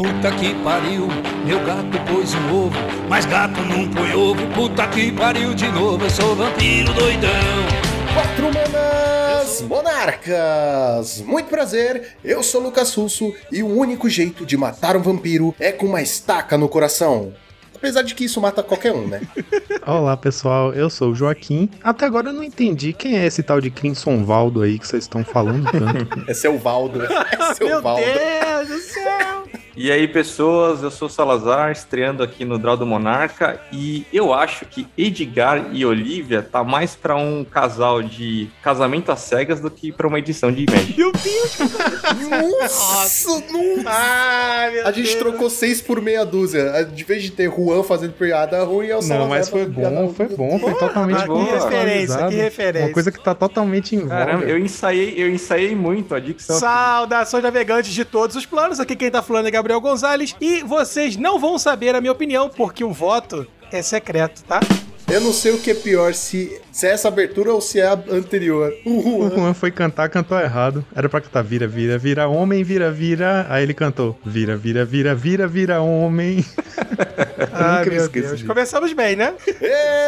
Puta que pariu, meu gato pôs um ovo, mas gato não põe ovo. Puta que pariu de novo, eu sou vampiro doidão. Quatro manas monarcas! Muito prazer, eu sou Lucas Russo e o único jeito de matar um vampiro é com uma estaca no coração. Apesar de que isso mata qualquer um, né? Olá pessoal, eu sou o Joaquim. Até agora eu não entendi quem é esse tal de Crimson Valdo aí que vocês estão falando tanto. É o Valdo. Esse é o Valdo. Meu Deus do céu! E aí, pessoas, eu sou Salazar, estreando aqui no Draw do Monarca, e eu acho que Edgar e Olivia tá mais para um casal de casamento às cegas do que para uma edição de Imagine. Meu Deus! Nossa, nossa! Ai, meu A gente Deus. trocou seis por meia dúzia. De vez de ter Juan fazendo piada ruim, é o Não, mas foi bom, foi bom, foi totalmente Ah, que bom. referência, que referência. Uma coisa que tá totalmente em. Caramba, eu ensaiei, eu ensaiei muito a dicção. Saudações navegantes de todos os planos. Aqui quem tá falando é Gabriel Gonzalez. E vocês não vão saber a minha opinião, porque o voto é secreto, tá? Eu não sei o que é pior, se, se é essa abertura ou se é a anterior. O O Juan. Juan foi cantar, cantou errado. Era pra cantar vira, vira, vira homem, vira, vira. Aí ele cantou vira, vira, vira, vira, vira homem. Ai, nunca me meu esqueço Deus. disso. Começamos bem, né?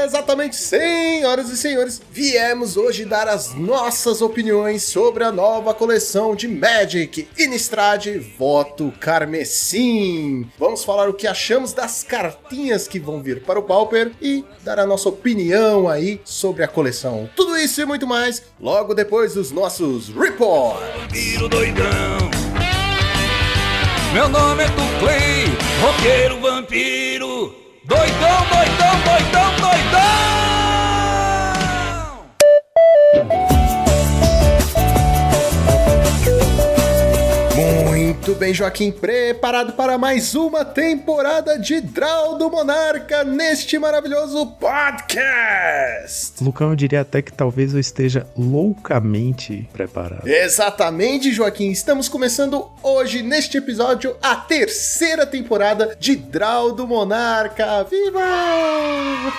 Exatamente, senhoras e senhores, viemos hoje dar as nossas opiniões sobre a nova coleção de Magic Innistrad Voto Carmesim. Vamos falar o que achamos das cartinhas que vão vir para o Pauper e dar a nossa opinião aí sobre a coleção. Tudo isso e muito mais logo depois dos nossos reports. Meu nome é Tuclay, roqueiro vampiro. Doidão, doidão, doidão, doidão! Muito bem, Joaquim, preparado para mais uma temporada de Draw do Monarca neste maravilhoso podcast. Lucão, eu diria até que talvez eu esteja loucamente preparado. Exatamente, Joaquim. Estamos começando hoje, neste episódio, a terceira temporada de Draw do Monarca. Viva!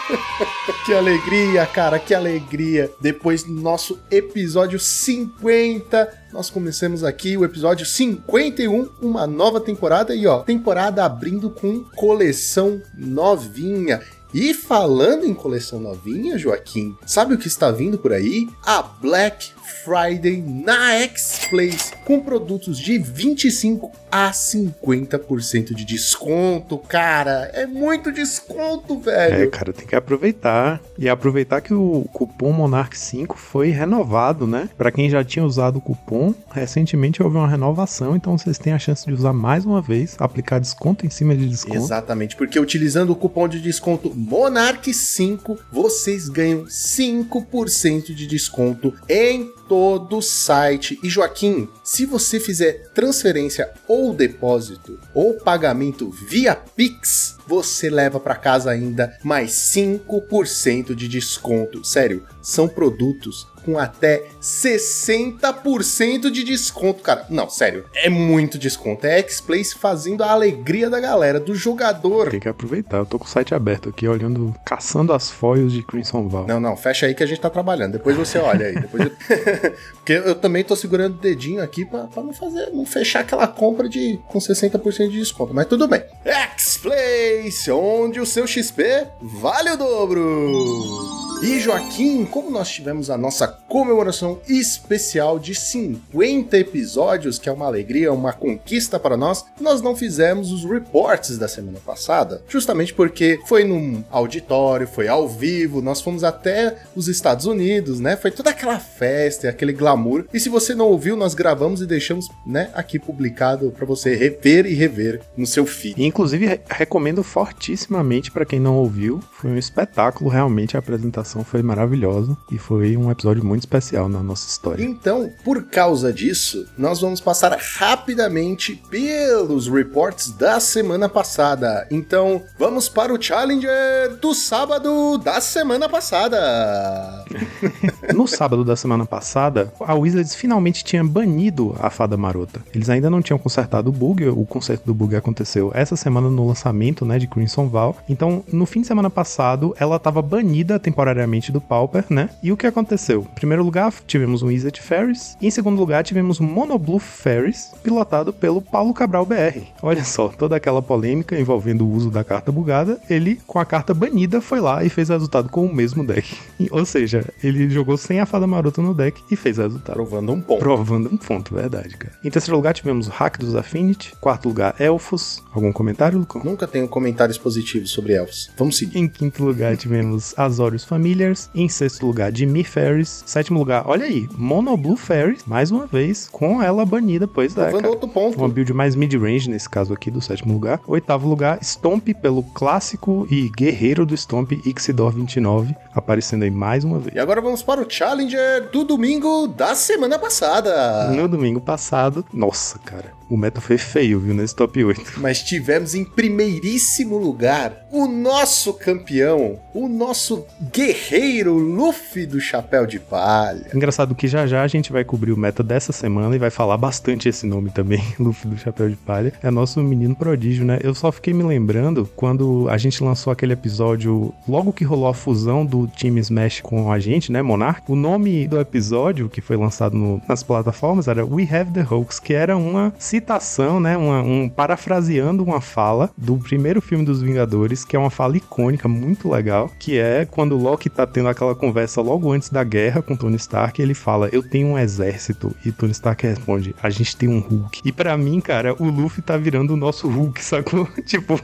que alegria, cara, que alegria. Depois do nosso episódio 50, nós começamos aqui o episódio 51, uma nova temporada. E ó, temporada abrindo com coleção novinha. E falando em coleção novinha, Joaquim, sabe o que está vindo por aí? A Black Friday na X-Place, com produtos de 25 a 50% de desconto, cara. É muito desconto, É, velho. cara, tem que aproveitar. E aproveitar que o cupom Monarch 5 foi renovado, né? Pra quem já tinha usado o cupom, recentemente houve uma renovação, então vocês têm a chance de usar mais uma vez, aplicar desconto em cima de desconto. Exatamente, porque utilizando o cupom de desconto Monarch5, vocês ganham 5% de desconto em todo o site. E Joaquim, se você fizer transferência ou depósito ou pagamento via Pix, você leva para casa ainda mais 5% de desconto. Sério, são produtos com até 60% de desconto, cara. Não, sério, é muito desconto. É X-Place fazendo a alegria da galera, do jogador. Tem que aproveitar. Eu tô com o site aberto aqui, olhando, caçando as foils de Crimson Val. Não, não, fecha aí que a gente tá trabalhando. Depois você olha aí. Depois eu- Porque eu também tô segurando o dedinho aqui pra, pra não fazer, não fechar aquela compra de com 60% de desconto. Mas tudo bem. X-Place, onde o seu XP vale o dobro. E Joaquim, como nós tivemos a nossa comemoração especial de 50 episódios, que é uma alegria, uma conquista para nós, nós não fizemos os reports da semana passada, justamente porque foi num auditório, foi ao vivo, nós fomos até os Estados Unidos, né? Foi toda aquela festa, aquele glamour. E se você não ouviu, nós gravamos e deixamos, né, aqui publicado para você rever e rever no seu feed. Inclusive, re- recomendo fortissimamente pra quem não ouviu. Foi um espetáculo, realmente. A apresentação foi maravilhosa. E foi um episódio muito especial na nossa história. Então, por causa disso, nós vamos passar rapidamente pelos reports da semana passada. Então, vamos para o Challenger do sábado da semana passada. No sábado da semana passada, a Wizards finalmente tinha banido a Fada Marota. Eles ainda não tinham consertado o bug, o conserto do bug aconteceu essa semana no lançamento, né, de Crimson Val. Então, no fim de semana passado, ela estava banida temporariamente do Pauper, né? E o que aconteceu? Em primeiro lugar, tivemos um Izzet Ferris. E em segundo lugar, tivemos um Monoblue Ferris, pilotado pelo Paulo Cabral BR. Olha só, toda aquela polêmica envolvendo o uso da carta bugada, ele, com a carta banida, foi lá e fez resultado com o mesmo deck. Ou seja, ele jogou sem a fada marota no deck e fez resultado. Provando um ponto. Provando um ponto, verdade, cara. Em terceiro lugar, tivemos o Hack dos Affinity. Quarto lugar, Elfos. Algum comentário, Lucão? Nunca tenho comentários positivos sobre elfos. Vamos seguir. Em quinto lugar, tivemos Azorius Familiars. Em sexto lugar, Jimmy Ferris. Sétimo lugar, olha aí, Mono Blue Ferris, mais uma vez, com ela banida, pois é. Cara. outro ponto. Uma build mais mid-range nesse caso aqui do sétimo lugar. Oitavo lugar, Stomp pelo clássico e guerreiro do Stomp Ixidor 29, aparecendo aí mais uma vez. E agora vamos para o Challenger do domingo da semana passada. No domingo passado, nossa, cara, o meta foi feio, viu, nesse top 8. Mas tivemos em primeiríssimo lugar o nosso campeão, o nosso guerreiro Luffy do Chapéu de Palha. Engraçado que já já a gente vai cobrir o meta dessa semana e vai falar bastante esse nome também, Luffy do Chapéu de Palha. É nosso menino prodígio, né? Eu só fiquei me lembrando quando a gente lançou aquele episódio, logo que rolou a fusão do time Smash com a gente, né, Monarch? O nome do episódio que foi lançado no- nas plataformas era We Have the Hoax, que era uma citação, né, uma- um parafraseando uma fala do primeiro filme dos Vingadores, que é uma fala icônica, muito legal, que é quando Loki tá tendo aquela conversa logo antes da guerra com Tony Stark, ele fala: "Eu tenho um exército", e Tony Stark responde: "A gente tem um Hulk". E pra mim, cara, o Luffy tá virando o nosso Hulk, sacou? tipo,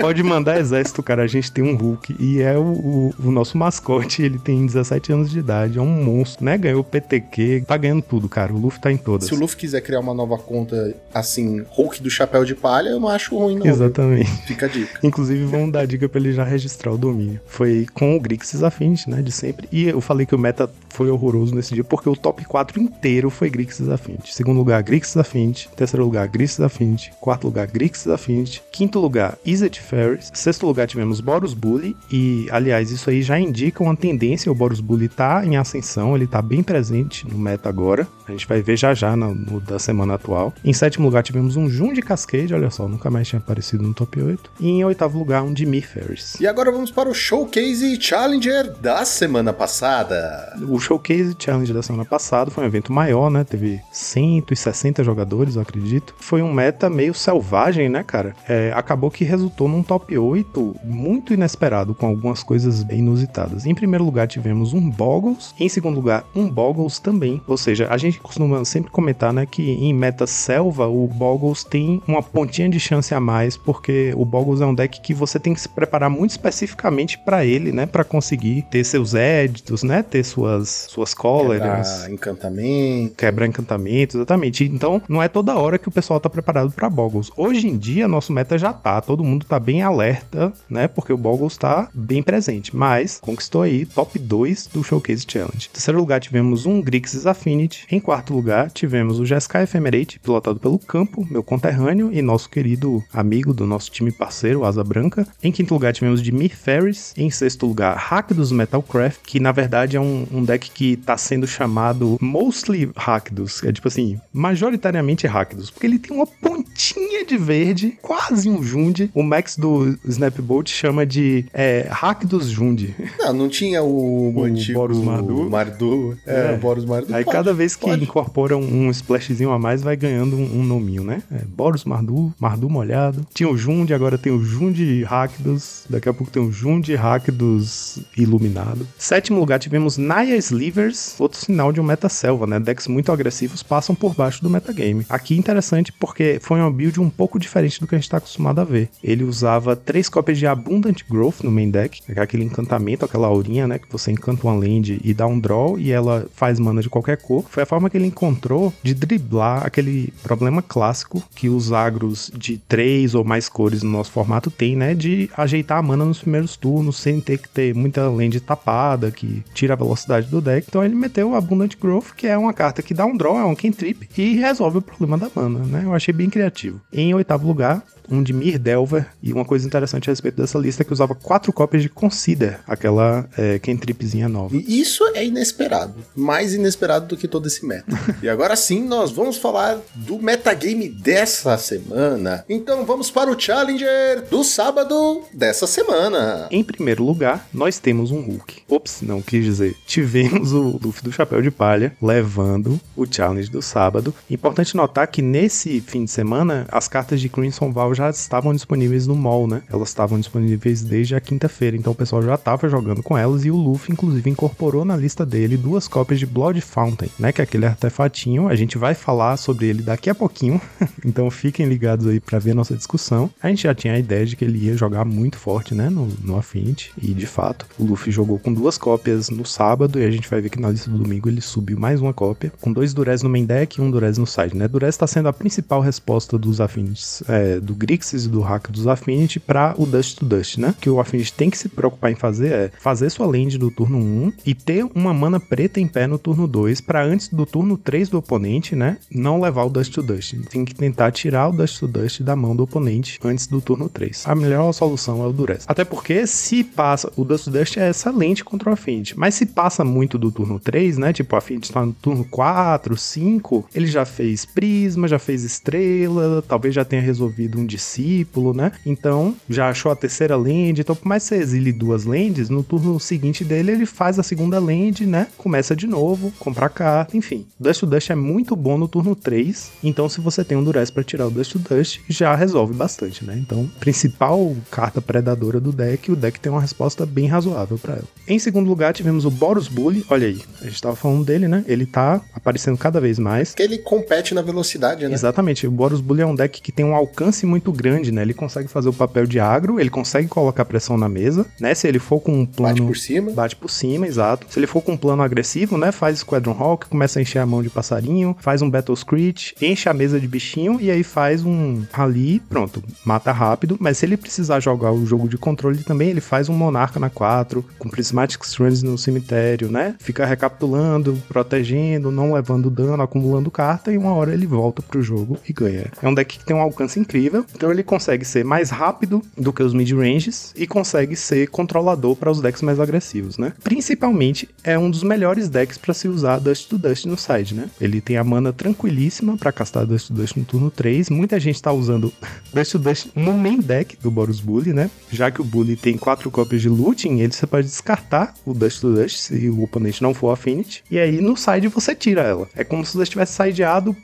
pode mandar exército, cara, a gente tem um Hulk e é o, o- o nosso mascote, ele tem 17 anos de idade, é um monstro, né? Ganhou o PTQ, tá ganhando tudo, cara. O Luffy tá em todas. Se o Luffy quiser criar uma nova conta assim, Hulk do Chapéu de Palha, eu não acho ruim, não. Exatamente. Fica a dica. Inclusive, vão dar dica pra ele já registrar o domínio. Foi com o Grixis Affinity, né? De sempre. E eu falei que o meta foi horroroso nesse dia, porque o top 4 inteiro foi Grixis Affinity. Segundo lugar, Grixis Affinity. Terceiro lugar, Grixis Affinity. Quarto lugar, Grixis Affinity. Quinto lugar, Izzet Ferris. Sexto lugar, tivemos Boros Bully. E, aliás, isso aí já indica uma tendência. O Boros Bully tá em ascensão, ele tá bem presente no meta agora. A gente vai ver já já no, no da semana atual. Em sétimo lugar, tivemos um Jun de Cascade, olha só, nunca mais tinha aparecido no top 8. E em oitavo lugar, um Jimmy Ferris. E agora vamos para o Showcase Challenger da semana passada. O Showcase Challenge da semana passada foi um evento maior, né? Teve 160 jogadores, eu acredito. Foi um meta meio selvagem, né, cara? É, acabou que resultou num top 8 muito inesperado, com algumas coisas bem inusitadas. Em primeiro lugar, tivemos um Boggles. Em segundo lugar, um Boggles também. Ou seja, a gente costuma sempre comentar, né, que em meta selva, o Boggles tem uma pontinha de chance a mais, porque o Boggles é um deck que você tem que se preparar muito especificamente para ele, né, para conseguir ter seus éditos, né, ter suas suas cóleras, Quebrar encantamento. quebrar encantamentos, exatamente. Então, não é toda hora que o pessoal tá preparado para Boggles. Hoje em dia, nosso meta já tá, todo mundo tá bem alerta, né? Porque o Boggles tá bem presente, mas conquistou aí top 2 do Showcase Challenge. Em terceiro lugar, tivemos um Grixis Affinity. Em quarto lugar, tivemos o Jeskai Ephemerate, pilotado pelo Campo, meu conterrâneo e nosso querido amigo do nosso time parceiro, Asa Branca. Em quinto lugar, tivemos Jimmy Ferris. Em sexto lugar, Hack dos Metalcraft, que na verdade é um, um deck que tá sendo chamado Mostly Rakdos. É tipo assim, majoritariamente Rakdos, porque ele tem uma pontinha de verde, quase um Jund. O Max do Snapbolt chama de é, Rakdos Jund. Não, não tinha o, O antigo Boros Mardu? Mardu. É, É. o Boros Mardu. Aí Pode, cada vez que pode. incorpora um, um splashzinho a mais, vai ganhando um, um nominho, né? É, Boros Mardu, Mardu molhado. Tinha o Jund, agora tem o Jund Rakdos. Daqui a pouco tem o Jund Rakdos iluminado. Sétimo lugar tivemos Naya Slivers, outro sinal de um meta selva, né? Decks muito agressivos passam por baixo do metagame. Aqui interessante porque foi uma build um pouco diferente do que a gente tá acostumado a ver. Ele usava três cópias de Abundant Growth no main deck, que aquele encantamento, aquela aurinha, né? Que você encanta uma land e dá um draw e ela faz mana de qualquer cor. Foi a forma que ele encontrou de driblar aquele problema clássico que os agros de três ou mais cores no nosso formato tem, né? De ajeitar a mana nos primeiros turnos sem ter que ter muita land tapada, que tira a velocidade do deck. Então ele meteu Abundant Growth, que é uma carta que dá um draw, é um cantrip, e resolve o problema da mana, né? Eu achei bem criativo. Em oitavo lugar, um de Mir Delver, e uma coisa interessante a respeito dessa lista é que usava quatro cópias de Consider, aquela é, cantripzinha nova. E isso é inesperado. Mais inesperado do que todo esse meta. e agora sim, nós vamos falar do metagame dessa semana. Então vamos para o Challenger do sábado dessa semana. Em primeiro lugar, nós temos um Hulk. Ops, não quis dizer. Tivemos o Luffy do Chapéu de Palha levando o Challenge do sábado. Importante notar que nesse fim de semana, as cartas de Crimson Val já estavam disponíveis no mall, né? Elas estavam disponíveis desde a quinta-feira, então o pessoal já estava jogando com elas e o Luffy, inclusive, incorporou na lista dele duas cópias de Blood Fountain, né? Que é aquele artefatinho. A gente vai falar sobre ele daqui a pouquinho, então fiquem ligados aí para ver nossa discussão. A gente já tinha a ideia de que ele ia jogar muito forte, né? No, no Affinity, e de fato, o Luffy jogou com duas cópias no sábado e a gente vai ver que na lista do domingo ele subiu mais uma cópia, com dois Durez no main deck e um Durez no side, né? Durez está sendo a principal resposta dos Affinities, é, do Grixis e do hack dos Affinity para o Dust to Dust, né? Que o Affinity tem que se preocupar em fazer é fazer sua land do turno 1 e ter uma mana preta em pé no turno 2 para antes do turno 3 do oponente, né? Não levar o Dust to Dust. Tem que tentar tirar o Dust to Dust da mão do oponente antes do turno 3. A melhor solução é o Durez. Até porque se passa, o Dust to Dust é excelente contra o Affinity, mas se passa muito do turno 3, né? Tipo, o Affinity tá no turno 4, 5, ele já fez Prisma, já fez Estrela, talvez já tenha resolvido um discípulo, né? Então, já achou a terceira land, então por mais que você exile duas lands, no turno seguinte dele ele faz a segunda land, né? Começa de novo, compra carta, enfim. Dust to Dust é muito bom no turno 3, então se você tem um Durez para tirar o Dust to Dust, já resolve bastante, né? Então, principal carta predadora do deck, o deck tem uma resposta bem razoável para ela. Em segundo lugar, tivemos o Boros Bully, olha aí, a gente tava falando dele, né? Ele tá aparecendo cada vez mais. Que ele compete na velocidade, né? Exatamente, o Boros Bully é um deck que tem um alcance muito grande, né? Ele consegue fazer o papel de agro, ele consegue colocar pressão na mesa, né? Se ele for com um plano... Bate por cima. Bate por cima, exato. Se ele for com um plano agressivo, né? Faz Squadron Hawk, começa a encher a mão de passarinho, faz um Battle Screech, enche a mesa de bichinho e aí faz um rally, pronto, mata rápido. Mas se ele precisar jogar o jogo de controle também, ele faz um Monarca na 4, com Prismatic Strands no cemitério, né? Fica recapitulando, protegendo, não levando dano, acumulando carta e uma hora ele volta pro jogo e ganha. É um deck que tem um alcance incrível, então ele consegue ser mais rápido do que os mid-ranges e consegue ser controlador para os decks mais agressivos, né? Principalmente é um dos melhores decks para se usar Dust to Dust no side, né? Ele tem a mana tranquilíssima para castar Dust to Dust no turno 3. Muita gente tá usando Dust to Dust no main deck do Boros Bully, né? Já que o Bully tem quatro cópias de looting, ele você pode descartar o Dust to Dust se o oponente não for Affinity. E aí no side você tira ela. É como se você tivesse sideado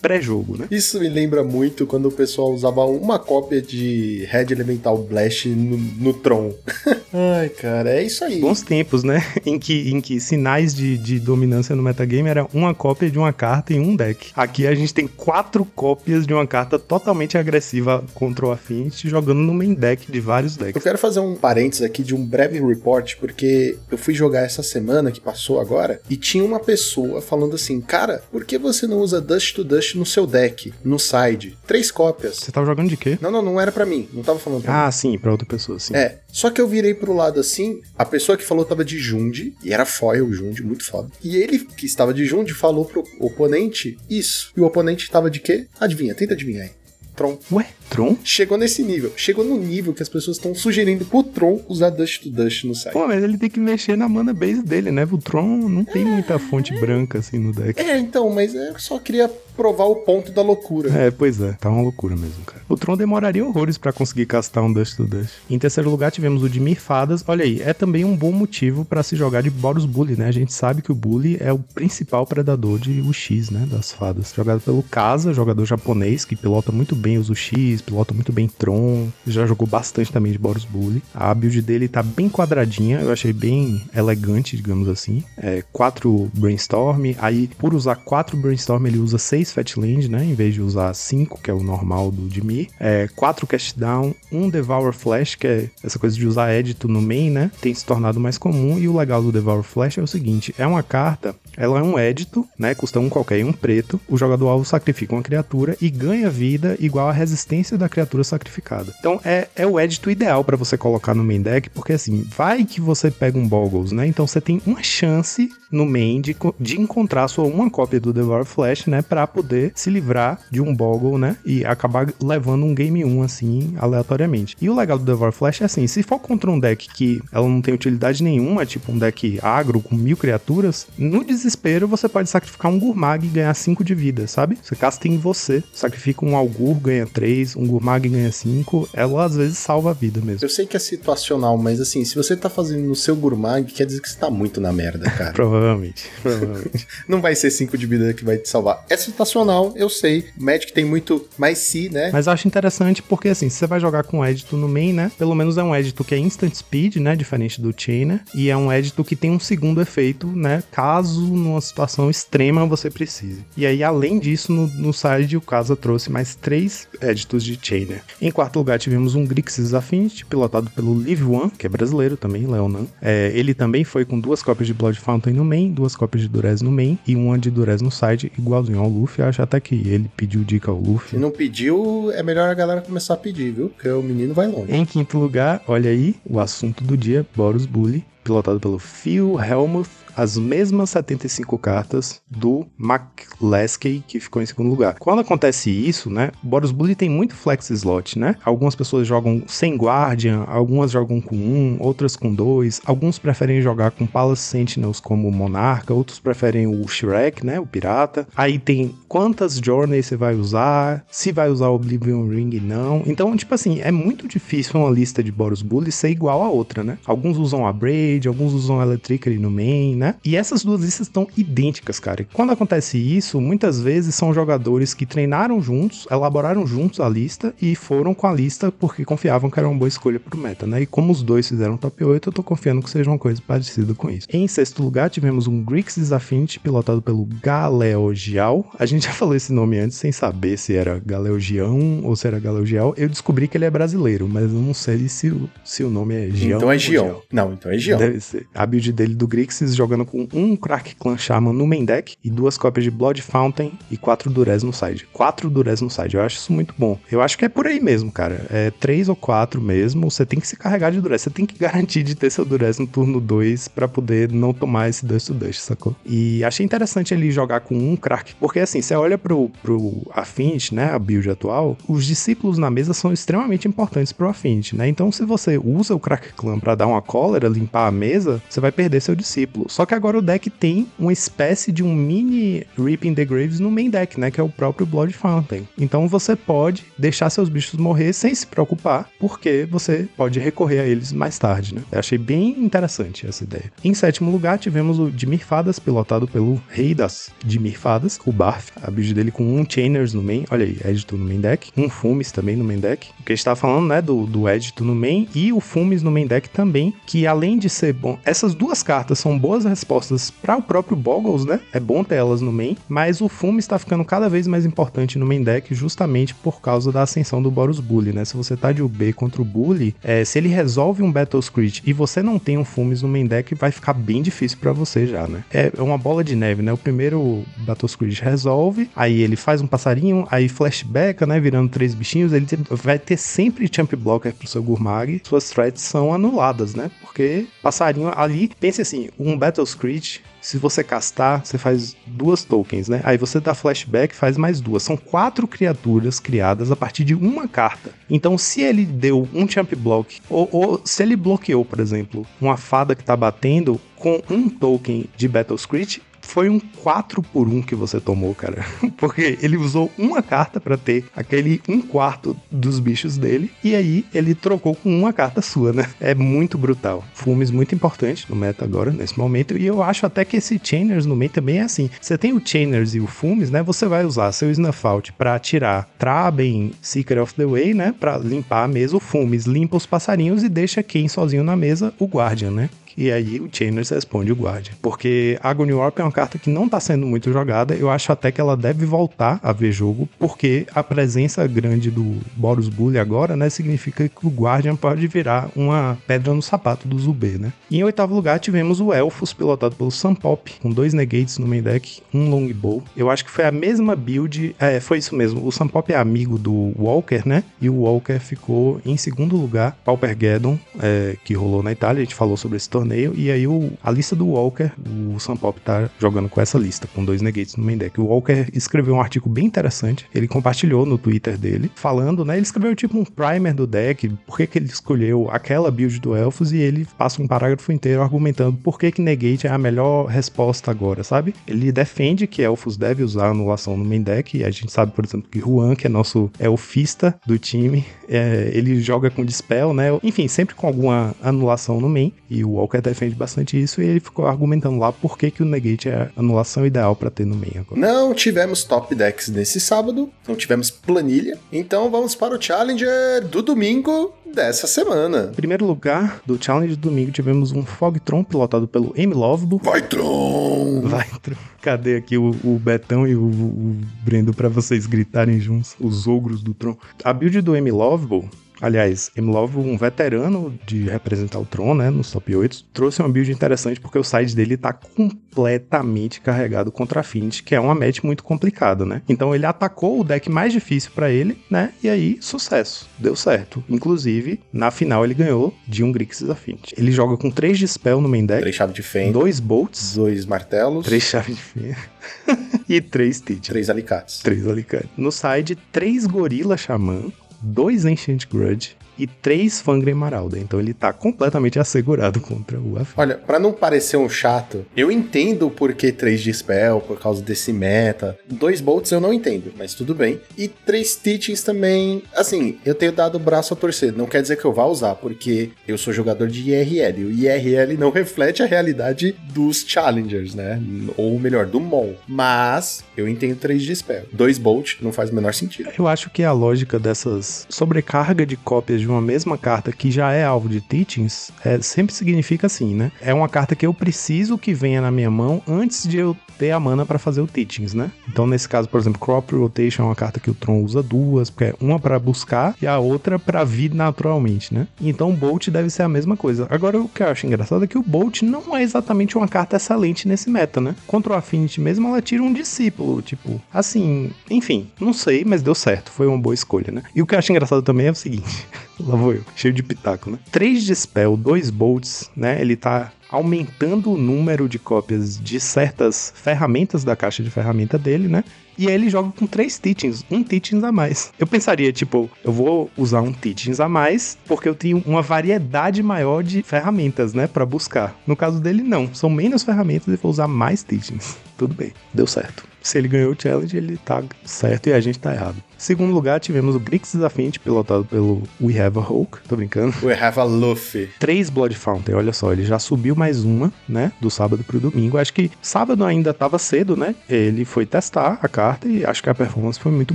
pré-jogo, né? Isso me lembra muito quando o pessoal usava uma cópia de Red Elemental Blast no, no Tron. Ai, cara, é isso aí. Bons tempos, né? em, que, em que sinais de, de dominância no metagame era uma cópia de uma carta em um deck. Aqui a gente tem quatro cópias de uma carta totalmente agressiva contra o Affinity, jogando no main deck de vários decks. Eu quero fazer um parênteses aqui de um breve report, porque eu fui jogar essa semana que passou agora e tinha uma pessoa falando assim: Cara, por que você não usa Dust to Dust no seu deck, no side? Três cópias. Você tava jogando de quê? Não, não, não era para mim. Não tava falando pra ah, mim. sim, pra outra pessoa, sim. É. Só que eu virei pro lado assim, a pessoa que falou tava de Jund, e era foil o Jund, muito foda. E ele, que estava de Jund, falou pro oponente isso. E o oponente tava de quê? Adivinha, tenta adivinhar aí. Tron. Ué, Tron? Chegou nesse nível. Chegou no nível que as pessoas estão sugerindo pro Tron usar Dust to Dust no site. Pô, mas ele tem que mexer na mana base dele, né? O Tron não tem muita fonte branca assim no deck. É, então, mas eu só queria provar o ponto da loucura. É, pois é, tá uma loucura mesmo, cara. O Tron demoraria horrores para conseguir castar um Dust to Dust. Em terceiro lugar, tivemos o de Mirfadas. Olha aí, é também um bom motivo para se jogar de Boros Bully, né? A gente sabe que o Bully é o principal predador de UX, né? Das fadas. Jogado pelo Kaza, jogador japonês que pilota muito bem os UX, pilota muito bem Tron. Já jogou bastante também de Boros Bully. A build dele tá bem quadradinha, eu achei bem elegante, digamos assim. É, quatro Brainstorm. Aí, por usar quatro Brainstorm, ele usa seis Fatland, né? Em vez de usar 5, que é o normal do Dimir. É, 4 Cast Down, um Devour Flash, que é essa coisa de usar Edito no main, né? Tem se tornado mais comum. E o legal do Devour Flash é o seguinte: é uma carta Ela é um édito, né? Custa um qualquer e um preto. O jogador alvo sacrifica uma criatura e ganha vida igual à resistência da criatura sacrificada. Então é, é o édito ideal para você colocar no main deck, porque assim, vai que você pega um Boggles, né? Então você tem uma chance no main de, de encontrar sua uma cópia do Devour Flash, né? Pra poder se livrar de um Boggle, né? E acabar levando um game 1 assim, aleatoriamente. E o legal do Devour Flash é assim: se for contra um deck que ela não tem utilidade nenhuma, tipo um deck agro com mil criaturas, no desespero você pode sacrificar um Gurmag e ganhar 5 de vida, sabe? Você casta em você, sacrifica um Algur, ganha 3, um Gurmag ganha 5. Ela às vezes salva a vida mesmo. Eu sei que é situacional, mas assim, se você tá fazendo no seu Gurmag, quer dizer que você tá muito na merda, cara. provavelmente, provavelmente. não vai ser 5 de vida que vai te salvar. É situacional, eu sei. Magic tem muito mais si, né? Mas eu acho interessante porque, assim, se você vai jogar com édito no main, né? Pelo menos é um édito que é instant speed, né? Diferente do Chainer. E é um édito que tem um segundo efeito, né? Caso numa situação extrema você precise. E aí, além disso, no, no side, o Casa trouxe mais três éditos de Chainer. Em quarto lugar, tivemos um Grixis Affinity, pilotado pelo Live One, que é brasileiro também, Leonan. É, ele também foi com duas cópias de Blood Fountain no main, duas cópias de Durez no main e uma de Durez no side, igualzinho ao Luffy. Eu acho até que ele pediu dica ao Luffy. Se não pediu, é melhor a galera começar a pedir, viu? Porque o menino vai longe. Em quinto lugar, olha aí, o assunto do dia, Boros Bully, pilotado pelo Phil Helmuth as mesmas 75 cartas do McLeskey, que ficou em segundo lugar. Quando acontece isso, né, Boros Bully tem muito flex slot, né? Algumas pessoas jogam sem Guardian, algumas jogam com um, outras com dois, alguns preferem jogar com Palace Sentinels como Monarca, outros preferem o Shrek, né, o Pirata. Aí tem quantas Journeys você vai usar, se vai usar o Oblivion Ring não. Então, tipo assim, é muito difícil uma lista de Boros Bully ser igual a outra, né? Alguns usam a Braid, alguns usam a Electricity no main, né? E essas duas listas estão idênticas, cara. E quando acontece isso, muitas vezes são jogadores que treinaram juntos, elaboraram juntos a lista e foram com a lista porque confiavam que era uma boa escolha pro meta, né? E como os dois fizeram top 8, eu tô confiando que seja uma coisa parecida com isso. Em sexto lugar, tivemos um Grixis Affinity pilotado pelo Galeogial. A gente já falou esse nome antes sem saber se era Galeogião ou se era Galeogial. Eu descobri que ele é brasileiro, mas eu não sei se o, se o nome é Gião. Então é Gião. Não, então é Gião. Deve ser. A build dele do Grixis joga jogando com um Crack Clan Shaman no main deck e duas cópias de Blood Fountain e quatro Durez no side. Quatro Durez no side, eu acho isso muito bom. Eu acho que é por aí mesmo, cara. É três ou quatro mesmo, você tem que se carregar de Durez. Você tem que garantir de ter seu Durez no turno 2 para poder não tomar esse Dust to Dust, sacou? E achei interessante ele jogar com um Crack, porque assim, você olha pro, pro Affinity, né, a build atual, os discípulos na mesa são extremamente importantes pro Affinity, né? Então se você usa o Crack Clan para dar uma cólera, limpar a mesa, você vai perder seu discípulo. Só que agora o deck tem uma espécie de um mini Reaping the Graves no main deck, né? Que é o próprio Blood Fountain. Então você pode deixar seus bichos morrer sem se preocupar, porque você pode recorrer a eles mais tarde, né? Eu achei bem interessante essa ideia. Em sétimo lugar, tivemos o Dimir Fadas, pilotado pelo rei das Dimir Fadas, o Barf. A build dele com um Chainers no main, olha aí, Edito no main deck, um Fumes também no main deck. O que a gente tava falando, né, do, do Edito no main e o Fumes no main deck também, que além de ser bom, essas duas cartas são boas respostas para o próprio Boggles, né? É bom ter elas no main, mas o Fume está ficando cada vez mais importante no main deck justamente por causa da ascensão do Boros Bully, né? Se você tá de UB contra o Bully, é, se ele resolve um Battle Screech e você não tem um Fumes no main deck, vai ficar bem difícil para você já, né? É uma bola de neve, né? O primeiro Battle Screech resolve, aí ele faz um passarinho, aí flashback, né? Virando três bichinhos, ele vai ter sempre Champ Blocker pro seu Gurmag, suas threats são anuladas, né? Porque passarinho ali, pense assim, um Battle Screech se você castar, você faz duas tokens, né? Aí você dá flashback, faz mais duas. São quatro criaturas criadas a partir de uma carta. Então, se ele deu um champ block, ou, ou se ele bloqueou, por exemplo, uma fada que tá batendo com um token de Battle Screech, foi um 4 por 1 que você tomou, cara. Porque ele usou uma carta para ter aquele 1 quarto dos bichos dele. E aí ele trocou com uma carta sua, né? É muito brutal. Fumes muito importante no meta agora, nesse momento. E eu acho até que esse Chainers no meio também é assim. Você tem o Chainers e o Fumes, né? Você vai usar seu Snuff Out pra tirar Traben, Seeker of the Way, né? Pra limpar a mesa. O Fumes limpa os passarinhos e deixa quem sozinho na mesa, o Guardian, né? E aí o Chainers responde o Guardian. Porque Agony Warp é uma carta que não tá sendo muito jogada. Eu acho até que ela deve voltar a ver jogo, porque a presença grande do Boros Bully agora, né, significa que o Guardian pode virar uma pedra no sapato do Zubê, né? E em oitavo lugar tivemos o Elfos, pilotado pelo Sun Pop, com dois negates no main deck, um longbow. Eu acho que foi a mesma build, é, foi isso mesmo. O Sun Pop é amigo do Walker, né? E o Walker ficou em segundo lugar, Pauper Geddon, é, que rolou na Itália, a gente falou sobre esse torneio, e aí o, a lista do Walker, o Sun Pop tá jogando com essa lista, com dois negates no main deck. O Walker escreveu um artigo bem interessante, ele compartilhou no Twitter dele, falando, né? Ele escreveu tipo um primer do deck, por que, que ele escolheu aquela build do Elfos, e ele passa um parágrafo inteiro argumentando por que, que negate é a melhor resposta agora, sabe? Ele defende que Elfos deve usar anulação no main deck, e a gente sabe, por exemplo, que Juan, que é nosso elfista do time, é, ele joga com Dispel, né? Enfim, sempre com alguma anulação no main, e o Walker defende bastante isso, e ele ficou argumentando lá por que, que o negate é a anulação ideal para ter no main agora. Não tivemos top decks nesse sábado, não tivemos planilha, então vamos para o Challenger do domingo dessa semana. Em primeiro lugar do Challenge do domingo, tivemos um Fogtron pilotado pelo Amy Lovebo. Vai, Tron! Vai, Tron. Cadê aqui o, o Betão e o, o Brendo para vocês gritarem juntos, os ogros do Tron? A build do Amy Lovebo Aliás, Emlov, um veterano de representar o Tron, né, nos top 8, trouxe uma build interessante porque o side dele tá completamente carregado contra a Affinity, que é uma match muito complicada, né? Então ele atacou o deck mais difícil para ele, né? E aí, sucesso. Deu certo. Inclusive, na final ele ganhou de um Grixis Affinity. Ele joga com 3 de spell no main deck, Três chaves de fenda, dois bolts, dois martelos, três chaves de fenda e três Teach. três alicates. Três alicates. No side, três gorila xamã, dois Ancient Grudge e três Fangren Marauda. Então ele tá completamente assegurado contra o Affinity. Olha, pra não parecer um chato, eu entendo o porquê 3 de spell, por causa desse meta. Dois bolts eu não entendo, mas tudo bem. E três teachings também, assim, eu tenho dado o braço a torcer. Não quer dizer que eu vá usar, porque eu sou jogador de IRL. E o IRL não reflete a realidade dos challengers, né? Ou melhor, do MOL. Mas eu entendo 3 de spell. Dois bolt não faz o menor sentido. Eu acho que a lógica dessas sobrecarga de cópias de uma mesma carta que já é alvo de teachings é, sempre significa assim, né? É uma carta que eu preciso que venha na minha mão antes de eu ter a mana para fazer o teachings, né? Então nesse caso, por exemplo, Crop Rotation é uma carta que o Tron usa duas, porque é uma para buscar e a outra para vir naturalmente, né? Então o Bolt deve ser a mesma coisa. Agora o que eu acho engraçado é que o Bolt não é exatamente uma carta excelente nesse meta, né? Contra o Affinity mesmo, ela tira um discípulo, tipo, assim, enfim, não sei, mas deu certo, foi uma boa escolha, né? E o que eu acho engraçado também é o seguinte, lá vou eu, cheio de pitaco, né? 3 de spell, 2 bolts, né? Ele tá aumentando o número de cópias de certas ferramentas da caixa de ferramenta dele, né? E aí ele joga com três teachings, um teachings a mais. Eu pensaria, tipo, eu vou usar um teachings a mais porque eu tenho uma variedade maior de ferramentas, né, para buscar. No caso dele, não. São menos ferramentas e vou usar mais teachings. Tudo bem, deu certo. Se ele ganhou o challenge, ele tá certo e a gente tá errado. Segundo lugar, tivemos o Grixis Affinity, pilotado pelo We Have a Hulk. Tô brincando. We have a Luffy. Três Blood Fountain, olha só, ele já subiu mais uma, né? Do sábado pro domingo. Acho que sábado ainda tava cedo, né? Ele foi testar a carta e acho que a performance foi muito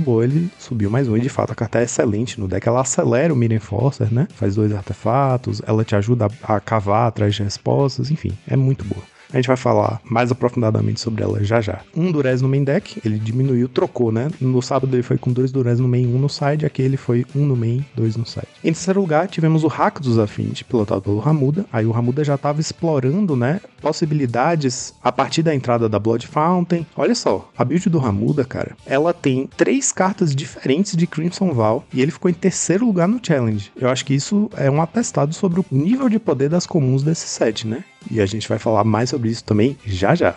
boa. Ele subiu mais uma e de fato a carta é excelente no deck. Ela acelera o Mirror Enforcer, né? Faz dois artefatos, ela te ajuda a, a cavar atrás de respostas, enfim, é muito boa. A gente vai falar mais aprofundadamente sobre ela já já. Um Durez no main deck, ele diminuiu, trocou, né? No sábado ele foi com dois Durez no main, um no side, aqui ele foi um no main, dois no side. Em terceiro lugar, tivemos o Hack dos Affinity, pilotado pelo Ramuda. Aí o Ramuda já estava explorando, né? Possibilidades a partir da entrada da Blood Fountain. Olha só, a build do Ramuda, cara, ela tem três cartas diferentes de Crimson Val e ele ficou em terceiro lugar no challenge. Eu acho que isso é um atestado sobre o nível de poder das comuns desse set, né? E a gente vai falar mais sobre isso também já já.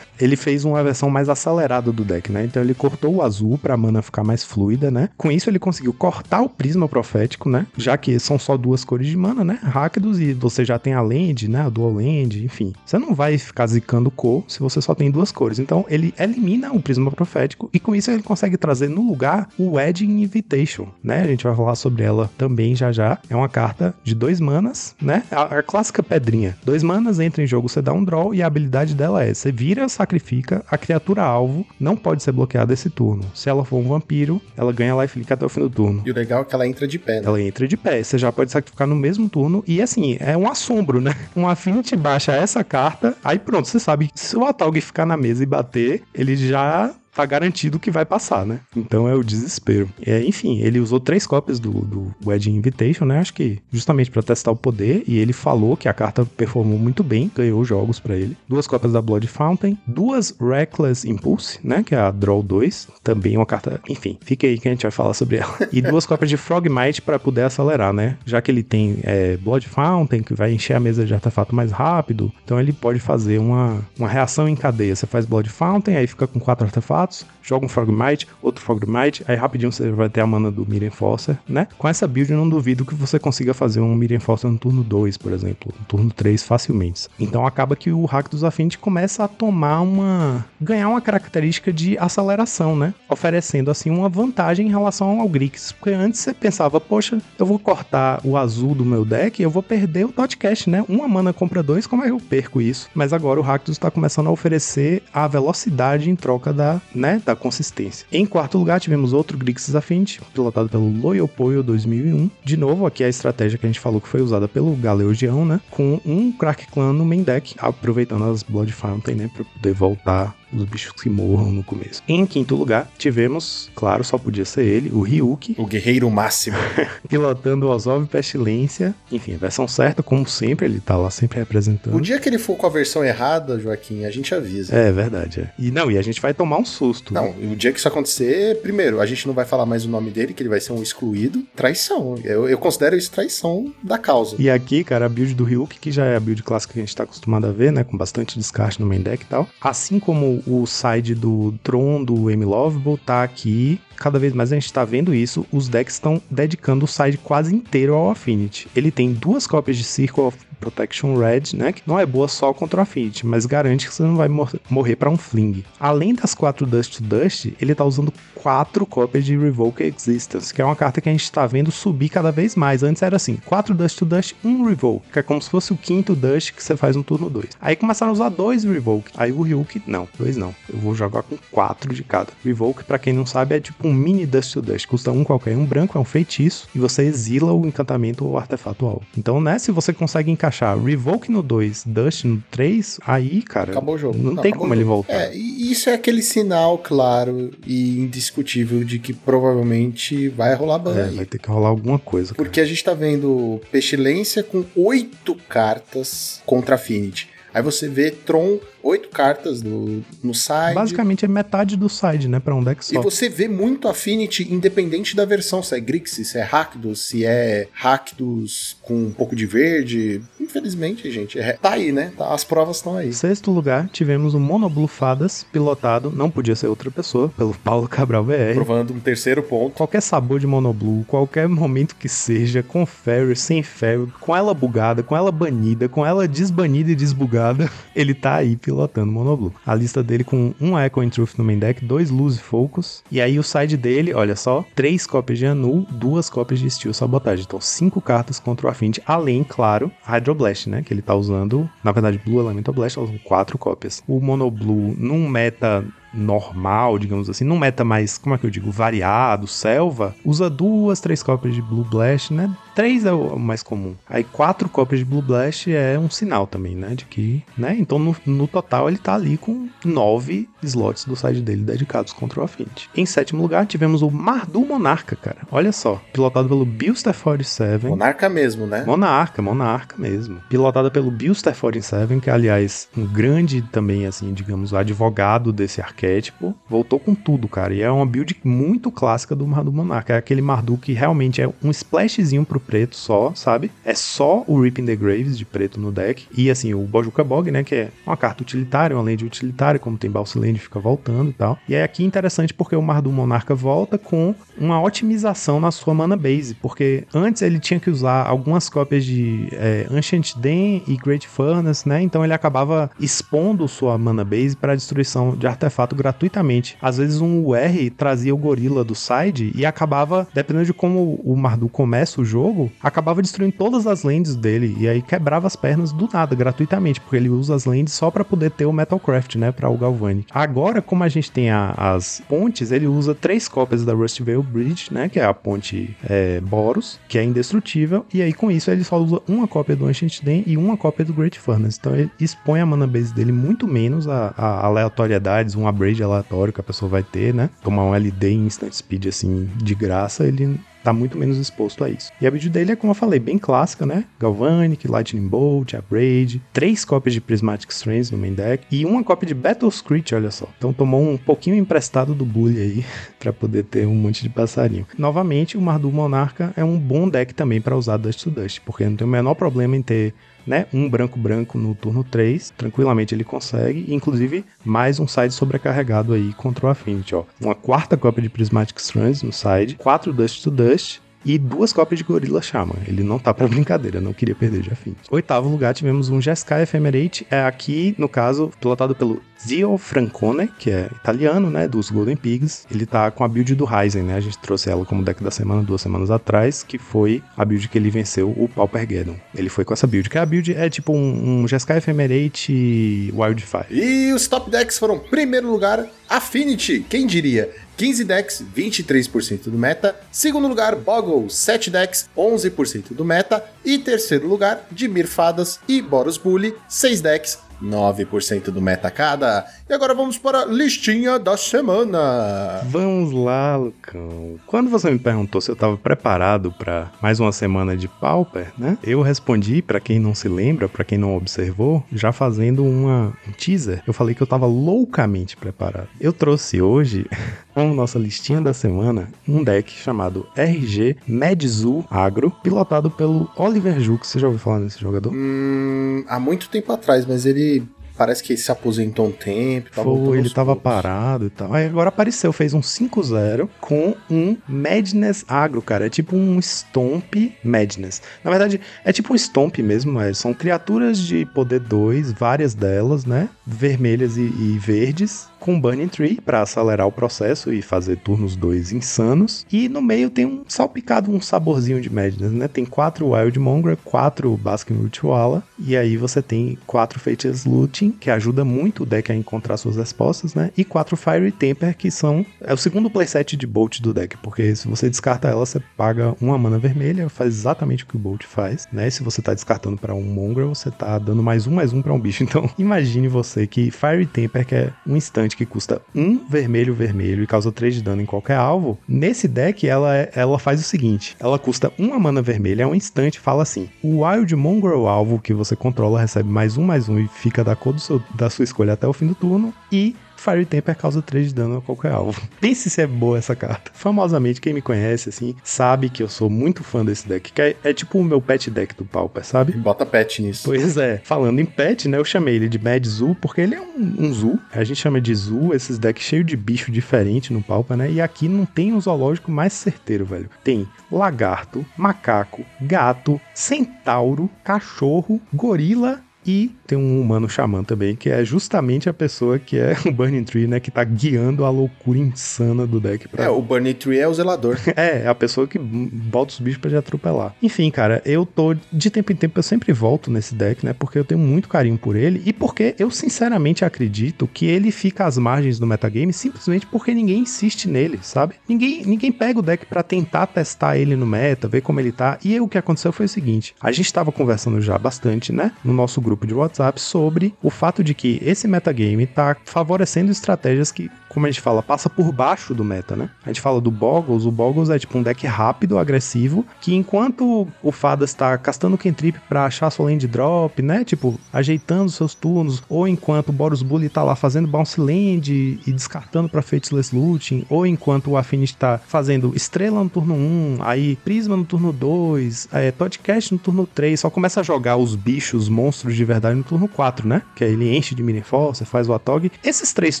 Ele fez uma versão mais acelerada do deck, né? Então ele cortou o azul para a mana ficar mais fluida, né? Com isso ele conseguiu cortar o prisma profético, né? Já que são só duas cores de mana, né? Ráquidos e você já tem a land, né? A dual land, enfim. Você não vai ficar zicando cor se você só tem duas cores. Então ele elimina o prisma profético e com isso ele consegue trazer no lugar o Wedding Invitation, né? A gente vai falar sobre ela também já já. É uma carta de dois manas, né? A, a clássica pedrinha. Dois manas entra em jogo, você dá um draw e a habilidade dela é: você vira, saca sacrifica, a criatura alvo não pode ser bloqueada esse turno. Se ela for um vampiro, ela ganha lifelink até o fim do turno. E o legal é que ela entra de pé, né? Ela entra de pé, você já pode sacrificar no mesmo turno. E assim, é um assombro, né? Um Affinity baixa essa carta, aí pronto, você sabe que se o Atalg ficar na mesa e bater, ele já tá garantido que vai passar, né? Então é o desespero. É, enfim, ele usou três cópias do, do Wedding Invitation, né? Acho que justamente para testar o poder. E ele falou que a carta performou muito bem, ganhou jogos para ele. Duas cópias da Blood Fountain, duas Reckless Impulse, né? Que é a Draw 2, também uma carta. Enfim, fica aí que a gente vai falar sobre ela. E duas cópias de Frogmite para poder acelerar, né? Já que ele tem é, Blood Fountain, que vai encher a mesa de artefato mais rápido, então ele pode fazer uma, uma reação em cadeia. Você faz Blood Fountain, aí fica com quatro artefatos joga um Frogmite, outro Frogmite, aí rapidinho você vai ter a mana do Miriam Forcer, né? Com essa build eu não duvido que você consiga fazer um Miriam Forcer no turno 2, por exemplo, no turno 3 facilmente. Então acaba que o Hack dos Affinity começa a tomar uma... ganhar uma característica de aceleração, né? Oferecendo assim uma vantagem em relação ao Grix, porque antes você pensava, poxa, eu vou cortar o azul do meu deck, eu vou perder o Dotcast, né? Uma mana compra dois, como é que eu perco isso? Mas agora o Rakdos está começando a oferecer a velocidade em troca da né, da consistência. Em quarto lugar, tivemos outro Grixis Affinity, pilotado pelo Loyal Poyo 2001. De novo, aqui é a estratégia que a gente falou que foi usada pelo Galeogião, né, com um Crack Clan no main deck, aproveitando as Blood Fountain, né, para poder voltar os bichos que morram no começo. Em quinto lugar, tivemos, claro, só podia ser ele, o Ryuki. O guerreiro máximo. pilotando o Ozov Pestilência. Enfim, a versão certa, como sempre, ele tá lá sempre representando. O dia que ele for com a versão errada, Joaquim, a gente avisa. É verdade, é. E não, e a gente vai tomar um susto. Não, o dia que isso acontecer, primeiro, a gente não vai falar mais o nome dele, que ele vai ser um excluído. Traição. Eu, eu considero isso traição da causa. E aqui, cara, a build do Ryuki, que já é a build clássica que a gente tá acostumado a ver, né? Com bastante descarte no main deck e tal. Assim como o side do Tron do M Lovable tá aqui. Cada vez mais a gente tá vendo isso. Os decks estão dedicando o side quase inteiro ao Affinity. Ele tem duas cópias de Circle of Protection Red, né? Que não é boa só contra o Affinity, mas garante que você não vai mor morrer para um Fling. Além das quatro Dust to Dust, ele tá usando quatro cópias de Revoke Existence, que é uma carta que a gente tá vendo subir cada vez mais. Antes era assim, quatro Dust to Dust, um Revoke, que é como se fosse o quinto Dust que você faz no turno 2. Aí começaram a usar dois Revoke. Aí o Ryuk, não, dois não. Eu vou jogar com quatro de cada. Revoke, para quem não sabe, é tipo um mini Dust to Dust. Custa um qualquer, um branco, é um feitiço, e você exila o encantamento ou artefato alvo. Então, né, se você consegue encaixar encaixar Revoke no 2, Dust no 3, aí, cara. Acabou o jogo. Não, não tem como ele voltar. É, e isso é aquele sinal claro e indiscutível de que provavelmente vai rolar ban. É, vai ter que rolar alguma coisa. Cara. Porque a gente tá vendo Pestilência com oito cartas contra Affinity. Aí você vê Tron oito cartas no, no side. Basicamente é metade do side, né? Pra um deck só. E você vê muito Affinity independente da versão, se é Grixis, se é Rakdos, se é Rakdos com um pouco de verde. Infelizmente, gente, é, tá aí, né? Tá, as provas estão aí. Sexto lugar, tivemos o Monoblu Fadas, pilotado, não podia ser outra pessoa, pelo Paulo Cabral BR. Provando um terceiro ponto. Qualquer sabor de Monoblu, qualquer momento que seja, com Ferry, sem Ferry, com ela bugada, com ela banida, com ela desbanida e desbugada, ele tá aí pilotado pilotando Monoblue. A lista dele com um Echo Truth no main deck, dois Lose Focus, e aí o side dele, olha só, três cópias de Anu, duas cópias de Steel Sabotage. Então, cinco cartas contra o Affinity, além, claro, Hydroblast, né? Que ele tá usando, na verdade, Blue Elemental Blast, usando quatro cópias. O Monoblue, num meta normal, digamos assim, num meta mais, como é que eu digo, variado, selva, usa duas, três cópias de Blue Blast, né? Três é o mais comum. Aí quatro cópias de Blue Blast é um sinal também, né? De que, né? Então no, no total ele tá ali com nove slots do side dele dedicados contra o Affinity. Em sétimo lugar tivemos o Mardu Monarca, cara. Olha só, pilotado pelo Billster 47. Monarca mesmo, né? Monarca, Monarca mesmo. Pilotada pelo Billster 47, que aliás, um grande também, assim, digamos, advogado desse arquétipo. Voltou com tudo, cara. E é uma build muito clássica do Mardu Monarca. É aquele Mardu que realmente é um splashzinho pro preto só, sabe? É só o Ripping the Graves de preto no deck. E assim, o Bojuka Bog, né? Que é uma carta utilitária, uma lente utilitária, como tem Balsilene Land fica voltando e tal. E é aqui interessante porque o Mardum Monarca volta com uma otimização na sua mana base, porque antes ele tinha que usar algumas cópias de é, Ancient Den e Great Furnace, né? Então ele acabava expondo sua mana base para destruição de artefato gratuitamente. Às vezes um UR trazia o gorila do side e acabava, dependendo de como o Mardu começa o jogo, acabava destruindo todas as lands dele e aí quebrava as pernas do nada, gratuitamente, porque ele usa as lands só para poder ter o Metalcraft, né, para o Galvanic. Agora, como a gente tem a, as pontes, ele usa três cópias da Rust Veil Bridge, né, que é a ponte é, Boros, que é indestrutível, e aí com isso ele só usa uma cópia do Ancient Den e uma cópia do Great Furnace. Então ele expõe a mana base dele muito menos a, a aleatoriedades, um upgrade aleatório que a pessoa vai ter, né? Tomar um LD instant speed assim de graça, ele tá muito menos exposto a isso. E a build dele é, como eu falei, bem clássica, né? Galvanic, Lightning Bolt, Abrade, três cópias de Prismatic Strands no main deck e uma cópia de Battle Screech, olha só. Então tomou um pouquinho emprestado do Bully aí para poder ter um monte de passarinho. Novamente, o Mardu Monarca é um bom deck também para usar Dust to Dust, porque não tem o menor problema em ter né? Um branco branco no turno 3, tranquilamente ele consegue, inclusive mais um side sobrecarregado aí contra o Affinity, ó. Uma quarta cópia de Prismatic Strands no side, quatro Dust to Dust, e duas cópias de Gorilla Shaman. Ele não tá pra brincadeira, não queria perder de Affinity. Oitavo lugar, tivemos um Jeskai Ephemerate, é aqui, no caso, pilotado pelo Zio Francone, que é italiano, né, dos Golden Pigs. Ele tá com a build do Ryzen, né? A gente trouxe ela como deck da semana duas semanas atrás, que foi a build que ele venceu o Paupergeddon. Ele foi com essa build, que a build é tipo um, um Jeskai Ephemerate Wildfire. E os top decks foram, primeiro lugar, Affinity, quem diria? 15 decks, 23% do meta. Segundo lugar, Boggle, 7 decks, 11% do meta. E terceiro lugar, Dimir Fadas e Boros Bully, 6 decks, 9% do meta cada. E agora vamos para a listinha da semana. Vamos lá, Lucão. Quando você me perguntou se eu estava preparado para mais uma semana de Pauper, né? Eu respondi, para quem não se lembra, para quem não observou, já fazendo uma, um teaser. Eu falei que eu estava loucamente preparado. Eu trouxe hoje, na nossa listinha da semana, um deck chamado RG Medzu Agro, pilotado pelo Oliver Jux. Você já ouviu falar nesse jogador? Hum, há muito tempo atrás, mas ele parece que se aposentou um tempo. Tá Foi, ele tava poucos. parado e tal. Aí agora apareceu, fez um 5-0 com um Madness Agro, cara. É tipo um Stomp Madness. Na verdade, é tipo um Stomp mesmo, mas são criaturas de poder 2, várias delas, né? Vermelhas e, e verdes com Burning Tree para acelerar o processo e fazer turnos 2 insanos. E no meio tem um salpicado, um saborzinho de Madness, né? Tem quatro Wild Mongrel, quatro Basking Rituala, e aí você tem quatro Fates Looting, que ajuda muito o deck a encontrar suas respostas, né? E quatro Fiery Temper, que são é o segundo playset de Bolt do deck, porque se você descarta ela, você paga uma mana vermelha, faz exatamente o que o Bolt faz, né? Se você tá descartando para um Mongrel, você tá dando mais um, mais um para um bicho. Então, imagine você que Fiery Temper, que é um instante que custa um vermelho vermelho e causa 3 de dano em qualquer alvo, nesse deck ela, é, ela faz o seguinte: ela custa uma mana vermelha, é um instante fala assim: o Wild Mongrel alvo que você controla recebe mais um, mais um e fica da cor seu, da sua escolha até o fim do turno, e Fire Temper causa 3 de dano a qualquer alvo. Pense se é boa essa carta. Famosamente, quem me conhece, assim, sabe que eu sou muito fã desse deck, que é, é tipo o meu pet deck do Pauper, sabe? Bota pet nisso. Pois é. Falando em pet, né, eu chamei ele de Mad Zoo, porque ele é um, um zoo. A gente chama de zoo, esses decks cheios de bicho diferente no Pauper, né? E aqui não tem um zoológico mais certeiro, velho. Tem lagarto, macaco, gato, centauro, cachorro, gorila e tem um humano xamã também, que é justamente a pessoa que é o Burning Tree, né? Que tá guiando a loucura insana do deck. Pra... É, o Burning Tree é o zelador. é, é a pessoa que bota os bichos pra te atropelar. Enfim, cara, eu tô. De tempo em tempo eu sempre volto nesse deck, né? Porque eu tenho muito carinho por ele e porque eu sinceramente acredito que ele fica às margens do metagame simplesmente porque ninguém insiste nele, sabe? Ninguém, ninguém pega o deck para tentar testar ele no meta, ver como ele tá. E aí, o que aconteceu foi o seguinte: a gente tava conversando já bastante, né? No nosso grupo grupo de WhatsApp sobre o fato de que esse metagame está favorecendo estratégias que como a gente fala, passa por baixo do meta, né? A gente fala do Boggles, o Boggles é tipo um deck rápido, agressivo, que enquanto o Fada está castando Kentrip pra achar sua land drop, né? Tipo, ajeitando seus turnos, ou enquanto o Boros Bully tá lá fazendo bounce land e descartando pra Faithless Looting, ou enquanto o Affinity tá fazendo Estrela no turno 1, aí Prisma no turno 2, é, Toddcast no turno 3, só começa a jogar os bichos, monstros de verdade no turno 4, né? Que aí ele enche de mini force, faz o Atog. Esses três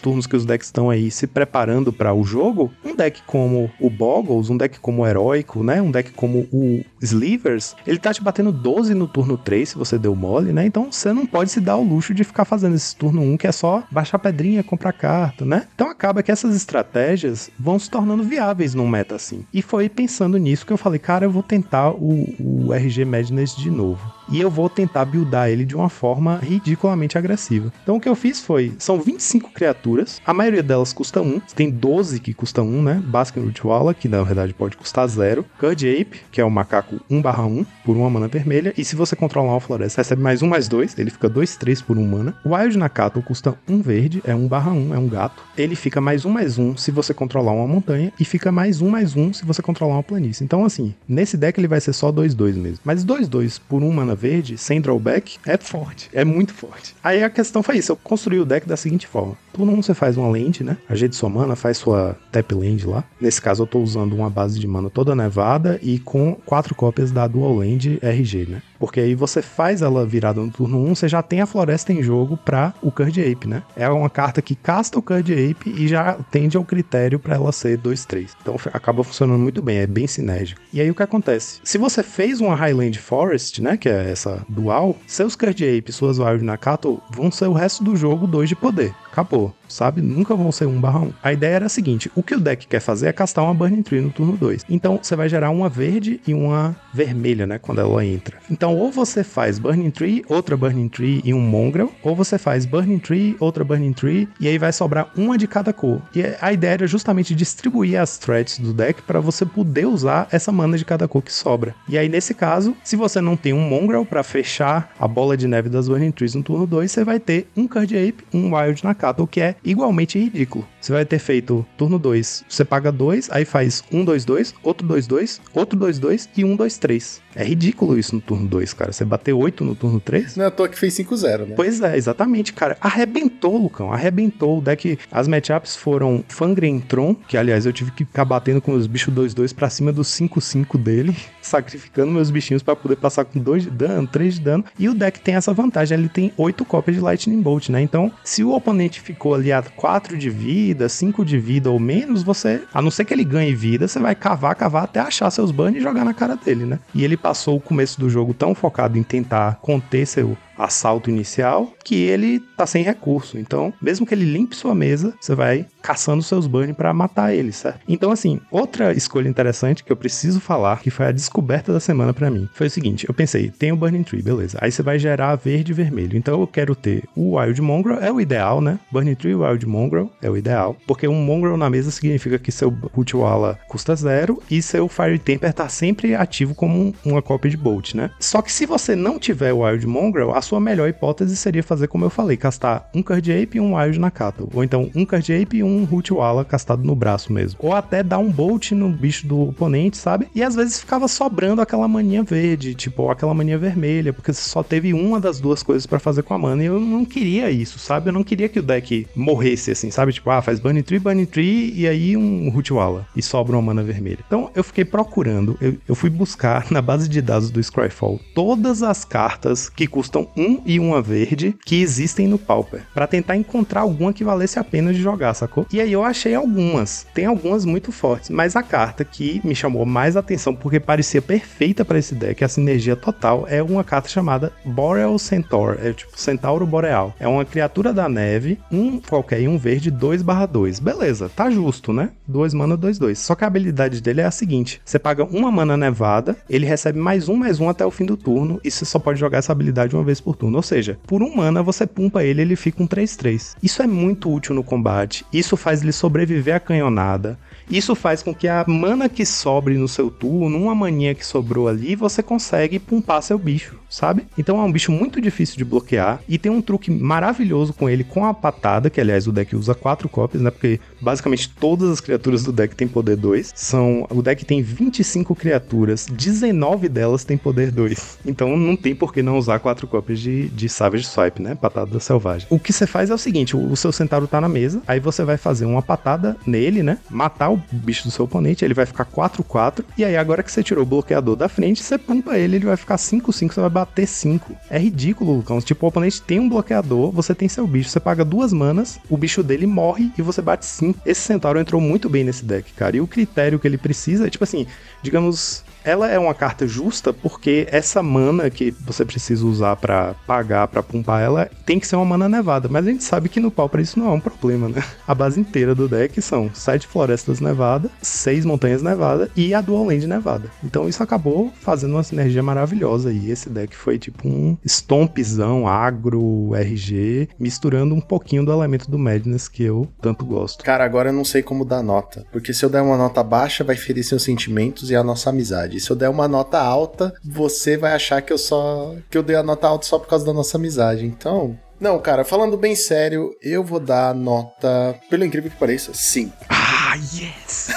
turnos que os decks estão aí se preparando para o jogo, um deck como o Boggles, um deck como o Heróico, né? Um deck como o Slivers, ele tá te batendo 12 no turno 3 se você deu mole, né? Então você não pode se dar o luxo de ficar fazendo esse turno 1 que é só baixar pedrinha, comprar carta, né? Então acaba que essas estratégias vão se tornando viáveis num meta assim. E foi pensando nisso que eu falei, cara, eu vou tentar o, o RG Madness de novo e eu vou tentar buildar ele de uma forma ridiculamente agressiva. Então o que eu fiz foi, são 25 criaturas, a maioria delas custa 1, tem 12 que custam 1, né? Baskin Rootwalla, que na verdade pode custar 0, Cud Ape, que é o macaco 1/1 por uma mana vermelha, e se você controlar uma floresta, recebe mais 1 mais 2, ele fica 2 3 por 1 mana. Wild Nakato custa 1 verde, é 1/1, é um gato. Ele fica mais 1 mais 1 se você controlar uma montanha e fica mais 1 mais 1 se você controlar uma planície. Então assim, nesse deck ele vai ser só 2 2 mesmo. Mas 2 2 por 1 mana verde, sem drawback, é forte. É muito forte. Aí a questão foi isso. Eu construí o deck da seguinte forma. Turno 1 você faz uma land, né? Ajeita sua mana, faz sua tap land lá. Nesse caso eu tô usando uma base de mana toda nevada e com quatro cópias da dual land RG, né? Porque aí você faz ela virada no turno 1, você já tem a floresta em jogo para o Curd Ape, né? É uma carta que casta o Curd Ape e já tende ao critério para ela ser 2-3. Então acaba funcionando muito bem, é bem sinérgico. E aí o que acontece? Se você fez uma Highland Forest, né, que é essa dual, seus Curd Ape, suas Wild Nakato vão ser o resto do jogo 2 de poder. Acabou sabe? Nunca vão ser 1 barra 1. A ideia era a seguinte: o que o deck quer fazer é castar uma Burning Tree no turno 2. Então você vai gerar uma verde e uma vermelha, né? Quando ela entra. Então, ou você faz Burning Tree, outra Burning Tree e um Mongrel, ou você faz Burning Tree, outra Burning Tree, e aí vai sobrar uma de cada cor. E a ideia era justamente distribuir as threats do deck para você poder usar essa mana de cada cor que sobra. E aí, nesse caso, se você não tem um Mongrel para fechar a bola de neve das Burning Trees no turno 2, você vai ter um Card Ape, um Wild Nakato, que é igualmente ridículo. Você vai ter feito turno 2, você paga 2, aí faz 1, 2, 2, outro 2, 2, outro 2, 2 e 1, 2, 3. É ridículo isso no turno 2, cara. Você bateu 8 no turno 3. Não é à toa que fez 5-0, né? Pois é, exatamente, cara. Arrebentou, Lucão. Arrebentou. O deck, as matchups foram Fangren-Tron, que aliás eu tive que ficar batendo com os bichos 2-2 pra cima do 5-5 dele, sacrificando meus bichinhos para poder passar com 2 de dano, 3 de dano. E o deck tem essa vantagem, ele tem 8 cópias de Lightning Bolt, né? Então, se o oponente ficou ali a 4 de vida, 5 de vida ou menos, você, a não ser que ele ganhe vida, você vai cavar, cavar até achar seus burns e jogar na cara dele, né? E ele passou o começo do jogo tão focado em tentar conter seu assalto inicial que ele tá sem recurso. Então, mesmo que ele limpe sua mesa, você vai caçando seus burn para matar ele, certo? Então, assim, outra escolha interessante que eu preciso falar, que foi a descoberta da semana para mim, foi o seguinte: eu pensei, tem o Burning Tree, beleza. Aí você vai gerar verde e vermelho. Então eu quero ter o Wild Mongrel, é o ideal, né? Burning Tree Wild Mongrel é o ideal, porque um Mongrel na mesa significa que seu Putwala custa zero e seu Fire Temper tá sempre ativo como uma cópia de Bolt, né? Só que se você não tiver o Wild Mongrel, a sua melhor hipótese seria fazer como eu falei, castar um Card Ape e um Wild Nakato. Ou então um Card Ape e um Root Walla castado no braço mesmo. Ou até dar um Bolt no bicho do oponente, sabe? E às vezes ficava sobrando aquela maninha verde, tipo, aquela maninha vermelha, porque você só teve uma das duas coisas para fazer com a mana. E eu não queria isso, sabe? Eu não queria que o deck morresse assim, sabe? Tipo, ah, faz Bunny Tree, Bunny Tree e aí um Root Walla. E sobra uma mana vermelha. Então eu fiquei procurando, eu, eu fui buscar na base de dados do Scryfall todas as cartas que custam um e uma verde que existem no Pauper, para tentar encontrar alguma que valesse a pena de jogar, sacou? E aí eu achei algumas, tem algumas muito fortes, mas a carta que me chamou mais atenção porque parecia perfeita para esse deck, a sinergia total, é uma carta chamada Boreal Centaur, é tipo Centauro Boreal. É uma criatura da neve, um qualquer e um verde 2/2. Beleza, tá justo, né? 2 mana 2 2. Só que a habilidade dele é a seguinte: você paga uma mana nevada, ele recebe mais um mais um até o fim do turno e você só pode jogar essa habilidade uma vez por turno. Ou seja, por um mana você pumpa ele, ele fica um 3-3. Isso é muito útil no combate. Isso faz ele sobreviver à canhonada. Isso faz com que a mana que sobre no seu turno, uma maninha que sobrou ali, você consegue pumpar seu bicho, sabe? Então é um bicho muito difícil de bloquear e tem um truque maravilhoso com ele, com a patada, que aliás o deck usa quatro cópias, né? Porque basicamente todas as criaturas do deck têm poder 2. São, o deck tem 25 criaturas, 19 delas têm poder 2. Então não tem por que não usar quatro cópias de, de Savage Swipe, né? Patada selvagem. O que você faz é o seguinte, o, o seu centauro tá na mesa, aí você vai fazer uma patada nele, né? Matar o bicho do seu oponente, ele vai ficar 4-4, e aí agora que você tirou o bloqueador da frente, você pumpa ele, ele vai ficar 5-5, você vai bater 5. É ridículo, Lucão. Tipo, o oponente tem um bloqueador, você tem seu bicho, você paga duas manas, o bicho dele morre e você bate 5. Esse centauro entrou muito bem nesse deck, cara. E o critério que ele precisa é, tipo assim, digamos, ela é uma carta justa porque essa mana que você precisa usar para pagar para pumpar ela tem que ser uma mana nevada, mas a gente sabe que no Pauper isso não é um problema, né? A base inteira do deck são sete florestas nevadas, seis montanhas nevadas e a Dual Land nevada. Então isso acabou fazendo uma sinergia maravilhosa e esse deck foi tipo um stompzão agro, RG, misturando um pouquinho do elemento do Madness que eu tanto gosto. Cara, agora eu não sei como dar nota, porque se eu der uma nota baixa vai ferir seus sentimentos e a nossa amizade. Se eu der uma nota alta, você vai achar que eu só que eu dei a nota alta só por causa da nossa amizade. Então, não, cara, falando bem sério, eu vou dar nota, pelo incrível que pareça, 5. Ah, yes!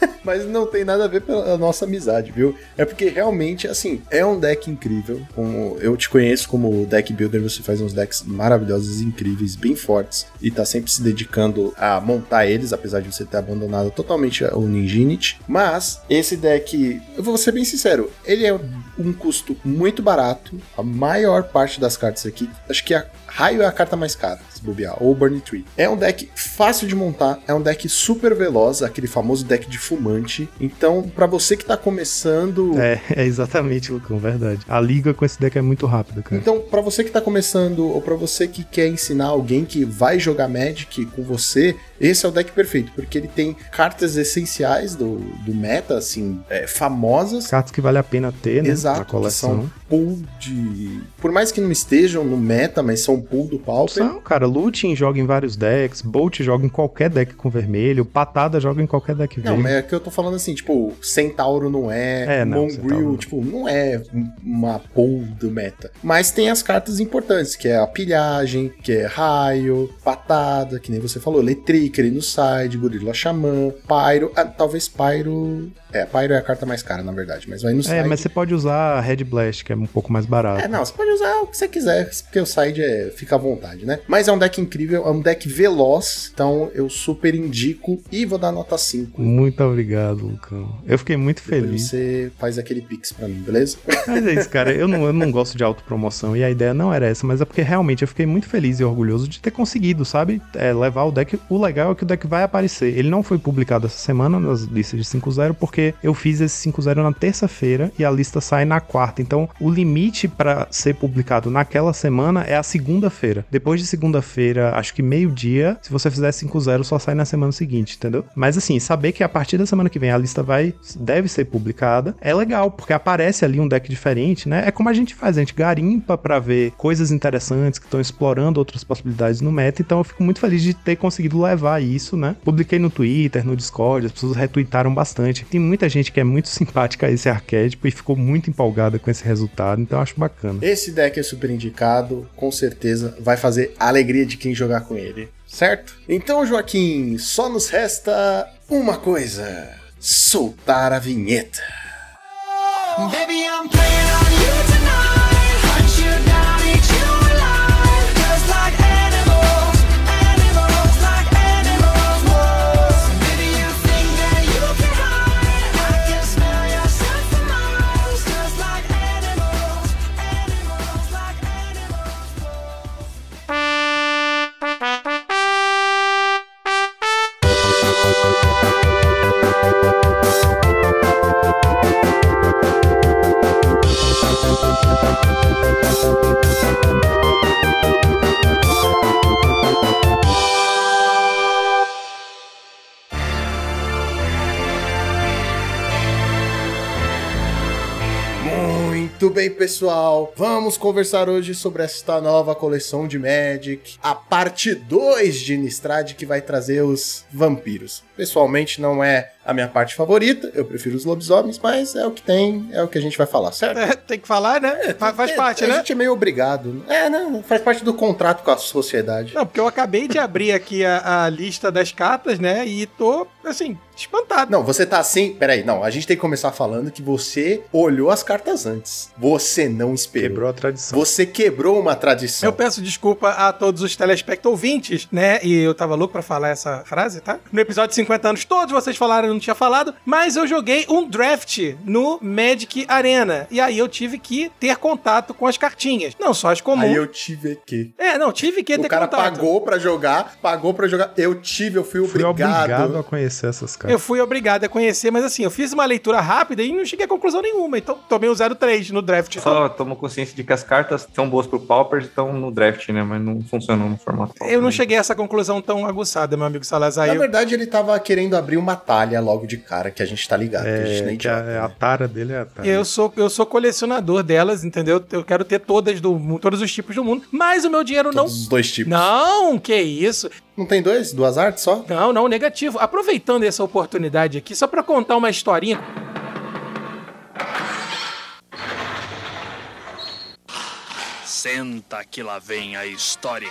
Mas não tem nada a ver com a nossa amizade, viu? É porque realmente, assim, é um deck incrível. Como eu te conheço como deck builder, você faz uns decks maravilhosos, incríveis, bem fortes. E tá sempre se dedicando a montar eles, apesar de você ter abandonado totalmente o Ninjinity. Mas esse deck, eu vou ser bem sincero, ele é um custo muito barato. A maior parte das cartas aqui, acho que a Raio é a carta mais cara, se bobear, ou Burning Tree. É um deck fácil de montar, é um deck super veloz, aquele famoso deck de fumante. Então, para você que tá começando. É, é exatamente, Lucão, verdade. A liga com esse deck é muito rápida, cara. Então, para você que tá começando, ou para você que quer ensinar alguém que vai jogar Magic com você, esse é o deck perfeito, porque ele tem cartas essenciais do, do meta, assim, é, famosas. Cartas que vale a pena ter, né? Exato, na coleção. são pool de. Por mais que não estejam no meta, mas são pool do Pauper. São, cara, Looting joga em vários decks, Bolt joga em qualquer deck com vermelho, Patada joga em qualquer deck Não, verde. mas é que eu tô falando assim, tipo, Centauro não é, É, não, Mongrel, não. tipo, não é uma pool do meta. Mas tem as cartas importantes, que é a pilhagem, que é raio, patada, que nem você falou, Letrickery no side, Gorila Xamã, Pyro, ah, talvez Pyro... É, Pyro é a carta mais cara, na verdade, mas vai no side. É, mas você pode usar Red Blast, que é um pouco mais barato. É, não, você pode usar o que você quiser, porque o side é, fica à vontade, né? Mas é um deck incrível, é um deck veloz, então eu super indico e vou dar nota 5. Muito obrigado, Lucão. Eu fiquei muito Depois feliz. você faz aquele pix pra mim, beleza? Mas é isso, cara. Eu não, eu não gosto de autopromoção e a ideia não era essa, mas é porque realmente eu fiquei muito feliz e orgulhoso de ter conseguido, sabe? É, levar o deck. O legal é que o deck vai aparecer. Ele não foi publicado essa semana nas listas de 5.0 porque eu fiz esse 5.0 na terça-feira e a lista sai na quarta. Então o limite pra ser publicado naquela semana é a segunda-feira. Depois de segunda-feira, acho que meio-dia, se você fizer 5.0 só sai na semana seguinte, entendeu? Mas assim, saber que a partir da semana que vem a lista vai deve ser publicada é legal, porque aparece ali um deck diferente, né? É como a gente faz, a gente garimpa pra ver coisas interessantes que estão explorando outras possibilidades no meta, então eu fico muito feliz de ter conseguido levar isso, né? Publiquei no Twitter, no Discord, as pessoas retweetaram bastante. Tem muita gente que é muito simpática a esse arquétipo e ficou muito empolgada com esse resultado, então eu acho bacana. Esse deck é super indicado, com certeza vai fazer a alegria de quem jogar com ele, certo? Então, Joaquim, só nos resta uma coisa: soltar a vinheta. Baby, I'm playing on you tonight. Muito bem, pessoal. Vamos conversar hoje sobre esta nova coleção de Magic, a parte 2 de Innistrad que vai trazer os vampiros. Pessoalmente não é a minha parte favorita, eu prefiro os lobisomens, mas é o que tem, é o que a gente vai falar, certo? É, tem que falar, né? Fa- faz É, parte, a né? gente é meio obrigado. É, não, faz parte do contrato com a sociedade. Não, porque eu acabei de abrir aqui a, a lista das cartas, né? E tô, assim, espantado. Não, você tá assim. Peraí, não. A gente tem que começar falando que você olhou as cartas antes. Você não esperou. Quebrou a tradição. Você quebrou uma tradição. Eu peço desculpa a todos os telespectadores ouvintes, né? E eu tava louco pra falar essa frase, tá? No episódio de 50 anos, todos vocês falaram, não tinha falado, mas eu joguei um draft no Magic Arena. E aí eu tive que ter contato com as cartinhas. Não só as comuns. Aí eu tive que. É, não, tive que O ter cara contato. pagou pra jogar, pagou pra jogar. Eu tive, eu fui Fui obrigado. obrigado a conhecer essas cartas. Eu fui obrigado a conhecer, mas assim, eu fiz uma leitura rápida e não cheguei a conclusão nenhuma. Então tomei o 03 no draft. Só tomo consciência de que as cartas são boas pro Paupers e estão no draft, né? Mas não funcionam no formato Pauper. Eu não cheguei a essa conclusão tão aguçada, meu amigo Salazar. Na Eu- verdade, ele tava querendo abrir uma talha logo de cara, que a gente tá ligado. que a gente É, nem que a, idiota, a né? tara dele é a tara. Eu sou, eu sou colecionador delas, entendeu? Eu quero ter todas do todos os tipos do mundo, mas o meu dinheiro não. Todos os dois tipos. Não, que isso? Não tem dois? Duas artes só? Não, não, negativo. Aproveitando essa oportunidade aqui, só pra contar uma historinha. Senta que lá vem a história.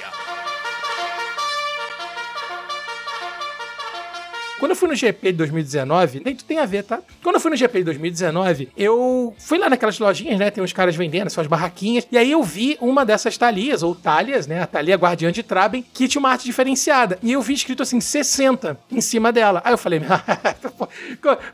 Quando eu fui no GP de 2019, nem tudo tem a ver, tá? Quando eu fui no GP de 2019, eu fui lá naquelas lojinhas, né? Tem uns caras vendendo suas barraquinhas. E aí eu vi uma dessas talias, ou talhas, né? A talia Guardiã de Traben, que tinha uma arte diferenciada. E eu vi escrito assim, 60 em cima dela. Aí eu falei, pô,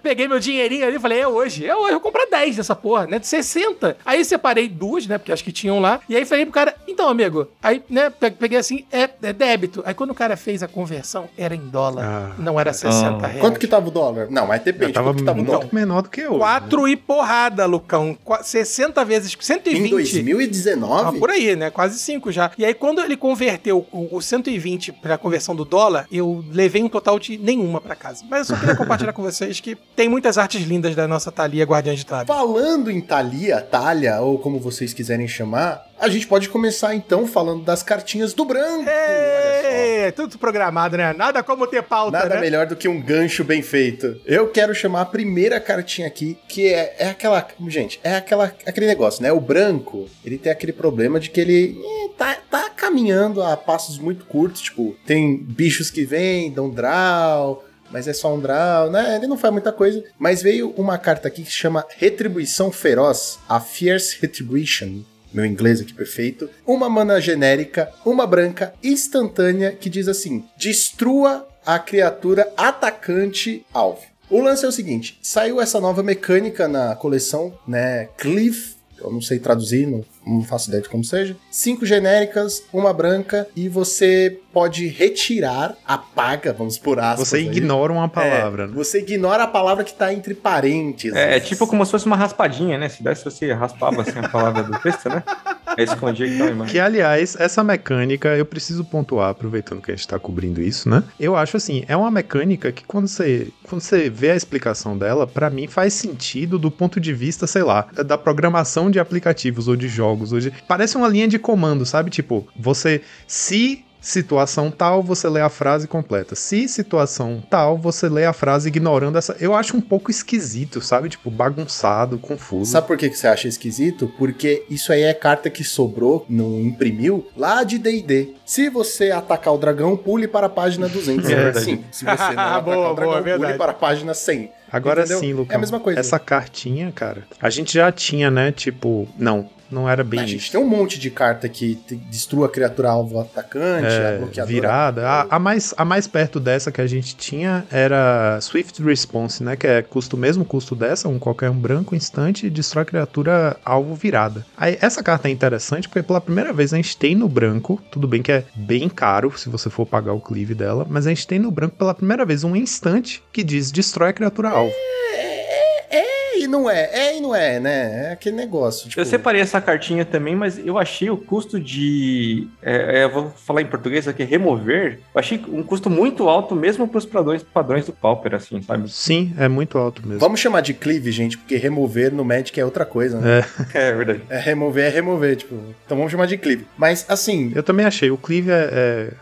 peguei meu dinheirinho ali e falei, é hoje, é hoje, eu vou comprar 10 dessa porra, né? De 60. Aí separei duas, né? Porque acho que tinham lá. E aí falei pro cara, então, amigo, aí, né? pe- Peguei assim, é, é débito. Aí quando o cara fez a conversão, era em dólar, Ah. não era 60 reais. Quanto que tava o dólar? Não, mas depende. Eu tava Quanto que tava o muito dólar? menor do que eu. Quatro e porrada, Lucão. Qua- 60 vezes, 120. Em 2019? Ah, por aí, né? Quase 5 já. E aí, quando ele converteu o, o 120 pra conversão do dólar, eu levei um total de nenhuma pra casa. Mas eu só queria compartilhar com vocês que tem muitas artes lindas da nossa Thalia Guardiã de Trabe. Falando em Thalia, Talha, ou como vocês quiserem chamar, a gente pode começar então falando das cartinhas do branco. É, tudo programado, né? Nada como ter pauta, Nada né? melhor do que um gancho bem feito. Eu quero chamar a primeira cartinha aqui, que é, é aquela. Gente, é aquela, aquele negócio, né? O branco, ele tem aquele problema de que ele eh, tá, tá caminhando a passos muito curtos. Tipo, tem bichos que vêm, dão draw. Mas é só um draw, né? Ele não faz muita coisa. Mas veio uma carta aqui que se chama Retribuição Feroz, a Fierce Retribution. Meu inglês aqui perfeito. Uma mana genérica, uma branca instantânea que diz assim: destrua a criatura atacante alvo. O lance é o seguinte: saiu essa nova mecânica na coleção, né? Cliff. Eu não sei traduzir, não, não faço ideia de como seja. Cinco genéricas, uma branca, e você pode retirar, apaga, vamos por aspas. Você aí. ignora uma É, palavra, né? Você ignora a palavra que tá entre parênteses. É, é tipo como se fosse uma raspadinha, né? Se desse, você raspava assim a palavra do texto, né? Aí escondia que tava embaixo. Que, aliás, essa mecânica, eu preciso pontuar, aproveitando que a gente tá cobrindo isso, né? Eu acho assim, é uma mecânica que quando você, quando você vê a explicação dela, pra mim faz sentido do ponto de vista, sei lá, da programação de aplicativos ou de jogos. Ou de... Parece uma linha de comando, sabe? Tipo, você, se situação tal, você lê a frase completa. Se situação tal, você lê a frase ignorando essa. Eu acho um pouco esquisito, sabe? Tipo, bagunçado, confuso. Sabe por que que você acha esquisito? Porque isso aí é carta que sobrou, não imprimiu, lá de D&D. Se você atacar o dragão, pule para a página 200. É verdade. Sim, se você não atacar Boa, o dragão, boa, pule verdade. para a página 100. Agora Entendeu? sim, Lucão. É a mesma coisa. Essa cartinha, cara, a gente já tinha, né? Tipo, não, não era bem a gente isso. tem um monte de carta que destrua a criatura alvo atacante, a É, bloqueadora. virada. A, a mais, a mais perto dessa que a gente tinha era Swift Response, né? Que é custo mesmo custo dessa, um qualquer um branco instante destrói a criatura alvo virada. Aí essa carta é interessante porque pela primeira vez a gente tem no branco, tudo bem que é bem caro se você for pagar o cleave dela, mas a gente tem no branco pela primeira vez um instante que diz destrói a criatura alvo. É e não é. É e não é, né? É aquele negócio. Tipo, Eu separei essa cartinha também, mas eu achei o custo de. é, é, eu vou falar em português aqui, remover. Eu achei um custo muito alto, mesmo para os padrões, padrões do Pauper, assim, sabe? Sim, é muito alto mesmo. Vamos chamar de cleave, gente, porque remover no Magic é outra coisa, né? É verdade. É, remover é remover, tipo. Então vamos chamar de cleave. Mas assim, Eu também achei. O Cleave é,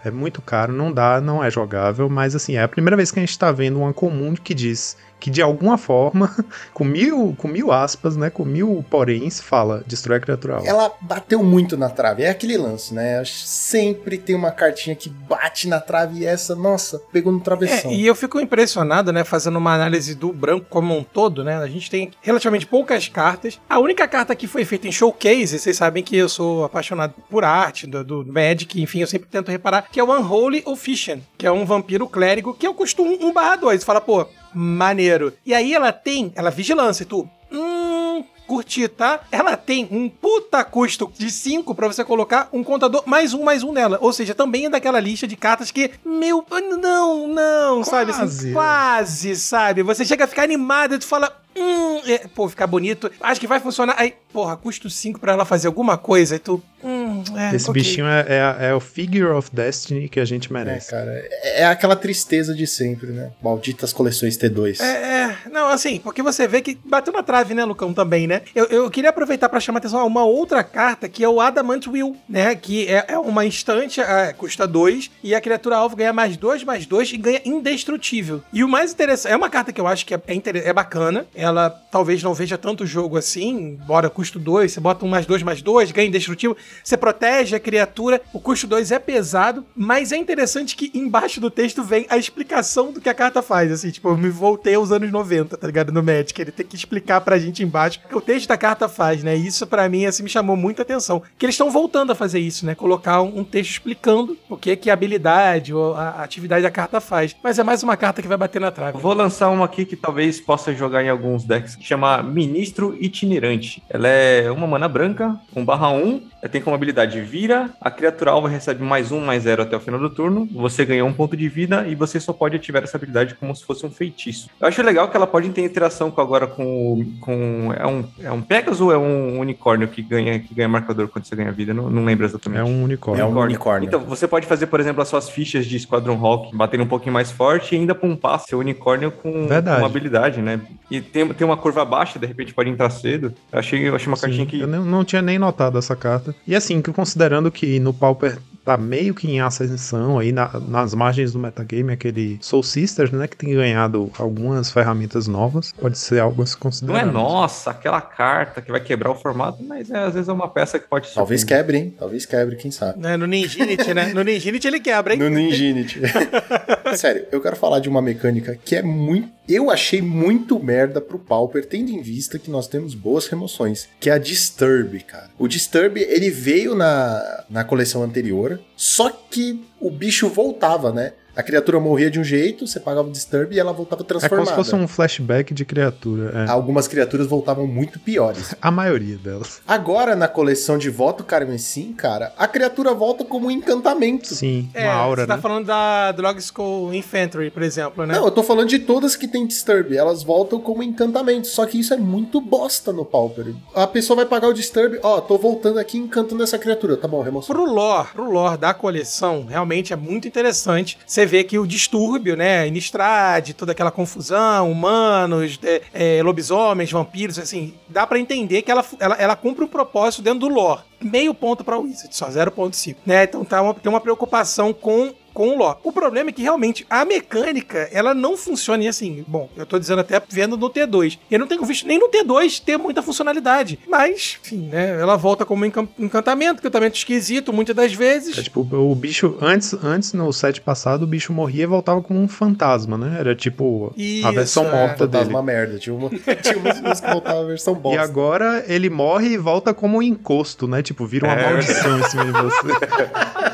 é, é muito caro, não dá, não é jogável, mas assim, é a primeira vez que a gente tá vendo uma comum que diz que de alguma forma, com mil, com mil aspas, né, com mil poréns, fala destrói a criatura alvo. ela bateu muito na trave. É aquele lance, né? Sempre tem uma cartinha que bate na trave e essa, nossa, pegou no travessão. É, e eu fico impressionado, né, fazendo uma análise do branco como um todo, né? A gente tem relativamente poucas cartas. A única carta que foi feita em showcase, vocês sabem que eu sou apaixonado por arte, do, do Magic, enfim, eu sempre tento reparar, que é o Unholy Offician, que é um vampiro clérigo, que eu custo 1 barra 2. Fala, pô, maneiro. E aí ela tem, ela é vigilância, e tu, hum, curti, tá? Ela tem um puta custo de 5 pra você colocar um contador mais um, mais um nela. Ou seja, também é daquela lista de cartas que, meu, não, não, sabe? Assim, Quase. quase, sabe? Você chega a ficar animado e tu fala, hum, é, pô, ficar bonito, acho que vai funcionar. Aí, porra, custo 5 pra ela fazer alguma coisa, e tu, hum, é, Esse ok. bichinho é, é, é o Figure of Destiny que a gente É, merece. cara, é é aquela tristeza de sempre, né? Malditas coleções T2. É, é, não, assim, porque você vê que bateu na trave, né, Lucão, também, né? Eu, eu queria aproveitar pra chamar atenção a uma outra carta, que é o Adamant Will, né? Que é, é uma instante, é, custa 2, e a criatura alvo ganha mais 2, mais 2 e ganha indestrutível. E o mais interessante, é uma carta que eu acho que é, é, inter- é bacana, ela talvez não veja tanto jogo assim, embora custo 2, você bota um mais 2, mais 2, ganha indestrutível, você protege a criatura, o custo 2 é pesado, mas é interessante que embaixo do texto vem a explicação do que a carta faz, assim, tipo, eu me voltei aos anos 90, tá ligado, no Magic, ele tem que explicar pra gente embaixo o que o texto da carta faz, né, e isso pra mim, assim, me chamou muita atenção, que eles estão voltando a fazer isso, né, colocar um, um texto explicando o que que a habilidade ou a, atividade da carta faz, mas é mais uma carta que vai bater na trave. Vou lançar uma aqui que talvez possa jogar em alguns decks, que chama Ministro Itinerante. Ela é uma mana branca, 1 barra 1, ela tem como habilidade vira, a criatura alva recebe mais um, mais zero até o final do turno, você ganha um ponto de vida e você só pode ativar essa habilidade como se fosse um feitiço. Eu acho legal que ela pode ter interação com agora com, com é um é um Pegasus ou é um unicórnio que ganha que ganha marcador quando você ganha vida? Não, não lembro exatamente. É um unicórnio. É um unicórnio. Então, você pode fazer, por exemplo, as suas fichas de Squadron Hawk baterem um pouquinho mais forte e ainda pumpar seu unicórnio com, com uma habilidade, né? E tem, tem uma curva baixa, de repente pode entrar cedo. Eu achei, eu achei uma cartinha Sim, que. Eu não, não tinha nem notado essa carta. E assim, que considerando que no Pauper tá meio que em ascensão aí na- nas margens do metagame, aquele Soul Sisters, né, que tem ganhado algumas ferramentas novas, pode ser algo a se Não considerar. é nossa, aquela carta que vai quebrar o formato, mas é, às vezes é uma peça que pode Talvez quebre, hein? Talvez quebre, quem sabe. Né, no Ninjinity, né? No Ninjinity ele quebra, hein? No Ninjinity. Sério, eu quero falar de uma mecânica que é muito. Eu achei muito merda pro Pauper, tendo em vista que nós temos boas remoções, que é a Disturb, cara. O Disturb, ele veio na, na coleção anterior, só que o bicho voltava, né? A criatura morria de um jeito, você pagava o Disturb e ela voltava É como transformada. se fosse um flashback de criatura. é. Algumas criaturas voltavam muito piores. A maioria delas. Agora, na coleção de voto Carmesim, cara, a criatura volta como um encantamento. Sim, É, uma aura, você tá né? falando da Drog School Infantry, por exemplo, né? Não, eu tô falando de todas que tem Disturb. Elas voltam como encantamento. Só que isso é muito bosta no Pauper. A pessoa vai pagar o Disturb. Ó, tô voltando aqui encantando essa criatura. Tá bom, remoção. Pro lore, pro lore da coleção, realmente é muito interessante. Você vê que o distúrbio, né, Innistrad, toda aquela confusão, humanos, é, é, lobisomens, vampiros, assim, dá pra entender que ela, ela, ela cumpre um propósito dentro do lore. Meio ponto pra Wizard, só 0.5, né? Então tá uma, tem uma preocupação com com o lore. O problema é que realmente a mecânica, ela não funciona e assim, bom, eu tô dizendo até vendo no T2. Eu não tenho visto nem no T2 ter muita funcionalidade. Mas, enfim, né, ela volta como encan- encantamento, encantamento esquisito muitas das vezes. É tipo, o bicho, antes, antes no set passado, o bicho morria e voltava como um fantasma, né? Era tipo a Isso, versão é. morta dele. Fantasma merda. Tinha, uma, tinha umas que voltavam a versão E bosta. agora ele morre e volta como um encosto, né? Tipo, vira uma É. maldição em cima de você.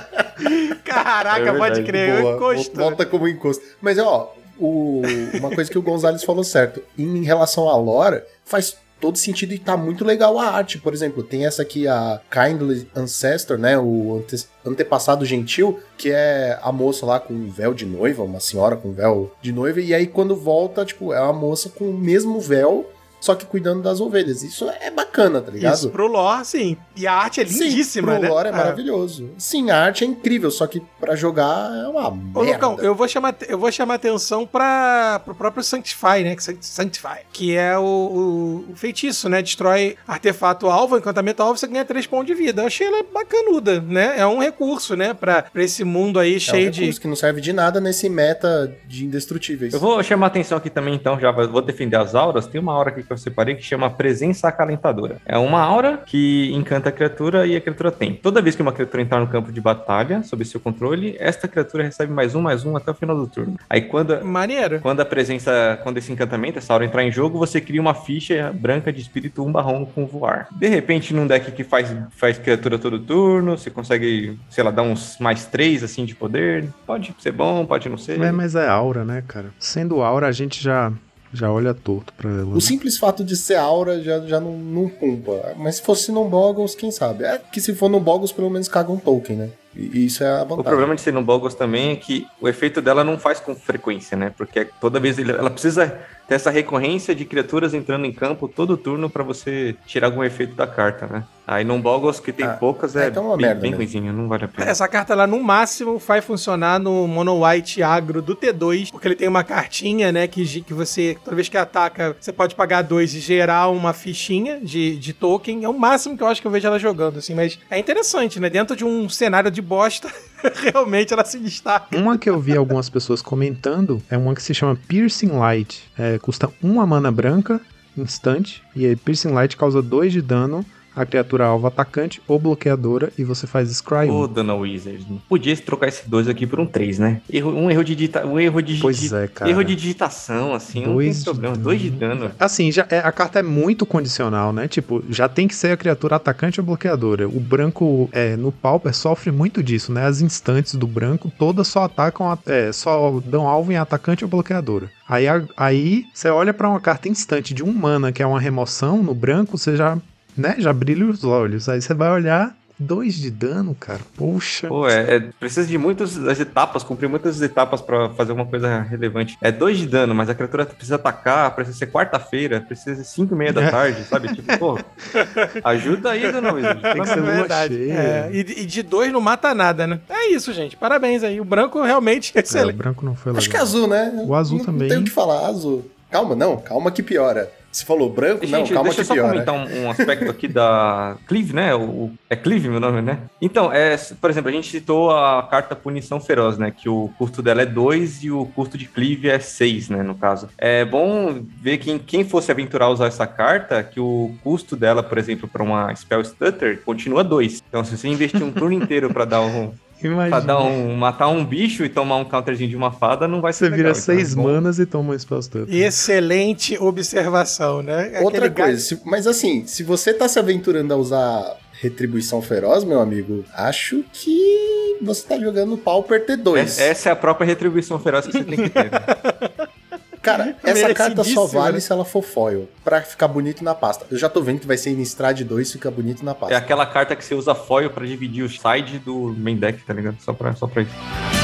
Caraca, É pode crer, Boa, encosto. Volta como encosto. Mas, ó, o- uma coisa que o Gonzalez falou certo. Em relação à lore, faz todo sentido e tá muito legal a arte. Por exemplo, tem essa aqui, a Kindly Ancestor, né? O ante- antepassado gentil, que é a moça lá com um véu de noiva, uma senhora com véu de noiva. E aí, quando volta, tipo, é uma moça com o mesmo véu só que cuidando das ovelhas. Isso é bacana, tá ligado? Isso pro lore, sim. E a arte é lindíssima, Sim, né? pro lore é Ah. maravilhoso. Sim, a arte é incrível, só que pra jogar é uma Ô, merda. Lucão, eu vou chamar, eu vou chamar atenção para o próprio Sanctify, né? que Sanct- Sanctify, que é o, o- o feitiço, né? Destrói artefato alvo, encantamento alvo, você ganha 3 pontos de vida. Eu achei ela bacanuda, né? É um recurso, né? Pra, pra esse mundo aí É um cheio de. recurso que não serve de nada nesse meta de indestrutíveis. Eu vou chamar a atenção aqui também, então, já vou defender as auras. Tem uma aura aqui que eu separei que chama Presença Acalentadora. É uma aura que encanta a criatura e a criatura tem. Toda vez que uma criatura entrar no campo de batalha, sob seu controle, esta criatura recebe mais um, mais um até o final do turno. Aí quando, Maneiro. quando a presença, quando esse encantamento, essa aura entrar em jogo, você cria uma ficha branca de espírito 1 barrão com voar. De repente, num deck que faz, faz criatura todo turno, você consegue, sei lá, dar uns mais três assim de poder. Pode ser bom, pode não ser. É, mas é aura, né, cara? Sendo aura, a gente já, já olha torto pra ela. O simples fato de ser aura já, já não, não pumpa. Mas se fosse no Boggles, quem sabe? É que se for no Boggles, pelo menos caga um token, né? E isso é a vantagem. O problema de ser no Boggles também é que o efeito dela não faz com frequência, né? Porque toda vez ele- ela precisa ter essa recorrência de criaturas entrando em campo todo turno pra você tirar algum efeito da carta, né? Aí no Boggles, que tem Ah, poucas, é, é, então é uma bem, merda bem ruimzinho, não vale a pena. Essa carta lá, no máximo, vai funcionar no Mono White Agro do T2, porque ele tem uma cartinha, né, que, que você, toda vez que ataca, você pode pagar dois e gerar uma fichinha de, de token. É o máximo que eu acho que eu vejo ela jogando, assim, mas é interessante, né? Dentro de um cenário de bosta, realmente ela se destaca. Uma que eu vi algumas pessoas comentando é uma que se chama Piercing Light. É, custa uma mana branca, instante, e aí Piercing Light causa 2 de dano a criatura alvo atacante ou bloqueadora e você faz Scry 1. Ô, Dona Wizard, podia trocar esse dois aqui por um 3, né? Erro, um erro de digita, um erro de Pois é, cara. erro de digitação, assim, não Dois de tem problema. dano. Dois de dano. Assim, já é- a carta é muito condicional, né? Tipo, já tem que ser a criatura atacante ou bloqueadora. O branco é, no Pauper sofre muito disso, né? As instantes do branco todas só atacam, é, só dão alvo em atacante ou bloqueadora. Aí, aí você olha pra uma carta instante de um mana, que é uma remoção no branco, você já, né? Já brilha os olhos. Aí você vai olhar. Dois de dano, cara. Poxa. Pô, é, é- precisa de muitas as etapas, cumprir muitas etapas pra fazer alguma coisa relevante. É dois de dano, mas a criatura precisa atacar, precisa ser quarta-feira, precisa ser cinco e meia da tarde, sabe? Tipo, pô, ajuda aí, dona Wizard. Tem que ser lua Verdade. cheia. É, e, e de dois não mata nada, né? É isso, gente. Parabéns aí. O branco realmente é É, o excelente. branco não foi legal. Acho que é azul, né? O azul não, também. Não tem o que falar, azul. Calma, não, calma que piora. Você falou branco? não, Gente, calma deixa eu só piora. comentar um, um aspecto aqui da Clive, né? O, o- é Clive meu nome, né? Então, é, por exemplo, a gente citou a carta Punição Feroz, né? Que o custo dela é 2 e o custo de Clive é 6, né? No caso. É bom ver que quem fosse aventurar a usar essa carta, que o custo dela, por exemplo, para uma Spell Stutter, continua 2. Então, se você investir um turno inteiro para dar um. Pra Imagina. dar um, matar um bicho e tomar um counterzinho de uma fada, não vai ser Você vira legal. Então, seis é bom- manas e toma um spell stutter. Excelente observação, né? Outra Aquele coisa, se- mas assim, se você tá se aventurando a usar Retribuição Feroz, meu amigo, acho que você tá jogando Pauper T2. É- Essa é a própria retribuição feroz que você tem que ter. né? Cara, essa carta só vale né? se ela for foil, pra ficar bonito na pasta. Eu já tô vendo que vai ser Innistrad 2 fica bonito na pasta. É aquela carta que você usa foil pra dividir o side do main deck, tá ligado? Só pra, só pra isso.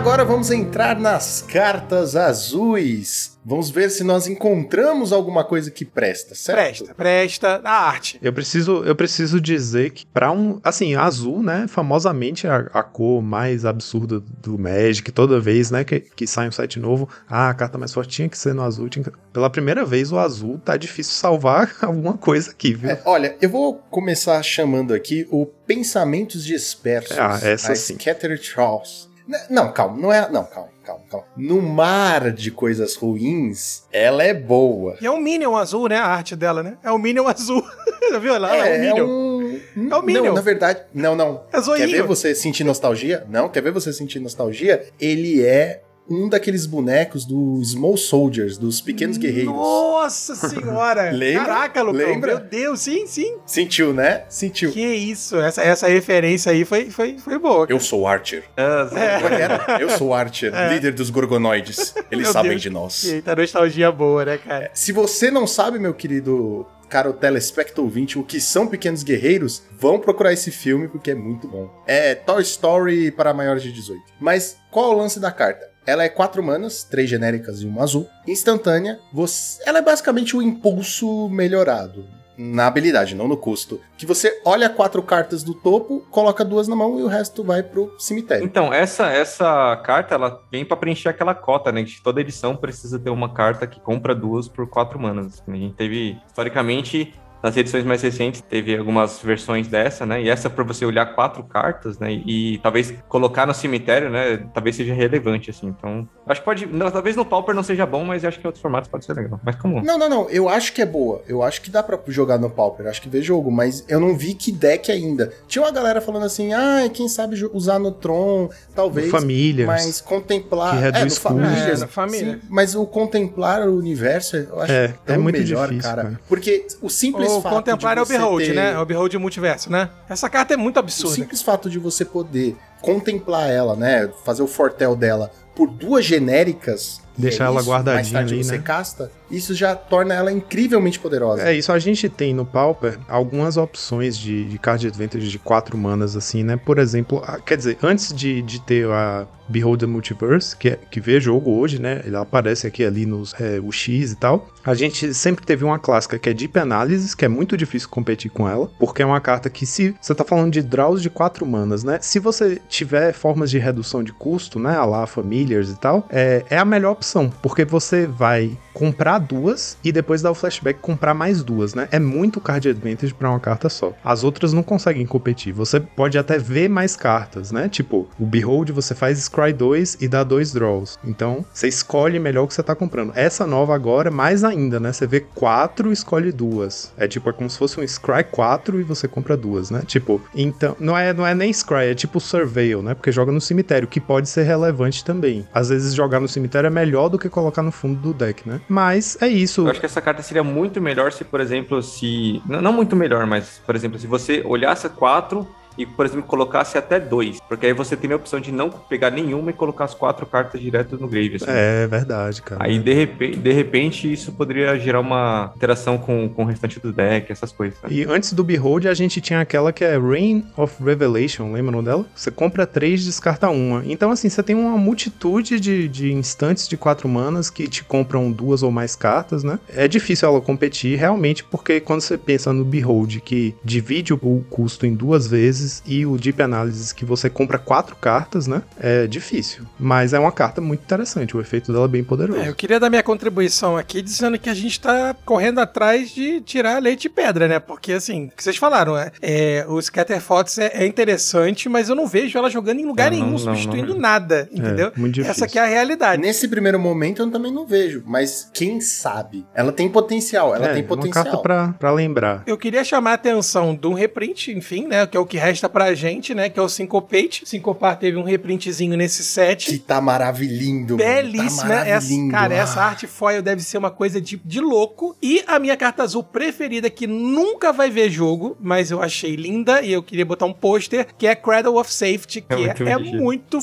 Agora vamos entrar nas cartas azuis. Vamos ver se nós encontramos alguma coisa que presta, certo? Presta, presta. A arte. Eu preciso, eu preciso dizer que pra um, assim, azul, né, famosamente a, a cor mais absurda do Magic, toda vez, né, que, que sai um site novo, ah, a carta mais forte tinha que ser no azul, tinha que- pela primeira vez o azul tá difícil salvar alguma coisa aqui, viu? É, olha, eu vou começar chamando aqui o Pensamentos Dispersos. Ah, essa a sim. Scattered Thoughts. N- Não, calma, não é. Não, calma, calma, calma. No mar de coisas ruins, ela é boa. E é um Minion azul, né? A arte dela, né? É um Minion azul. Já viu lá? É, um Minion. um. É um Minion. Não, na verdade, não, não. É zoinho. Quer ver você sentir nostalgia? Não, quer ver você sentir nostalgia? Ele é um daqueles bonecos dos Small Soldiers, dos Pequenos Guerreiros. Nossa senhora! Lembra? Caraca, Lucão. Lembra? Meu Deus, sim, sim. Sentiu, né? Sentiu. Que isso. Essa, essa referência aí foi, foi, foi boa. Eu sou Archer. Ah, Como é? Eu sou Archer, líder dos Gorgonoides. Eles Meu sabem Deus. de nós. Eita, nostalgia boa, né, cara? Se você não sabe, meu querido caro telespecto ouvinte, o que são Pequenos Guerreiros, vão procurar esse filme porque é muito bom. É Toy Story para maiores de 18. Mas qual é o lance da carta? Ela é quatro manas, três genéricas e uma azul. Instantânea. Você... Ela é basicamente o impulso melhorado. Na habilidade, não no custo. Que você olha quatro cartas do topo, coloca duas na mão e o resto vai pro cemitério. Então, essa, essa carta, ela vem pra preencher aquela cota, né? Que toda edição precisa ter uma carta que compra duas por quatro manas. A gente teve, historicamente, nas edições mais recentes, teve algumas versões dessa, né? E essa pra você olhar quatro cartas, né? E, talvez colocar no cemitério, né? Talvez seja relevante, assim. Então, acho que pode... não, talvez no Pauper não seja bom, mas acho que em outros formatos pode ser legal. Mas como... Não, não, não. Eu acho que é boa. Eu acho que dá pra jogar no Pauper. Acho que vê jogo, mas eu não vi que deck ainda. Tinha uma galera falando assim, ah, quem sabe usar no Tron, talvez. No Familiars. Mas contemplar. Que reduz é, no custo. Familiars, É, no Familiars. sim, mas o contemplar o universo, eu acho É, tão é muito melhor, difícil, cara. cara. Porque o simples O fato contemplar é o Behold, ter- né? É o Behold multiverso, né? Essa carta é muito O absurda. simples fato de você poder contemplar ela, né? Fazer o fortel dela por duas genéricas. Deixar é ela isso, guardadinha tarde ali, você né? casta, isso já torna ela incrivelmente poderosa. É isso, a gente tem no Pauper algumas opções de, de card advantage de quatro manas, assim, né? Por exemplo, a- quer dizer, antes de, de ter a Behold the Multiverse, que, é- que vê jogo hoje, né? Ele aparece aqui ali nos é, o X e tal. A gente sempre teve uma clássica que é Deep Analysis, que é muito difícil competir com ela, porque é uma carta que se você tá falando de draws de quatro manas, né? Se você tiver formas de redução de custo, né? A lá Familiars e tal, é, é a melhor opção, porque você vai comprar duas e depois dar o flashback comprar mais duas, né? É muito card advantage pra uma carta só. As outras não conseguem competir. Você pode até ver mais cartas, né? Tipo, o Behold você faz Scry 2 e dá dois draws. Então, você escolhe melhor o que você tá comprando. Essa nova agora, mais ainda, né? Você vê quatro, escolhe duas. É tipo, é como se fosse um Scry 4 e você compra duas, né? Tipo, então, não é, não é nem Scry, é tipo Surveil, né? Porque joga no cemitério, que pode ser relevante também. Às vezes jogar no cemitério é melhor do que colocar no fundo do deck, né? Mas é isso. Eu acho que essa carta seria muito melhor se, por exemplo, se. Não, não muito melhor, mas, por exemplo, se você olhasse quatro e, por exemplo, colocasse até dois. Porque aí você tem a opção de não pegar nenhuma e colocar as quatro cartas direto no grave. assim. É verdade, cara. Aí, de repente, de repente, isso poderia gerar uma interação com, com o restante do deck, essas coisas. né? E antes do Behold, a gente tinha aquela que é Reign of Revelation, lembra o nome dela? Você compra três, descarta uma. Então, assim, você tem uma multitude de, de instantes de quatro manas que te compram duas ou mais cartas, né? É difícil ela competir, realmente, porque quando você pensa no Behold, que divide o custo em duas vezes, e o Deep Analysis, que você compra quatro cartas, né? É difícil. Mas é uma carta muito interessante, o efeito dela é bem poderoso. É, eu queria dar minha contribuição aqui dizendo que a gente tá correndo atrás de tirar leite e pedra, né? Porque, assim, o que vocês falaram, é, é, o Scatterfox é, é interessante, mas eu não vejo ela jogando em lugar Não, não, nenhum, não, substituindo não. nada, entendeu? muito difícil. Essa aqui é a realidade. Nesse primeiro momento eu também não vejo, mas quem sabe? Ela tem potencial, ela é, tem uma potencial. carta pra, pra lembrar. Eu queria chamar a atenção de um reprint, enfim, né? Que é o que resta pra gente, né? Que é o Syncopate. Syncopar teve um reprintzinho nesse set. Que tá maravilhindo. mano, Belíssima. Tá essa, maravilhindo. cara, Ah. essa arte foil deve ser uma coisa de, de louco. E a minha carta azul preferida, que nunca vai ver jogo, mas eu achei linda e eu queria botar um pôster, que é Cradle of Safety, que É é, muito é bonitinho. muito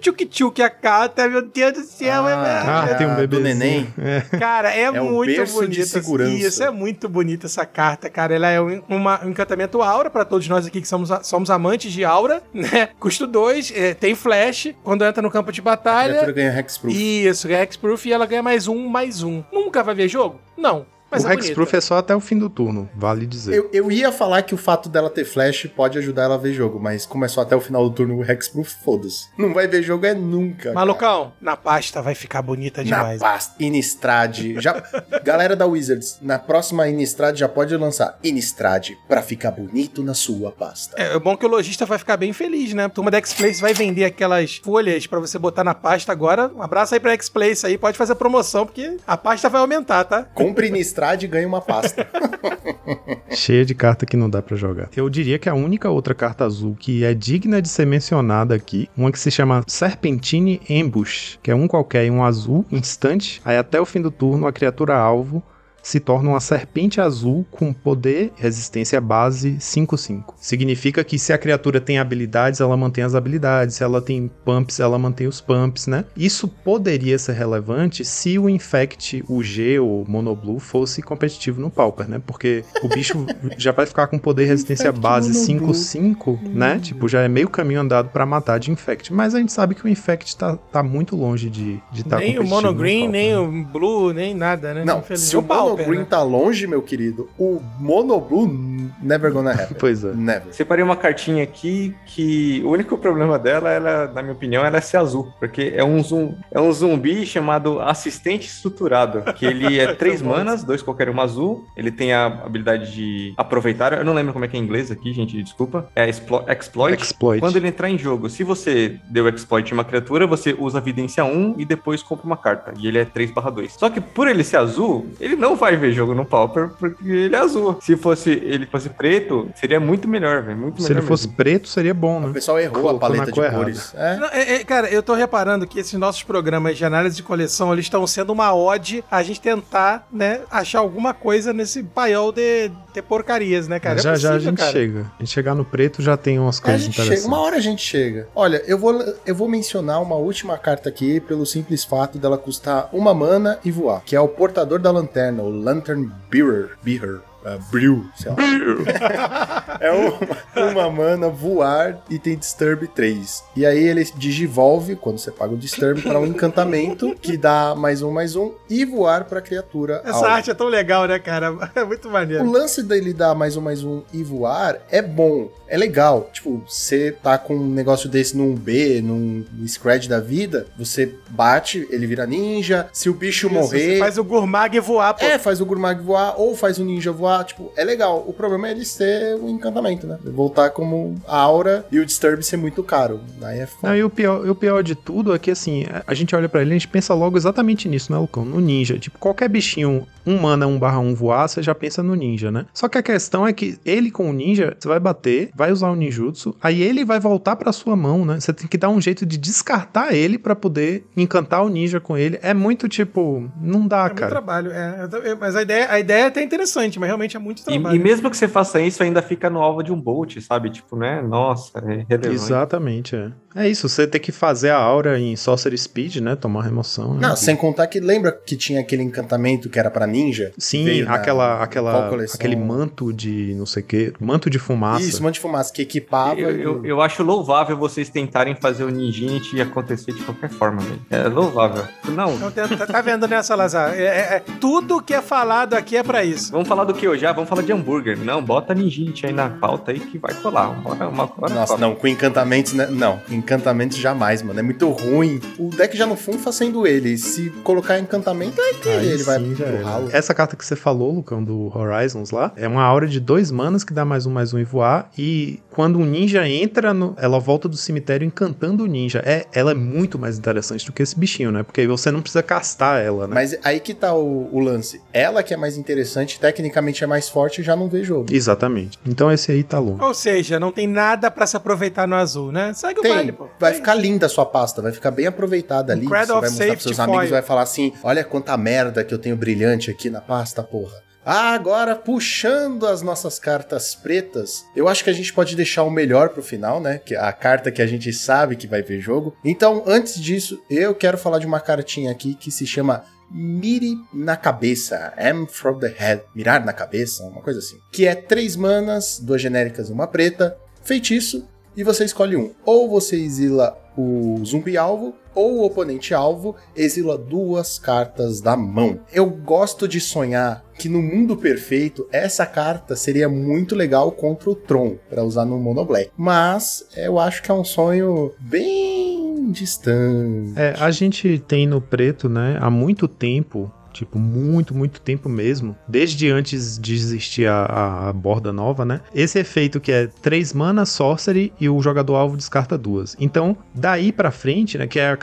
tchuk-tchuk a carta, meu Deus do céu. Ah, é, Ah, tem um do bebezinho. neném. É. Cara, é, o muito de bonita. segurança. Isso, é muito bonita essa carta, cara. Ela é um, uma- um encantamento aura pra todos nós aqui que somos, somos amantes de aura, né? Custo 2, tem flash. Quando entra no campo de A batalha, criatura ganha Hexproof. isso, ganha Hexproof e ela ganha mais um, mais um. Nunca vai ver jogo? Não. Mas o é Hexproof bonita. é só até o fim do turno, vale dizer. Eu, eu ia falar que o fato dela ter flash pode ajudar ela a ver jogo, mas como é só até o final do turno o Hexproof, foda-se. Não vai ver jogo é nunca. cara. Malucão, na pasta vai ficar bonita demais. Na pasta, Innistrad. Já, galera da Wizards, na próxima Innistrad já pode lançar Innistrad pra ficar bonito na sua pasta. É, é bom que o lojista vai ficar bem feliz, né? A turma da X-Place vai vender aquelas folhas pra você botar na pasta agora. Um abraço aí pra X-Place aí, pode fazer promoção, porque a pasta vai aumentar, tá? Compre Innistrad e ganhe uma pasta. Cheia de carta que não dá pra jogar. Eu diria que a única outra carta azul que é digna de ser mencionada aqui, uma que se chama Serpentine Ambush, que é um qualquer e um azul, instante, aí até o fim do turno a criatura alvo se torna uma serpente azul com poder e resistência base 5-5. Significa que se a criatura tem habilidades, ela mantém as habilidades, se ela tem pumps, ela mantém os pumps, né? Isso poderia ser relevante se o Infect, o G ou Monoblue fosse competitivo no Pauper, né? Porque o bicho já vai ficar com poder e resistência Infect base Monoblue. 5-5, né? Tipo, já é meio caminho andado pra matar de Infect. Mas a gente sabe que o Infect tá, tá muito longe de de tá nem o competitivo no Monogreen, Pauper, nem né? o Blue, nem nada, né? Não, Infelizmente. se o O Monogreen né? tá longe, meu querido, o Monoblue never gonna happen. Pois é. Never. Separei uma cartinha aqui que o único problema dela, ela, na minha opinião, ela é ser azul. Porque é um, zum, é um zumbi chamado assistente estruturado. Que ele é três manas, dois qualquer uma azul. Ele tem a habilidade de aproveitar. Eu não lembro como é que é em inglês aqui, gente, desculpa. É explo- exploit. Exploit. Quando ele entrar em jogo, se você deu exploit em uma criatura, você usa a vidência 1 e depois compra uma carta. E ele é 3/2. Só que por ele ser azul, ele não vai ver jogo no Pauper porque ele é azul. Se fosse ele fosse preto, seria muito melhor, velho. Muito Se melhor ele fosse mesmo. preto, seria bom, O né? pessoal errou Colocou a paleta de errada. cores. É. Não, é- é, cara, eu tô reparando que esses nossos programas de análise de coleção, eles estão sendo uma ode a gente tentar, né, achar alguma coisa nesse paiol de, de porcarias, né, cara? É já já a possível, gente cara. chega. A gente chegar no preto já tem umas A coisas gente interessantes. chega, uma hora a gente chega. Olha, eu vou, eu vou mencionar uma última carta aqui pelo simples fato dela custar uma mana e voar, que é o portador da lanterna, o Lantern Bearer, Bearer, uh, Brew, sei lá. é uma, uma mana, voar e tem Disturb 3. E aí ele digivolve, quando você paga o Disturb, para um encantamento que dá mais um, mais um, e voar pra criatura. Essa arte é tão legal, né, cara? É muito O maneiro. lance dele dar mais um, mais um e voar é bom, é legal. Tipo, você tá com um negócio desse num B, num Scred da vida, você bate, ele vira ninja. Se o bicho Isso, morrer. Você faz o Gurmag voar, pô. É, faz o Gurmag voar ou faz o ninja voar. Tipo, é legal. O problema é ele ser o encantamento, né? Voltar como a aura e o Disturb ser muito caro. Aí é foda. Não, e o pior, e o pior de tudo é que, assim, a- gente olha pra ele e a gente pensa logo exatamente nisso, né, Lucão? No ninja. Tipo, qualquer bichinho, um mana 1 barra 1 voar, você já pensa no ninja, né? Só que a questão é que ele com o ninja, você vai bater, vai usar o ninjutsu, aí ele vai voltar pra sua mão, né? Você tem que dar um jeito de descartar ele pra poder encantar o ninja com ele. É muito, tipo, não dá, É cara. trabalho, é. Mas a ideia, a ideia é até interessante, mas realmente é muito E, trabalho. e mesmo que você faça isso, ainda fica no alvo de um bolt, sabe? Tipo, né? Nossa, é relevante. Exatamente, é. É isso, você tem que fazer a aura em Sorcery Speed, né? Tomar remoção. né? Não, sem contar que lembra que tinha aquele encantamento que era pra ninja? Sim, Veio na- aquela, aquela, aquele manto de não sei o que, manto de fumaça. Isso, monte de fumaça que equipava. Eu, e- eu, eu acho louvável vocês tentarem fazer o Ninjinity acontecer de qualquer forma, velho. É louvável. Não, Então, tá, tá vendo, né, Salazar? É, é- é- tudo que é falado aqui é pra isso. vamos falar do que hoje? Ah, vamos falar de hambúrguer. Não, bota Ninjinity aí na pauta aí que vai colar. Uma hora, uma hora Nossa, cola. não, com encantamentos, né? Não, encantamentos jamais, mano. É muito ruim. O deck já não funfa sendo ele. Se colocar encantamento, aí que Aí ele vai sim, pro era. ralo. Essa carta que você falou, Lucão, do Horizons lá, é uma aura de dois manas que dá mais um, mais um e voar. E quando um ninja entra, no, ela volta do cemitério encantando o ninja. É, ela é muito mais interessante do que esse bichinho, né? Porque aí você não precisa castar ela, né? Mas aí que tá o, o lance. Ela que é mais interessante, tecnicamente é mais forte, já não vê jogo. Exatamente. Então esse aí tá longe. Ou seja, não tem nada pra se aproveitar no azul, né? Segue o baile, Tem, pô. vai Tem. ficar linda a sua pasta, vai ficar bem aproveitada ali. Você vai mostrar pros seus amigos foil. e vai falar assim: olha quanta merda que eu tenho brilhante aqui na pasta, porra. Ah, agora puxando as nossas cartas pretas, eu acho que a gente pode deixar o melhor pro final, né? Que é a carta que a gente sabe que vai ver jogo. Então, antes disso, eu quero falar de uma cartinha aqui que se chama Mire na cabeça, Am from the head, mirar na cabeça, uma coisa assim. Que é três manas, duas genéricas e uma preta, feitiço, e você escolhe um. Ou você exila o zumbi alvo, ou o oponente alvo exila duas cartas da mão. Eu gosto de sonhar que no mundo perfeito essa carta seria muito legal contra o Tron para usar no Mono Black. Mas eu acho que é um sonho bem distante. É, a gente tem no preto, né, há muito tempo, tipo, muito, muito tempo mesmo, desde antes de existir a, a- a borda nova, né? Esse efeito que é 3 mana, sorcery e o jogador alvo descarta duas. Então, daí pra frente, né, que é a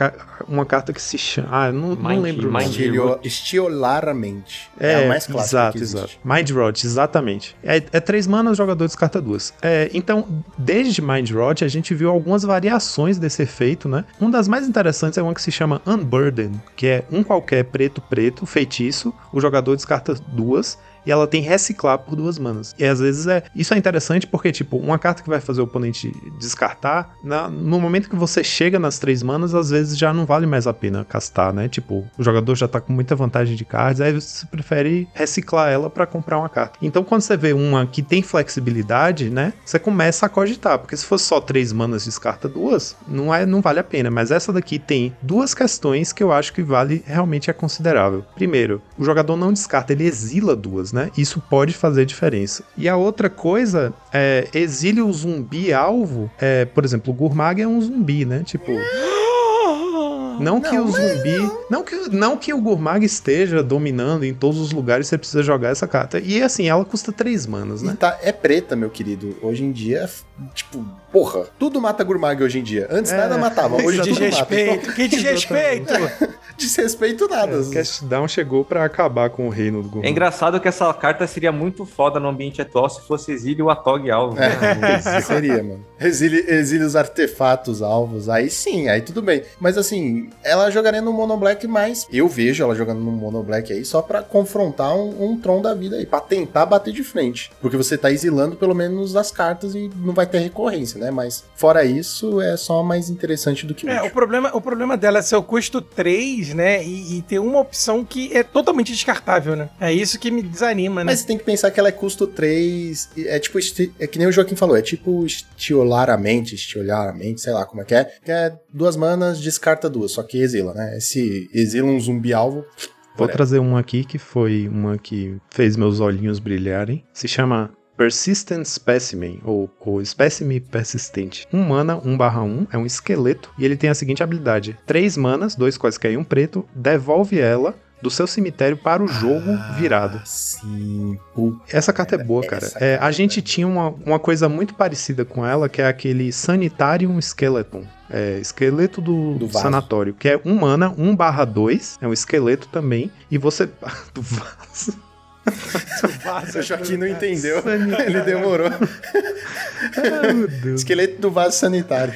uma carta que se chama. Ah, eu não, não Mind- lembro o nome. Mind- Estilio- Estiolaramente. É, É, a mais clássica exato, que existe. exato. Mind Rot, exatamente. É, é três manas, o jogador descarta duas. É, então, desde Mind Rot, a gente viu algumas variações desse efeito, né? Uma das mais interessantes é uma que se chama Unburden, que é um qualquer preto preto, feitiço, o jogador descarta duas e ela tem reciclar por duas manas. E às vezes é. Isso é interessante porque, tipo, uma carta que vai fazer o oponente descartar, na- no momento que você chega nas três manas, às vezes já não vale mais a pena castar, né? Tipo, o jogador já tá com muita vantagem de cards, aí você prefere reciclar ela pra comprar uma carta. Então, quando você vê uma que tem flexibilidade, né? Você começa a cogitar, porque se fosse só três manas descarta duas, não, é, não vale a pena. Mas essa daqui tem duas questões que eu acho que vale realmente é considerável. Primeiro, o jogador não descarta, ele exila duas, né? Isso pode fazer diferença. E a outra coisa é exile o zumbi alvo. É, por exemplo, o Gurmag é um zumbi, né? Tipo. Não que o zumbi. Não que, não que o Gurmag esteja dominando em todos os lugares, você precisa jogar essa carta. E assim, ela custa três manas, E né? tá, é preta, meu querido. Hoje em dia, tipo, porra, tudo mata Gurmag hoje em dia. Antes É, nada matava, hoje tudo mata. Desrespeito, que desrespeito! Então, desrespeito nada. O Castdown chegou pra acabar com o reino do É Gurmag. engraçado que essa carta seria muito foda no ambiente atual se fosse exílio o Atog alvo. né? É, seria, mano. Exile, exile os artefatos alvos, aí sim, aí tudo bem. Mas assim, ela jogaria no Mono Black, mas eu vejo ela jogando no Mono Black aí só pra confrontar um, um Tron da vida aí, pra tentar bater de frente. Porque você tá exilando pelo menos as cartas e não vai ter recorrência, né? Mas fora isso, é só mais interessante do que É, o problema, o problema dela é ser o custo 3, né? E, e ter uma opção que é totalmente descartável, né? É isso que me desanima, né? Mas você tem que pensar que ela é custo 3. e É tipo, é que nem o Joaquim falou, é tipo estiolaramente, estiolaramente, sei lá como é que é. Que é duas manas, descarta duas, só que exila, né? Esse exila um zumbi alvo. Vou Por trazer uma aqui que foi uma que fez meus olhinhos brilharem. Se chama Persistent Specimen, ou, ou Espécime Persistente. Um mana, 1 barra 1, é um esqueleto, e ele tem a seguinte habilidade. Três manas, dois quaisquer e um preto, devolve ela do seu cemitério para o jogo virado. Sim. Puta. Essa carta é boa, cara. É, a carta gente tinha uma, uma coisa muito parecida com ela, que é aquele Sanitarium Skeleton. É, esqueleto do, Do sanatório, que é um mana, 1 barra 2, é um esqueleto também, e você... do vaso. O Joaquim não entendeu. Ele demorou. Deus. Esqueleto do vaso sanitário.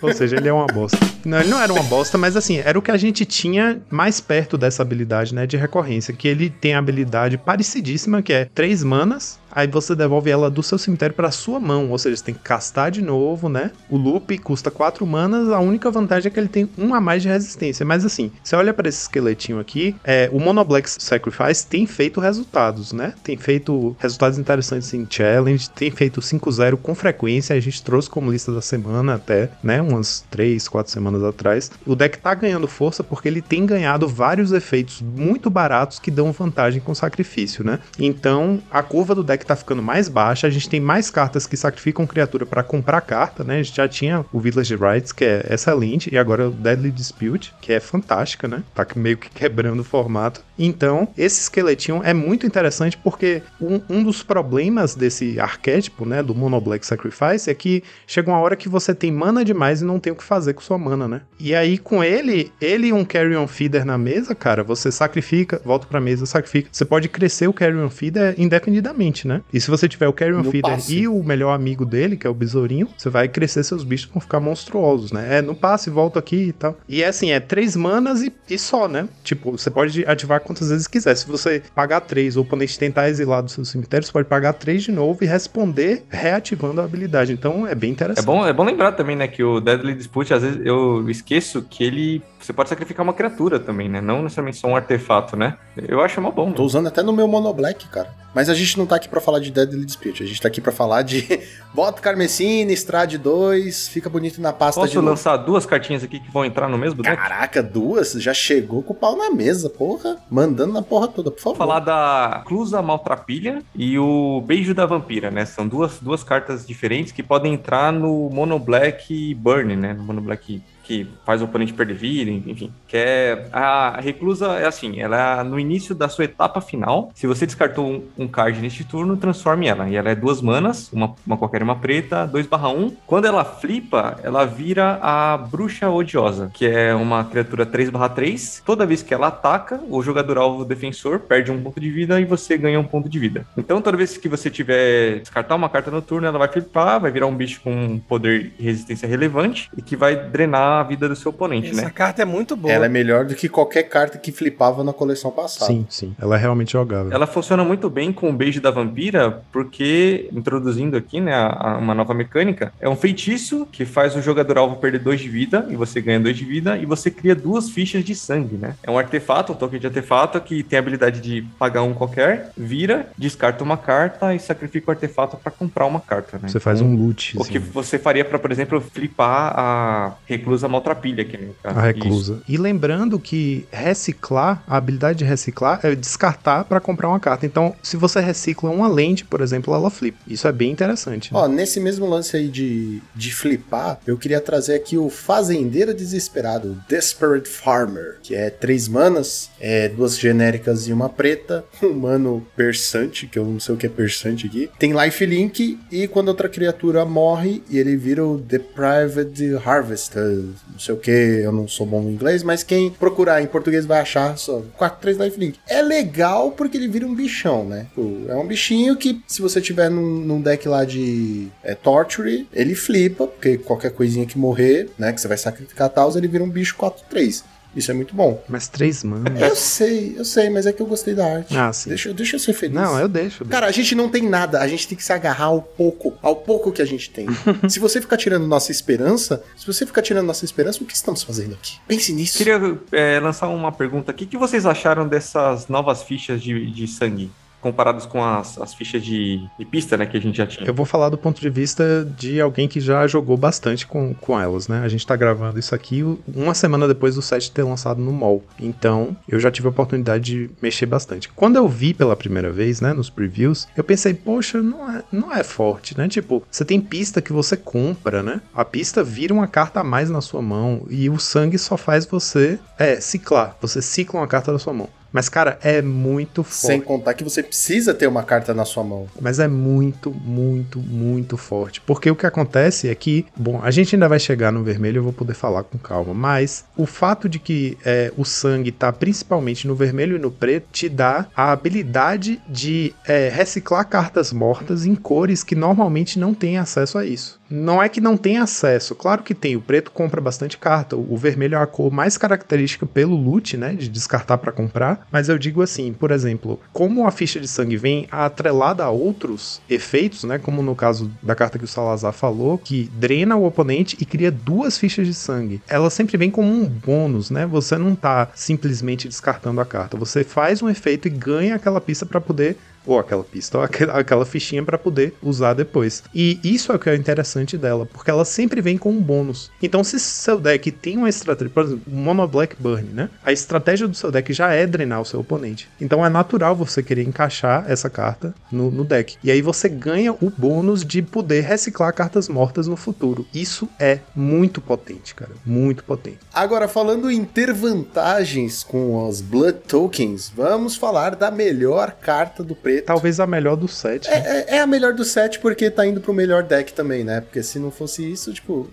Ou seja, ele é uma bosta. Não, ele não era uma bosta, mas assim, era o que a gente tinha mais perto dessa habilidade, né, de recorrência, que ele tem a habilidade parecidíssima, que é três manas, aí você devolve ela do seu cemitério para sua mão, ou seja, você tem que castar de novo, né? O loop custa quatro manas, a única vantagem é que ele tem um a mais de resistência, mas assim, você olha para esse esqueletinho aqui, é, o Mono Black Sacrifice tem feito resultados, né? Tem feito resultados interessantes em challenge, tem feito 5-0 com frequência, a gente trouxe como lista da semana até, né? Umas 3, 4 semanas atrás. O deck tá ganhando força porque ele tem ganhado vários efeitos muito baratos que dão vantagem com sacrifício, né? Então a curva do deck tá ficando mais baixa, a gente tem mais cartas que sacrificam criatura para comprar carta, né? A gente já tinha o Village Rights, que é excelente, e agora o Deadly Dispute, que é fantástica, né? Tá meio que quebrando o formato. Então, esse esqueletinho é muito interessante porque um, um dos problemas desse arquétipo, né, do Mono Black Sacrifice, é que chega uma hora que você tem mana demais e não tem o que fazer com sua mana, né? E aí, com ele, ele e um Carrion Feeder na mesa, cara, você sacrifica, volta pra mesa, sacrifica. Você pode crescer o Carrion Feeder indefinidamente, né? E se você tiver o Carrion No Feeder passe. e o melhor amigo dele, que é o besourinho, você vai crescer seus bichos vão ficar monstruosos, né? É, no passe, volta aqui e tal. E é assim, é três manas e, e só, né? Tipo, você pode ativar quantas vezes quiser. Se você pagar três, ou o oponente tentar exilar do seu cemitério, você pode pagar três de novo e responder reativando a habilidade. Então é bem interessante. É bom, é bom lembrar também, né, que o Deadly Dispute, às vezes eu esqueço que ele. Você pode sacrificar uma criatura também, né? Não necessariamente só um artefato, né? Eu acho mó bom. Tô usando até no meu Mono Black, cara. Mas a gente não tá aqui pra falar de Deadly Dispute. A gente tá aqui pra falar de Bota Carmesine, Strade 2, fica bonito na pasta de Posso lançar duas cartinhas aqui que vão entrar no mesmo deck? Caraca, duas? Já chegou com o pau na mesa, porra. Mandando na porra toda, por favor. Falar da Clusa Maltrapilha e o Beijo da Vampira, né? São duas, duas cartas diferentes que podem entrar no Mono Black Burn, né? No Mono Black que faz o oponente perder vida, enfim. Que é. A reclusa é assim, ela é no início da sua etapa final. Se você descartou um, um card neste turno, transforme ela. E ela é duas manas, uma, uma qualquer uma preta, 2/1. Quando ela flipa, ela vira a Bruxa Odiosa, que é uma criatura 3/3. Toda vez que ela ataca, o jogador alvo defensor perde um ponto de vida e você ganha um ponto de vida. Então, toda vez que você tiver descartar uma carta no turno, ela vai flipar, vai virar um bicho com poder e resistência relevante e que vai drenar a vida do seu oponente, Essa né? carta é muito boa. Ela é melhor do que qualquer carta que flipava na coleção passada. Sim, sim. Ela é realmente jogável. Ela funciona muito bem com o beijo da vampira, porque, introduzindo aqui, né, a- a- uma nova mecânica, é um feitiço que faz o jogador alvo perder 2 de vida, e você ganha 2 de vida, e você cria duas fichas de sangue, né? É um artefato, um token de artefato, que tem a habilidade de pagar um qualquer, vira, descarta uma carta e sacrifica o artefato pra comprar uma carta, né? Você faz um loot. O que você faria pra, por exemplo, flipar a reclusa maltrapilha, o caso. A reclusa. E lembrando que reciclar, a habilidade de reciclar é descartar para comprar uma carta. Então, se você recicla uma lente, por exemplo, ela flipa. Isso é bem interessante. né? Ó, nesse mesmo lance aí de, de flipar, eu queria trazer aqui o Fazendeiro Desesperado, o Desperate Farmer, que é três manas, é duas genéricas e uma preta, um mano persante, que eu não sei o que é persante aqui, tem lifelink e quando outra criatura morre e ele vira o Deprived Harvester, não sei o que, eu não sou bom em inglês, mas quem procurar em português vai achar só 4, 3 lifelink. É legal porque ele vira um bichão, né? Tipo, É um bichinho que se você tiver num, num deck lá de é, Torture, ele flipa, porque qualquer coisinha que morrer, né, que você vai sacrificar tal, ele vira um bicho 4, 3. Isso é muito bom. Mas três manas. Eu sei, eu sei, mas é que eu gostei da arte. Ah, sim. Deixa, deixa eu ser feliz. Não, eu deixo. eu deixo. Cara, a gente não tem nada, a gente tem que se agarrar ao pouco, ao pouco que a gente tem. se você ficar tirando nossa esperança, se você ficar tirando nossa esperança, o que estamos fazendo aqui? Pense nisso. Queria é, lançar uma pergunta aqui. O que vocês acharam dessas novas fichas de, de sangue? Comparadas com as, as fichas de, de pista, né, que a gente já tinha. Eu vou falar do ponto de vista de alguém que já jogou bastante com, com elas, né? A gente tá gravando isso aqui uma semana depois do set ter lançado no mall. Então, eu já tive a oportunidade de mexer bastante. Quando eu vi pela primeira vez, né, nos previews, eu pensei, poxa, não é, não é forte, né? Tipo, você tem pista que você compra, né? A pista vira uma carta a mais na sua mão e o sangue só faz você, é, ciclar. Você cicla uma carta da sua mão. Mas, cara, é muito forte. Sem contar que você precisa ter uma carta na sua mão. Mas é muito, muito, muito forte. Porque o que acontece é que, bom, a gente ainda vai chegar no vermelho, eu vou poder falar com calma. Mas o fato de que é, o sangue tá principalmente no vermelho e no preto te dá a habilidade de é, reciclar cartas mortas em cores que normalmente não tem acesso a isso. Não é que não tem acesso, claro que tem. O preto compra bastante carta, o vermelho é a cor mais característica pelo loot, né? De descartar para comprar. Mas eu digo assim, por exemplo, como a ficha de sangue vem atrelada a outros efeitos, né? Como no caso da carta que o Salazar falou, que drena o oponente e cria duas fichas de sangue. Ela sempre vem como um bônus, né? Você não tá simplesmente descartando a carta. Você faz um efeito e ganha aquela pista para poder ou aquela pista, ou aquela, fichinha para poder usar depois. E isso é o que é interessante dela, porque ela sempre vem com um bônus. Então, se seu deck tem uma estratégia, por exemplo, Mono Black Burn, né? A estratégia do seu deck já é drenar o seu oponente. Então, é natural você querer encaixar essa carta no, no deck. E aí você ganha o bônus de poder reciclar cartas mortas no futuro. Isso é muito potente, cara. Muito potente. Agora, falando em ter vantagens com os Blood Tokens, vamos falar da melhor carta do preto. Talvez a melhor do set. né? É, é- é a melhor do set porque tá indo pro melhor deck também, né? Porque se não fosse isso, tipo,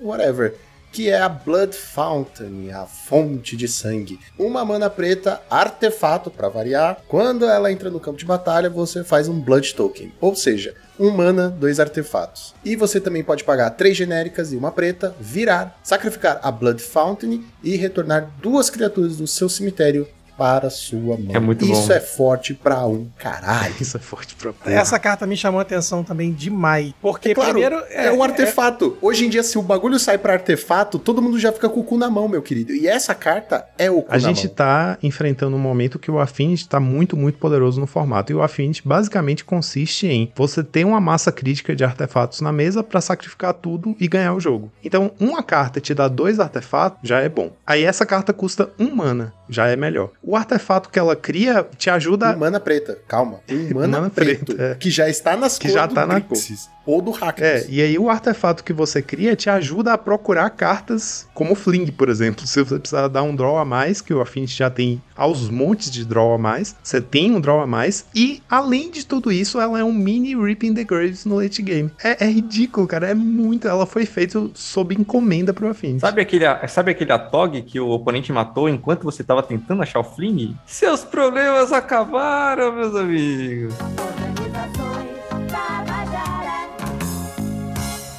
whatever. Que é a Blood Fountain, a fonte de sangue. Uma mana preta, artefato pra variar. Quando ela entra no campo de batalha, você faz um Blood Token. Ou seja, um mana, dois artefatos. E você também pode pagar três genéricas e uma preta, virar, sacrificar a Blood Fountain e retornar duas criaturas do seu cemitério para sua mão. É muito bom. Isso é forte pra um caralho. Isso é forte pra porra. Essa carta me chamou a atenção também demais. Porque É claro, primeiro. é, um artefato. Hoje em dia, se o bagulho sai pra artefato, todo mundo já fica com o cu na mão, meu querido. E essa carta é o cu A na gente mão. tá enfrentando um momento que o Affinity tá muito, muito poderoso no formato. E o Affinity basicamente consiste em você ter uma massa crítica de artefatos na mesa pra sacrificar tudo e ganhar o jogo. Então, uma carta te dá dois artefatos, já é bom. Aí essa carta custa um mana, já é melhor. O artefato que ela cria te ajuda. Um mana preta, calma. Um mana, Mana preto. preto, é. Que já está nas Que cores já do tá na Grixis. Ou do Hackers. É, e aí o artefato que você cria te ajuda a procurar cartas como Fling, por exemplo. Se você precisar dar um draw a mais, que o Affinity já tem aos montes de draw a mais, você tem um draw a mais, e além de tudo isso, ela é um mini Ripping the Graves no late game. É, é ridículo, cara, é muito. Ela foi feita sob encomenda pro Affinity. Sabe aquele, sabe aquele Atog que o oponente matou enquanto você tava tentando achar o Fling? Seus problemas acabaram, meus amigos.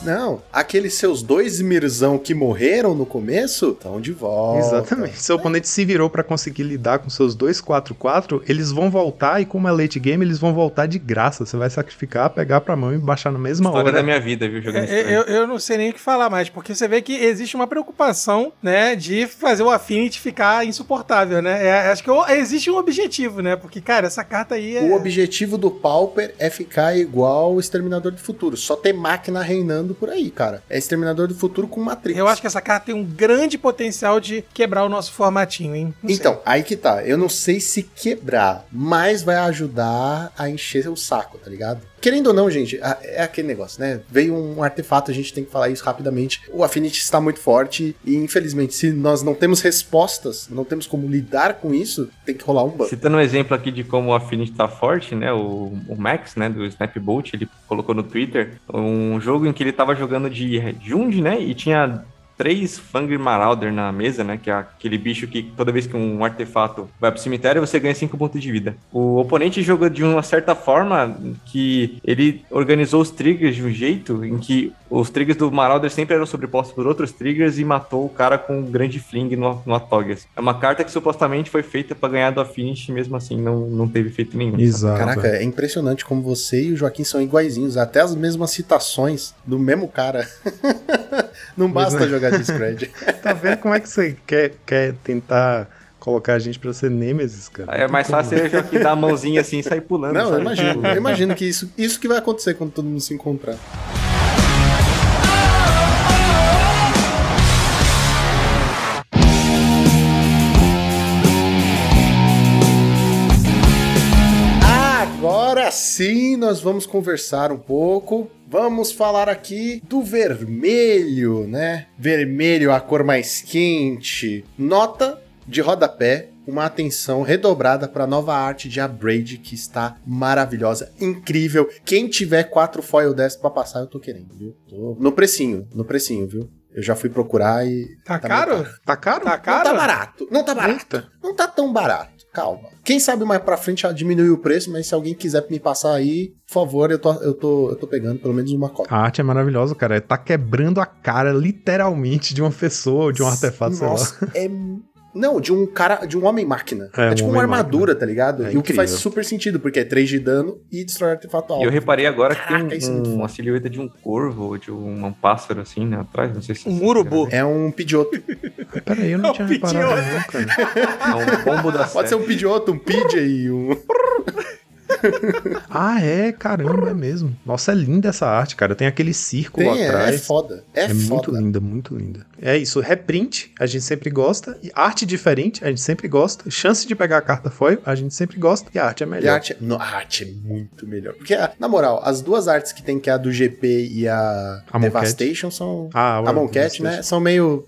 Não, aqueles seus dois Mirzão que morreram no começo estão de volta. Exatamente. Seu oponente se virou pra conseguir lidar com seus dois 4-4, eles vão voltar e como é late game, eles vão voltar de graça. Você vai sacrificar, pegar pra mão e baixar na mesma História hora. da minha vida, viu, jogando esse É. Eu, eu não sei nem o que falar mais, porque você vê que existe uma preocupação, né, de fazer o Affinity ficar insuportável, né? É, acho que existe um objetivo, né? Porque, cara, essa carta aí é. O objetivo do Pauper é ficar igual o Exterminador do Futuro. Só ter máquina reinando por aí, cara. É Exterminador do Futuro com Matrix. Eu acho que essa carta tem um grande potencial de quebrar o nosso formatinho, hein? Não sei. Então, aí que tá. Eu não sei se quebrar, mas vai ajudar a encher o saco, tá ligado? Querendo ou não, gente, é aquele negócio, né? Veio um artefato, a gente tem que falar isso rapidamente. O Affinity está muito forte e, infelizmente, se nós não temos respostas, não temos como lidar com isso, tem que rolar um ban. Citando um exemplo aqui de como o Affinity tá forte, né? O, o Max, né, do Snapbolt, ele colocou no Twitter um jogo em que ele tava jogando de Jund, né? E tinha três Fangry Marauder na mesa, né? Que é aquele bicho que toda vez que um artefato vai pro cemitério, você ganha 5 pontos de vida. O oponente jogou de uma certa forma que ele organizou os triggers de um jeito em que os triggers do Marauder sempre eram sobrepostos por outros triggers e matou o cara com um grande fling no, no Atogas. É uma carta que supostamente foi feita pra ganhar do Affinity, mesmo assim não, não teve efeito nenhum. Exato. Caraca, é impressionante como você e o Joaquim são iguaizinhos, até as mesmas citações do mesmo cara. não basta jogar de spread. Tá vendo como é que você quer, quer tentar colocar a gente pra ser Nemesis, cara? É mais fácil eu que dar a mãozinha assim e sair pulando. Não, eu sabe? imagino. Eu imagino que isso, isso que vai acontecer quando todo mundo se encontrar. Agora sim, nós vamos conversar um pouco. Vamos falar aqui do vermelho, né? Vermelho, a cor mais quente. Nota de rodapé, uma atenção redobrada para a nova arte de Abrade, que está maravilhosa, incrível. Quem tiver quatro foil dessa para passar, eu tô querendo, viu? Tô no precinho, no precinho, viu? Eu já fui procurar e. Tá, meio caro? Tá caro? Tá Não caro? tá barato. Não tá barato. Eita. Não tá tão barato. Calma. Quem sabe mais pra frente já diminui o preço, mas se alguém quiser me passar aí, por favor, eu tô, eu tô, eu tô pegando pelo menos uma cópia. A arte é maravilhosa, cara. Tá quebrando a cara, literalmente, de uma pessoa ou de um artefato, sei lá. Nossa, é. Não, de um cara, de um homem-máquina. É, É, um tipo uma homem-máquina. armadura, tá ligado? É e o que faz incrível. super sentido, porque é 3 de dano e destrói artefato E alto. eu reparei agora que Caraca, é tem muito um- uma silhueta de um corvo ou de um, um pássaro assim, né, atrás, não sei se... Um urubu. É um pidioto. Peraí, eu não Não, tinha pediu reparado não, cara. É um pombo da Pode ser um pidioto, um PJ, um. Ah, é, caramba, é mesmo. Nossa, é linda essa arte, cara. Tem aquele círculo Tem, é, é atrás. foda. É, É, muito foda. linda, muito linda. É isso, reprint, a gente sempre gosta. E arte diferente, a gente sempre gosta. Chance de pegar a carta foil, a gente sempre gosta. E a arte é E a melhor. arte, no, a arte é muito melhor. Porque, ah, na moral, as duas artes que tem, que é a do GP e a, A Devastation, são. Ah, a Moncat, né? São meio.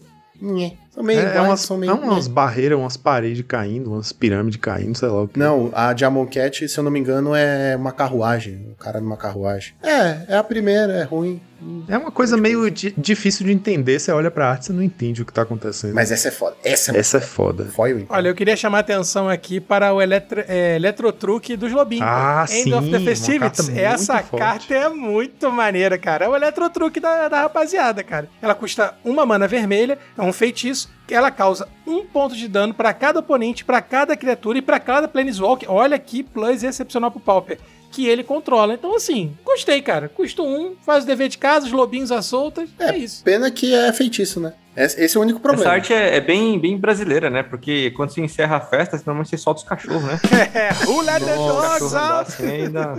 São meio É, é umas, são meio. é umas barreiras, umas paredes caindo, umas pirâmides caindo, sei lá o que. Não, a de Amonkhet, se eu não me engano, é uma carruagem. O cara numa carruagem. É, é a primeira, é ruim. É uma coisa meio di- difícil de entender. Você olha pra arte, você não entende o que tá acontecendo. Mas essa é foda. Essa é Essa é foda. foil, então. Olha, eu queria chamar a atenção aqui para o eletro, é, Eletrotruque dos Lobinhos. Ah, End sim, of the Festivities. Essa forte. carta é muito maneira, cara. É o Eletrotruque da, da rapaziada, cara. Ela custa uma mana vermelha, é um feitiço. Ela causa um ponto de dano para cada oponente, para cada criatura e para cada Planeswalker. Olha que plus excepcional pro Pauper. Que ele controla. Então, assim, gostei, cara. Custa um, faz o dever de casa, os lobinhos à soltas. É, isso. Pena que é feitiço, né? Esse é o único problema. Essa arte é, é bem, bem brasileira, né? Porque quando você encerra a festa, normalmente você solta os cachorros, né? É, O assim,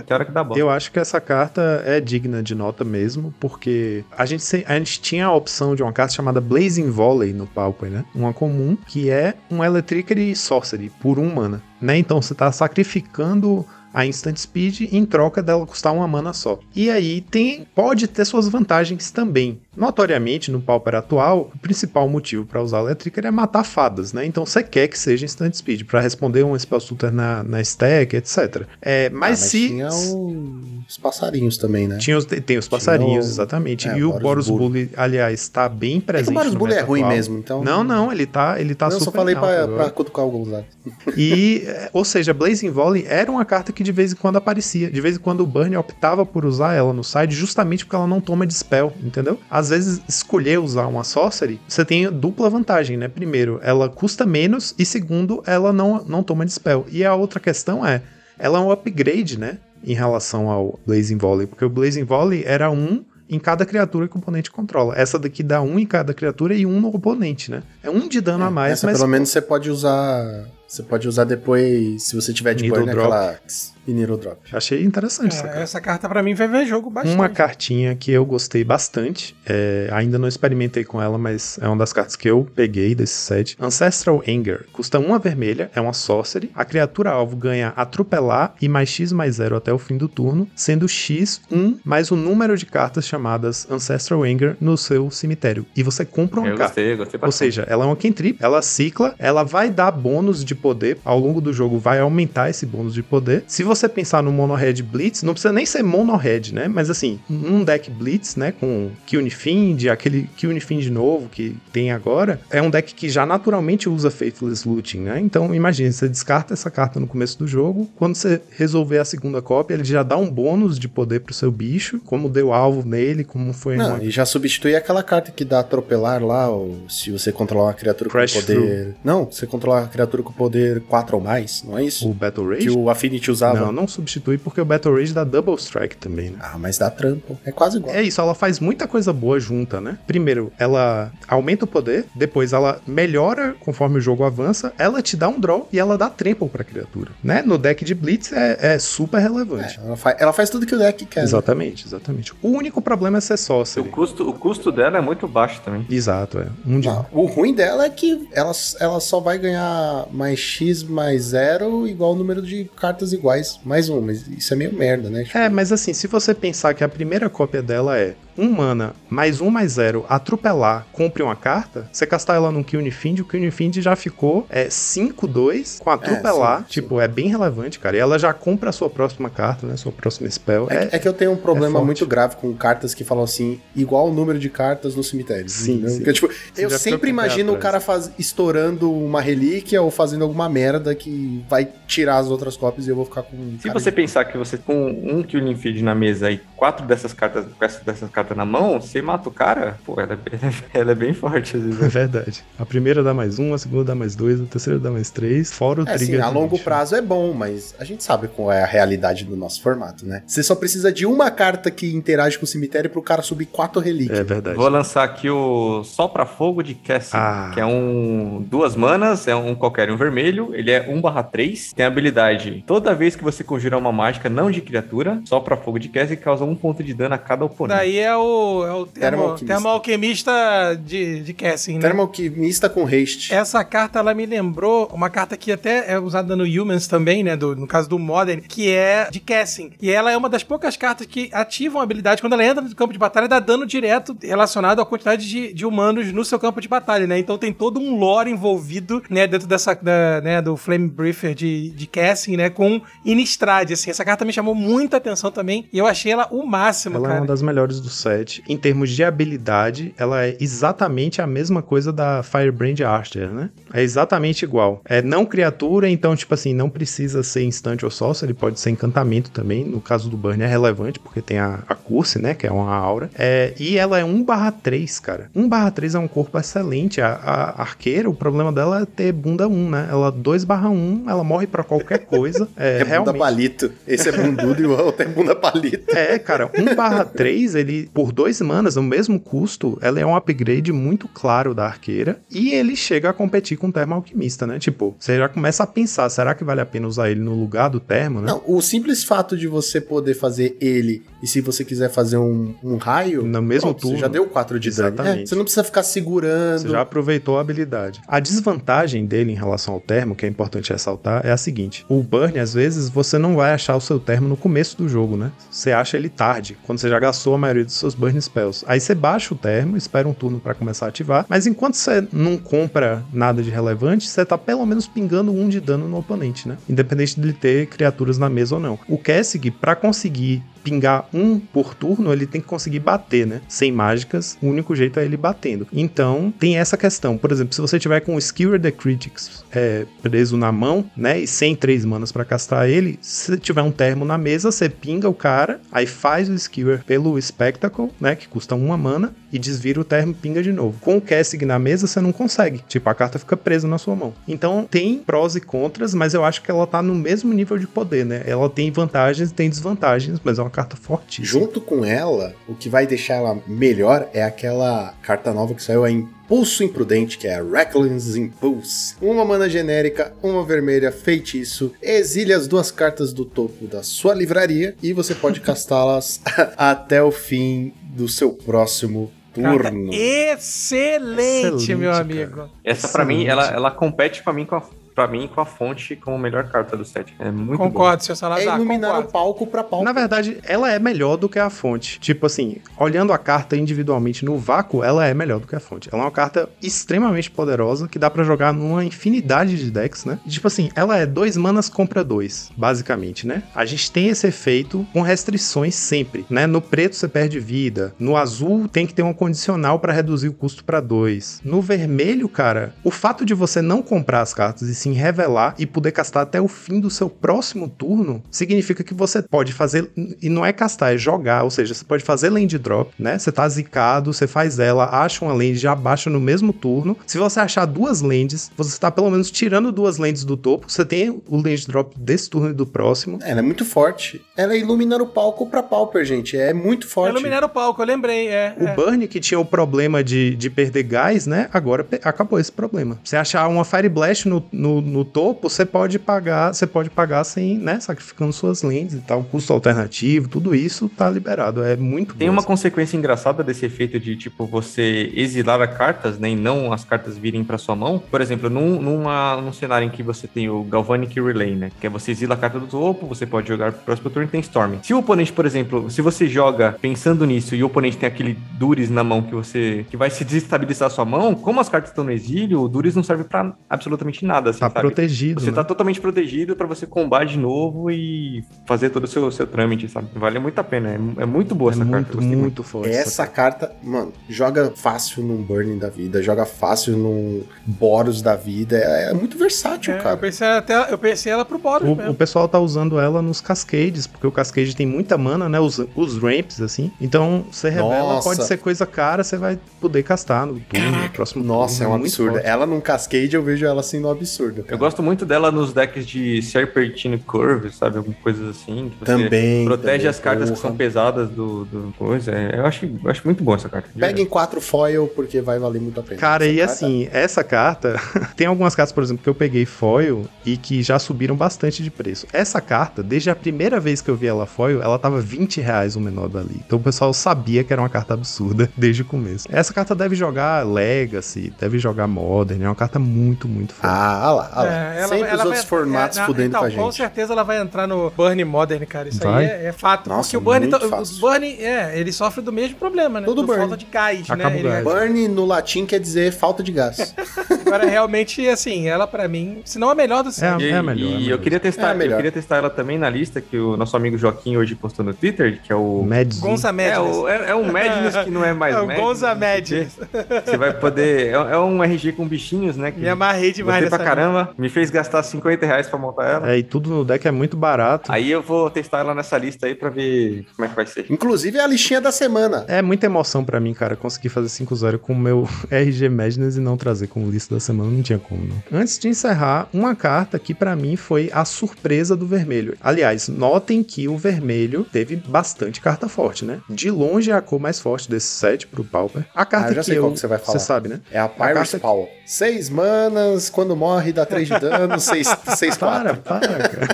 tem hora que dá bosta. Eu acho que essa carta é digna de nota mesmo, porque a gente, a gente tinha a opção de uma carta chamada Blazing Volley no Pauper, né? Uma comum, que é um Electricity Sorcery por um mana, né? Então você tá sacrificando a Instant Speed em troca dela custar uma mana só. E aí tem pode ter suas vantagens também. Notoriamente, no Pauper atual, o principal motivo para usar Electric é matar fadas, né? Então você quer que seja Instant Speed para responder um Spell Shooter na, na stack, etc. É, Ah, mas, se tinha o- os passarinhos também, né? tinha os, tem os passarinhos, o- exatamente. é, e o Boros Boros Bully. Aliás, tá bem É que presente. o Boros Bully é ruim atual. mesmo, então. Não, não, ele tá, ele tá Não, eu super só falei pra cutucar o Gonzaga. E, é, ou seja, Blazing Volley era uma carta que de vez em quando aparecia. De vez em quando o Burn optava por usar ela no side justamente porque ela não toma dispel, entendeu? Às vezes, escolher usar uma sorcery, você tem dupla vantagem, né? Primeiro, ela custa menos e segundo, ela não, não toma dispel. E a outra questão é, ela é um upgrade, né? Em relação ao Blazing Volley, porque o Blazing Volley era um em cada criatura que o oponente controla. Essa daqui dá um em cada criatura e um no oponente, né? É um de dano a mais, Essa mas pelo menos você pode usar. Você pode usar depois, se você tiver de Needle burn, drop. aquela. E Needle Drop. achei interessante essa É, carta. essa carta pra mim vai ver jogo bastante. Uma cartinha que eu gostei bastante, é, ainda não experimentei com ela, mas é uma das cartas que eu peguei desse set. Ancestral Anger. Custa uma vermelha, é uma sorcery. A criatura alvo ganha atropelar e mais X mais zero até o fim do turno, sendo X 1 mais o número de cartas chamadas Ancestral Anger no seu cemitério. E você compra uma Eu carta. gostei, eu gostei Ou bastante. seja, ela é uma cantrip, ela cicla, ela vai dar bônus de poder ao longo do jogo, vai aumentar esse bônus de poder. Se você pensar no Mono Red Blitz, não precisa nem ser Mono Red, né? Mas assim, um deck Blitz, né, com Kiunifind, aquele Kiunifind novo que tem agora, é um deck que já naturalmente usa Faithless Looting, né? Então, imagine, você descarta essa carta no começo do jogo, quando você resolver a segunda cópia, ele já dá um bônus de poder pro seu bicho, como deu alvo nele, como foi Não, uma e já substitui aquela carta que dá atropelar lá, ou se você controlar uma criatura Crash com poder. Não, você controlar uma criatura com poder 4 ou mais, não é isso? o Battle Rage. Que o Affinity usava. Não, não substitui porque o Battle Rage dá Double Strike também, né? Ah, mas dá trampo. É quase igual. É isso, ela faz muita coisa boa junta, né? Primeiro, ela aumenta o poder, depois ela melhora conforme o jogo avança, ela te dá um draw e ela dá trample pra criatura, né? No deck de Blitz é, é super relevante. É, ela, faz, ela faz tudo que o deck quer. né? Exatamente, exatamente. O único problema é ser O sorcery. custo, o custo dela é muito baixo também. Exato, é. Um de Não, o ruim dela é que ela, ela só vai ganhar mais X mais zero igual o número de cartas iguais. Mais um, mas isso é meio merda, né? Tipo, É, mas assim, se você pensar que a primeira cópia dela é um mana, mais um mais zero, atropelar, compre uma carta, você castar ela num Kiunifind, o Kiunifind já ficou é, 5-2 com atropelar. sim, sim. tipo, é bem relevante, cara. E ela já compra a sua próxima carta, né? Sua próxima spell. É, que- é que eu tenho um problema muito grave com cartas que falam assim, igual o número de cartas no cemitério. Sim, sim. Porque, tipo, eu sempre imagino o cara faz, estourando uma relíquia ou fazendo alguma merda que vai tirar as outras cópias e eu vou ficar com. Se cara você de- pensar que você com um Killing Feed na mesa e quatro dessas cartas, com essas dessas cartas na mão, você mata o cara, pô, ela é bem, ela é bem forte às vezes. É verdade. A primeira dá mais um, a segunda dá mais dois, a terceira dá mais três, fora o É, assim, trigger. a do longo prazo é bom, mas a gente sabe qual é a realidade do nosso formato, né? Você só precisa de uma carta que interage com o cemitério pro cara subir quatro relíquias. É verdade. Vou lançar aqui o Sopra Fogo de Cassie, Ah. que é um duas manas, é um qualquer um vermelho, ele é 1/3, tem a habilidade toda vez que você conjura uma mágica não de criatura, Sopra Fogo de Cassie causa um ponto de dano a cada oponente. Daí é o, é o termo, Termo-alquimista. termo alquimista de, de Cassim, né? Termoalquimista com haste. Essa carta, ela me lembrou uma carta que até é usada no Humans também, né? do- no caso do Modern, que é de Cassim. E ela é uma das poucas cartas que ativam a habilidade quando ela entra no campo de batalha, dá dano direto relacionado à quantidade de, de humanos no seu campo de batalha, né? Então tem todo um lore envolvido, né? Dentro dessa, da, né? Do Flame Briefer de, de Cassim, né? Com Innistrad, assim. Essa carta me chamou muita atenção também e eu achei ela o máximo, Ela é cara. uma das melhores do set. Em termos de habilidade, ela é exatamente a mesma coisa da Firebrand Archer, né? É exatamente igual. É não criatura, então, tipo assim, não precisa ser instante ou sorcery, pode ser encantamento também. No caso do Burn é relevante, porque tem a, a curse, né? Que é uma aura. É, e ela é 1/3, cara. 1/3 é um corpo excelente. A, a arqueira, o problema dela é ter bunda 1, né? Ela 2/1, ela morre pra qualquer coisa. É, É, bunda realmente. palito. Esse é bundudo e o outro é bunda palito. É, cara, 1/3, ele, por dois manas, no mesmo custo, ela é um upgrade muito claro da arqueira. E ele chega a competir com o Termo Alquimista, né? Tipo, você já começa a pensar, será que vale a pena usar ele no lugar do Termo, né? Não, o simples fato de você poder fazer ele e se você quiser fazer um, um raio. No mesmo pronto, turno. Você já deu 4 de dano. Exatamente. É, você não precisa ficar segurando. Você já aproveitou a habilidade. A desvantagem dele em relação ao termo, que é importante ressaltar, é a seguinte: o burn, às vezes, você não vai achar o seu termo no começo do jogo, né? Você acha ele tarde, quando você já gastou a maioria dos seus burn spells. Aí você baixa o termo, espera um turno pra começar a ativar, mas enquanto você não compra nada de relevante, você tá pelo menos pingando um de dano no oponente, né? Independente de ele ter criaturas na mesa ou não. O Kessig, pra conseguir pingar um por turno, ele tem que conseguir bater, né? Sem mágicas, o único jeito é ele batendo. Então, tem essa questão. Por exemplo, se você tiver com o Skewer the Critics é, preso na mão, né? E sem três manas pra castar ele, se tiver um termo na mesa, você pinga o cara, aí faz o Skewer pelo Spectacle, né? Que custa uma mana, e desvira o termo pinga de novo. Com o Kessig na mesa, você não consegue. Tipo, a carta fica presa na sua mão. Então, tem prós e contras, mas eu acho que ela tá no mesmo nível de poder, né? Ela tem vantagens e tem desvantagens, mas é uma carta fortíssima. Junto com ela, o que vai deixar ela melhor é aquela carta nova que saiu, a Impulso Imprudente, que é a Reckless Impulse. Uma mana genérica, uma vermelha, feitiço, exile as duas cartas do topo da sua livraria e você pode castá-las até o fim do seu próximo turno. excelente, Excelente, meu cara. amigo. Essa pra mim, ela, ela compete pra mim com a, pra mim com a fonte como melhor carta do set. É muito bom. Concordo, seu É Salazar. iluminar concordo. o palco pra palco. Na verdade, ela é melhor do que a fonte. Tipo assim, olhando a carta individualmente no vácuo, ela é melhor do que a fonte. Ela é uma carta extremamente poderosa que dá pra jogar numa infinidade de decks, né? E, tipo assim, ela é dois manas compra dois, basicamente, né? A gente tem esse efeito com restrições sempre, né? No preto você perde vida, no azul tem que ter um condicional pra reduzir o custo pra dois. No vermelho, cara, o fato de você não comprar as cartas e sim revelar e poder castar até o fim do seu próximo turno, significa que você pode fazer, e não é castar, é jogar, ou seja, você pode fazer land drop, né? Você tá zicado, você faz ela, acha uma land, já baixa no mesmo turno. Se você achar duas lands, você está pelo menos tirando duas lands do topo, você tem o land drop desse turno e do próximo. Ela é muito forte. Ela é iluminar o palco pra Pauper, gente. É muito forte. Iluminar o palco, eu lembrei. É, O é. Burn, que tinha o problema de, de perder gás, né? Agora acabou esse problema. Você achar uma Fire Blast no, no, no topo, você pode pagar, você pode pagar sem, né? Sacrificando suas lentes e tal. Custo alternativo, tudo isso tá liberado. É muito Tem uma consequência engraçada desse efeito de, tipo, você exilar as cartas, né, e não as cartas virem pra sua mão. Por exemplo, num, numa, num cenário em que você tem o Galvanic Relay, né, que é você exila a carta do topo, você pode jogar pro próximo turno e tem Storm. Se o oponente, por exemplo, se você joga pensando nisso e o oponente tem aquele Duris na mão que você, que vai se desestabilizar a sua mão, como as cartas estão no exílio, o Duris não serve pra absolutamente nada, assim, Tá sabe? protegido. Você né? tá totalmente protegido pra você combar de novo e fazer todo o seu, seu trâmite, sabe? Vale muito a pena. É, é muito boa É essa carta. muito, eu gostei muito forte. Essa carta, mano, joga fácil num Burning da vida, joga fácil num Boros da vida. É, é muito versátil, É, eu, cara. pensei até, eu pensei ela pro Boros O, o mesmo. pessoal tá usando ela nos cascades, porque o cascade tem muita mana, né? Os, os ramps, assim. Então, você revela, Nossa. pode ser coisa cara, você vai poder castar no turno, no próximo Nossa, é turno. um muito absurdo. forte. Ela num Cascade, eu vejo ela sendo um absurdo. Cara. Eu gosto muito dela nos decks de Serpentine Curve, sabe? Algumas coisas assim. que você Também. Protege também, as cartas que porra. são pesadas do, do coisa. É, Eu acho, eu acho muito bom essa carta. de Pega em quatro foil, porque vai valer muito a pena. Cara, Essa e carta- assim, essa carta. tem algumas cartas, por exemplo, que eu peguei foil e que já subiram bastante de preço. Essa carta, desde a primeira vez que eu vi ela foil, ela tava 20 reais o menor dali. Então o pessoal sabia que era uma carta absurda desde o começo. Essa carta deve jogar Legacy, deve jogar Modern, é uma carta muito, muito forte. Ah, lá, olha lá. É, ela- Sempre ela os vai- outros formatos é, na- fudendo então, com a Com gente. certeza ela vai entrar no Burn Modern, cara. Isso Vai? aí é, é fato. Nossa, porque o Burn, fácil. o Burn, é, ele sofre do mesmo problema, né? Todo Do Burn. falta de gás, Acaba né? gás. Burn no latim quer dizer falta de gás. agora, realmente, assim, ela pra mim, se não a melhor do É, set. E, é a melhor. e é a eu melhor. queria testar, É melhor. eu queria testar ela também na lista que o nosso amigo Joaquim hoje postou no Twitter, que é o Mads. Gonza é, Madness. o, é, é um Madness que não é mais É o Madness, Gonza. Madness. Você vai poder. É, é um RG com bichinhos, né? Que Me amarrei demais Gostei pra nessa caramba. Me fez gastar 50 reais pra montar ela. É, e tudo no deck é muito barato. Aí eu vou testar ela nessa lista aí pra ver como é que vai ser. Inclusive é a listinha da semana. É muita emoção pra mim, cara, conseguir fazer 5-0 com o meu RG Madness e não trazer como lista da semana, não tinha como, não. Antes de encerrar, uma carta que pra mim foi a surpresa do vermelho. Aliás, notem que o vermelho teve bastante carta forte, né? De longe é a cor mais forte desse set pro Pauper. A carta Ah, eu já que sei eu... qual que você vai falar. Você sabe, né? É a Pyrus Power. Seis manas, quando morre dá três de dano, seis, seis Para, quatro. para, cara.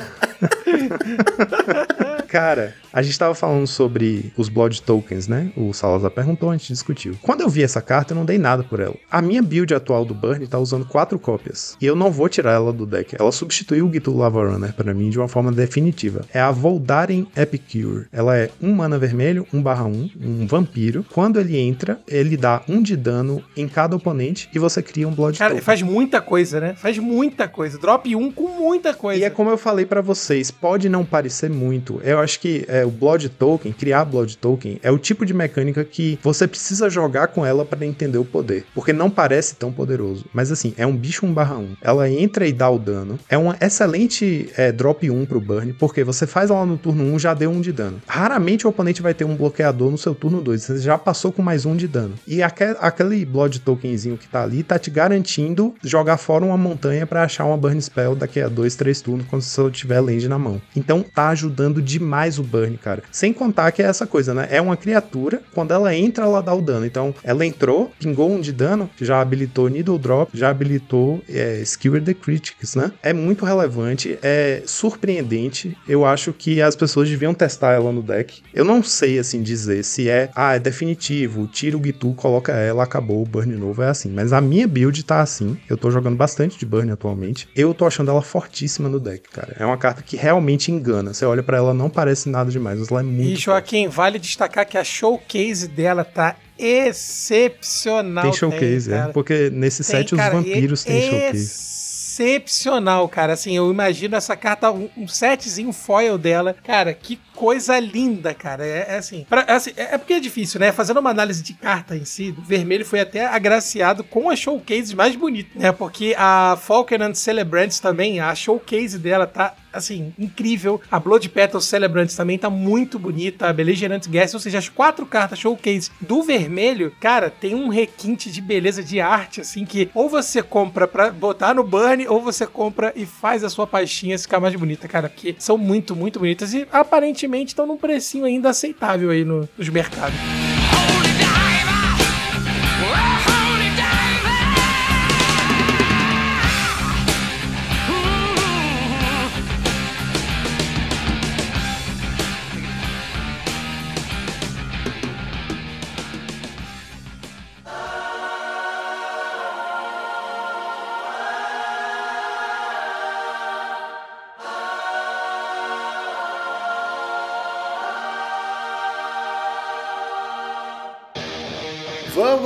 Cara, a gente tava falando sobre os Blood Tokens, né? O Salazar perguntou, a gente discutiu. Quando eu vi essa carta, eu não dei nada por ela. A minha build atual do Burn tá usando quatro cópias. E eu não vou tirar ela do deck. Ela substituiu o Gitu Lava Runner pra mim de uma forma definitiva. É a Voldaren Epicure. Ela é um mana vermelho, 1 barra 1, um vampiro. Quando ele entra, ele dá um de dano em cada oponente e você cria um Blood Cara, Token. faz muita coisa, né? Faz muita coisa. Drop 1 com muita coisa. E é como eu falei pra vocês, pode não parecer muito. Eu acho que é, o Blood Token, criar Blood Token, é o tipo de mecânica que você precisa jogar com ela para entender o poder. Porque não parece tão poderoso. Mas assim, é um bicho 1 barra 1. Ela entra e dá o dano. É uma excelente é, drop 1 pro burn, porque você faz ela no turno 1, já deu 1 de dano. Raramente o oponente vai ter um bloqueador no seu turno 2. Você já passou com mais 1 de dano. E aque- aquele Blood Tokenzinho que tá ali tá te garantindo jogar fora uma montanha para achar uma burn spell daqui a 2, 3 turnos quando você tiver land na mão. Então tá ajudando demais o burn, cara. Sem contar que é essa coisa, né? É uma criatura, quando ela entra, ela dá o dano. Então ela entrou, pingou um de dano, já habilitou Needle Drop, já habilitou é, Skewer the Critics, né? É muito relevante, é surpreendente. Eu acho que as pessoas deviam testar ela no deck. Eu não sei, assim, dizer se é, ah, é definitivo, tira o Gitu, coloca ela, acabou, o burn novo é assim. Mas a minha build tá assim. Eu tô jogando bastante de burn atualmente. Eu tô achando ela fortíssima no deck, cara. É uma carta que realmente engana. Você olha pra ela, não parece nada demais, mas ela é muito E forte. Joaquim, vale destacar que a showcase dela tá excepcional. Tem showcase, é. cara. Porque nesse Tem, set cara, os vampiros têm showcase. Excepcional, cara. Assim, eu imagino essa carta, um, um setzinho foil dela. Cara, que coisa linda, cara. É, é assim, pra- é assim, é, é porque é difícil, né? Fazendo uma análise de carta em si, o vermelho foi até agraciado com as showcases mais bonitas, né? Porque a Falconant Celebrants também, a showcase dela tá assim, incrível. A Blood Petal Celebrants também tá muito bonita. A Beligerant Guest, ou seja, as quatro cartas showcase do vermelho, cara, tem um requinte de beleza de arte, assim, que ou você compra pra botar no burn, ou você compra e faz a sua pastinha ficar mais bonita, cara, porque são muito, muito bonitas e aparentemente estão num precinho ainda aceitável aí no- nos mercados.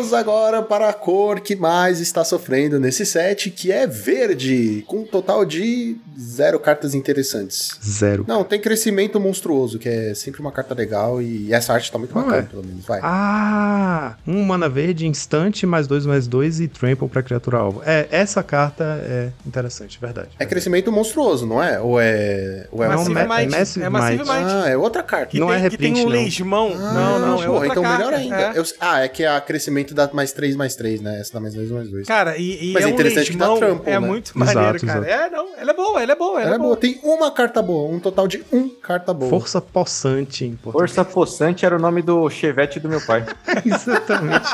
Vamos agora para a cor que mais está sofrendo nesse set, que é verde, com um total de zero cartas interessantes. Zero. Não, tem crescimento monstruoso, que é sempre uma carta legal e essa arte tá muito Não bacana, é. pelo menos. Vai. Ah, um mana verde instante, mais dois, mais dois e trample pra criatura alvo. É, essa carta é interessante, verdade. É crescimento monstruoso, não é? Ou é. Ou é Não, Massive Ma- Might. Massive É Massive Might. Might. Ah, é outra carta. Que Não tem, é que tem reprint, um não. lesmão. Ah, não, não, é porra, outra então carta. melhor ainda. É. Eu- ah, é que a crescimento dá mais 3, mais 3, né? Essa dá mais 2, mais 2. Cara, e, e Mas é é um interessante que dá lesmão, trample, é né? muito Exato, maneiro, cara. exato. É, não, ela é boa, ela é boa, ela, Ela é boa. Tem uma carta boa, um total de um carta boa. Força possante em português. Força Possante era o nome do Chevette do meu pai. Exatamente.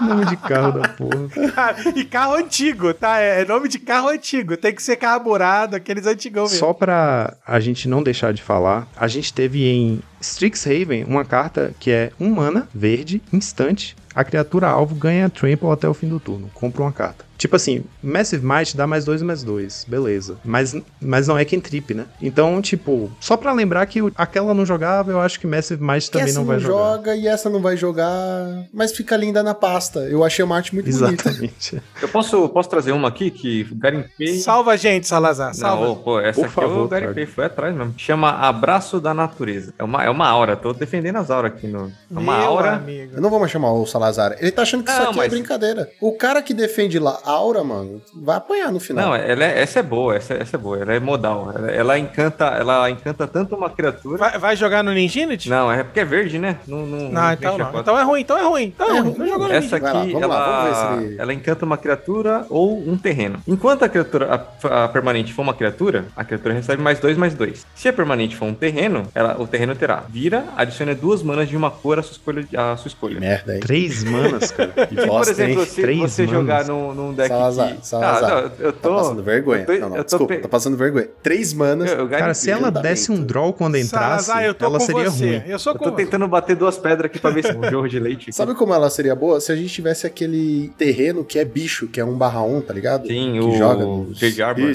Nome de carro da porra. Cara, e carro antigo, tá? É nome de carro antigo. Tem que ser carburado, aqueles antigão mesmo. Só pra a gente não deixar de falar, a gente teve em Strixhaven uma carta que é um mana, verde, instante. A criatura alvo ganha trample até o fim do turno. Compra uma carta. Tipo assim, Massive Might dá mais dois, mais dois. Beleza. Mas, mas não é cantrip, né? Então, tipo, só pra lembrar que o- aquela não jogava, eu acho que Massive Might também essa não vai jogar. joga e essa não vai jogar, mas fica linda na pasta. Eu achei uma arte muito bonita. Exatamente. Eu posso, posso trazer uma aqui que garimpei. Salva a gente, Salazar. Salva. Não, pô, essa Por aqui favor, eu garimpei, foi atrás mesmo. Chama Abraço da Natureza. É uma, é uma aura, tô defendendo as auras aqui no. É uma Meu aura. amigo. Eu não vou mais chamar o Salazar. Ele tá achando que isso Não, aqui é mas- brincadeira. O cara que defende lá aura, mano, vai apanhar no final. Não, ela é- essa é boa, essa, essa é boa, ela é modal. Ela, ela encanta, ela encanta tanto uma criatura. Vai, vai jogar no Ninjinity? Não, é porque é verde, né? Não, não, Não, então não. Então é ruim, então é ruim. Então é, É ruim. ruim. Não Essa Vai lá, aqui, lá, ela, vamos ver se ela encanta uma criatura ou um terreno. Enquanto a criatura, a, a permanente for uma criatura, a criatura recebe mais dois, mais dois. Se a permanente for um terreno, ela, o terreno terá vira, adicione duas manas de uma cor à sua escolha. À sua escolha. Merda, hein? Três manas, cara. Que Se, por exemplo, hein? se Três você manas. jogar num, num deck Salazar, que... Salazar. Ah, não, eu Tá tô... passando vergonha. eu tô- não, não, eu tô desculpa, pe- tá passando vergonha. Três manas. Eu, eu Cara, se ela desse um draw quando entrasse, Salazar, eu tô ela com seria você. ruim. Eu sou eu tô você. tentando bater duas pedras aqui pra ver se um jorro de leite. aqui. Sabe como ela seria boa? Se a gente tivesse aquele terreno que é bicho, que é um barra um, tá ligado? Sim, que o joga nos... Jade Arbor, né?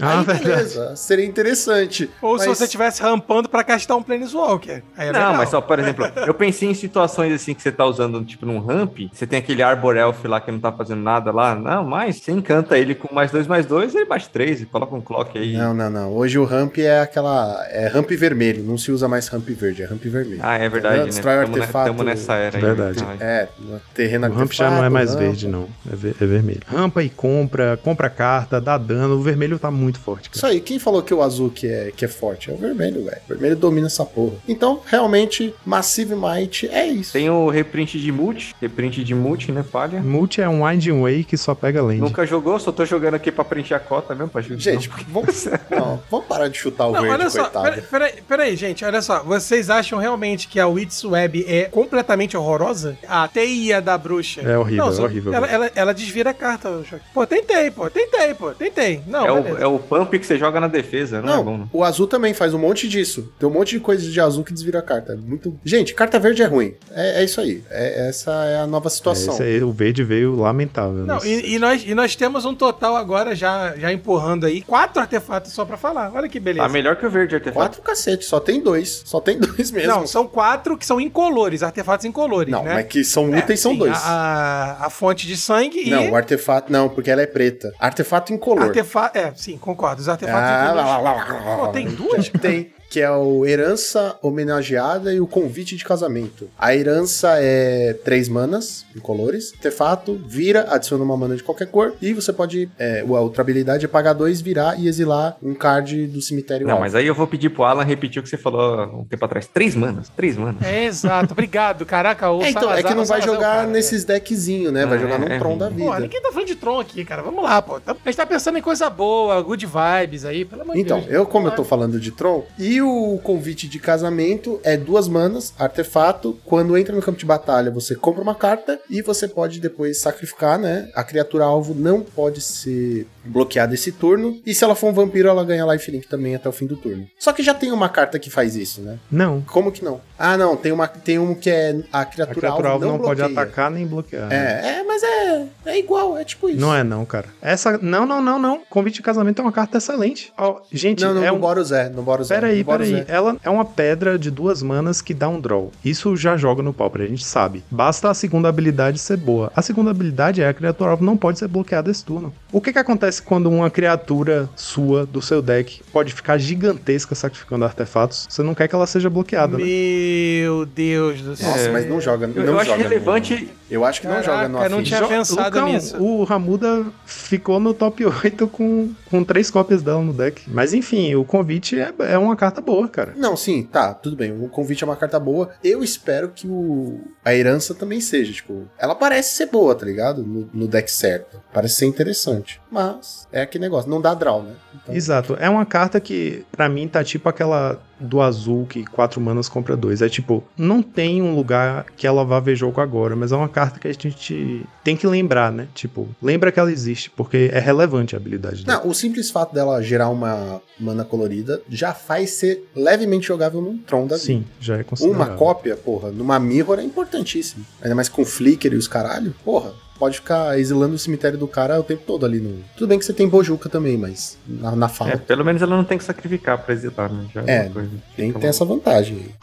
Ah, Aí verdade. beleza, seria interessante. Ou se Mas- você estivesse rampando pra castar um Planeswalker. Aí é Não, legal. mas só, por exemplo, eu pensei em situações assim que você tá usando, tipo, num ramp, você tem aquele Arbor Elf lá que não tá fazendo nada lá. Não, mas você encanta ele com mais dois, mais dois, ele bate três e coloca um clock aí. Não, não, não. Hoje o ramp é aquela. É ramp vermelho, não se usa mais ramp verde, é ramp vermelho. Ah, é verdade, né? Destrói Tamo, artefato. nessa era aí. Verdade. verdade. É, no terreno O ramp já não é mais rampa. verde, não. É, ver- é vermelho. Rampa e compra, compra carta, dá dano. O vermelho tá muito forte, Isso cara. aí, quem falou que o azul que é, que é forte? É o vermelho, velho. O vermelho domina essa porra. Então, realmente, Massive Might é isso. Tem o reprint de multi, reprint de multi, né, palha? Multi é um Winding Way que só pega land. Nunca jogou, só tô jogando aqui pra preencher a cota mesmo, pra. Gente, vamos, não, vamos parar de chutar o Não, verde, olha só, coitado. peraí, peraí, gente, olha só. Vocês acham realmente que a Wits Web é completamente horrorosa? A teia da bruxa. É horrível, Não, é horrível. Ela, ela, ela desvira a carta. Pô, tentei, pô, tentei, pô, tentei. Não, é, o, é o pump que você joga na defesa, não, é bom, Não, não. o azul também faz um monte disso. Tem um monte de coisas de azul que desvira a carta. É Muito... Gente, carta verde é ruim. É, é isso aí. É- essa é a nova É, situação. esse aí, o verde veio lamentável. Não, e, e nós, e nós temos um total agora, já, já empurrando aí, quatro artefatos só pra falar. Olha que beleza. Tá melhor que o verde artefato. Quatro cacete, só tem dois. Só tem dois mesmo. Não, são quatro que são incolores, artefatos incolores, Não, né? mas que são úteis são Sim, dois. A, a, a fonte de sangue Não, e... o artefato não, porque ela é preta. Artefato incolor. Artefato. É, sim, concordo. Os artefatos Ah, lá, lá, lá, lá, Pô, tem duas? Tem, que é o Herança Homenageada e o Convite de Casamento. A herança é três manas incolores. Artefato, vira, adiciona uma mana de qualquer cor. E você pode. É, a outra habilidade é pagar dois, virar e exilar um card do cemitério. Não, alvo. mas aí eu vou pedir pro Alan repetir o que você falou um tempo atrás. Três manas, três manas. É, exato. Obrigado. Caraca, o É, então, é que não vai é jogar cara, nesses deckzinhos, né? Vai jogar é, num é Tron da é. vida. Pô, ninguém tá falando de Tron aqui, cara. Vamos lá, pô. A gente tá pensando em coisa boa, good vibes aí, pelo amor de Então, Deus. eu, como eu tô falando de Tron, e o convite de casamento é duas manas, artefato. Quando entra no campo de batalha, você compra uma carta e você pode depois sacrificar, né? A criatura alvo não pode ser bloqueada esse turno. E se ela for um vampiro, ela ganha lifelink também até o fim do turno. Só que já tem uma carta que faz isso, né? Não. Como que não? Ah, não, tem, uma, tem um que é a A criatura, criatura alvo não, pode bloqueia. atacar nem bloquear. né? É, é, mas é, é igual, é tipo isso. Não é não, cara. Essa. Não, não, não, não. Convite de casamento é uma carta excelente. Ó, gente, Não, não, é no um. Boros é, no Boros é. Peraí, peraí. Ela é uma pedra de duas manas que dá um draw. Isso já joga no pauper, a gente sabe. Basta a segunda habilidade ser boa. A segunda habilidade é a criatura alvo não pode ser bloqueada esse turno. O que que acontece quando uma criatura sua do seu deck pode ficar gigantesca sacrificando artefatos? Você não quer que ela seja bloqueada, né? Meu Deus do céu. Nossa, mas não joga, Eu, não eu acho joga no- relevante. Eu acho que não Caraca, joga no não Affinity. tinha Jo- pensado Lucão, nisso. O Ramuda ficou no top 8 com, com três cópias dela no deck. Mas enfim, o convite é, é uma carta boa, cara. Não, sim, tá, tudo bem. O convite é uma carta boa. Eu espero que o a herança também seja, tipo, ela parece ser boa, tá ligado? No, no deck certo. Parece ser interessante. Mas é aquele negócio, não dá draw, né? Então, Exato. É uma carta que, pra mim, tá tipo aquela do azul que quatro manas compra dois. É tipo, não tem um lugar que ela vá ver jogo agora, mas é uma carta que a gente tem que lembrar, né? Tipo, lembra que ela existe, porque é relevante a habilidade dela. Não, o simples fato dela gerar uma mana colorida já faz ser levemente jogável num Tron da vida. Sim, já é considerado. Uma cópia, porra, numa Mirror é importantíssimo. Ainda mais com Flicker e os caralho, porra. Pode ficar exilando o cemitério do cara o tempo todo ali no. Tudo bem que você tem Bojuka também, mas na, na fala É, pelo menos ela não tem que sacrificar pra exilar, né? Já É, coisa. tem que Fica ter uma- essa vantagem aí.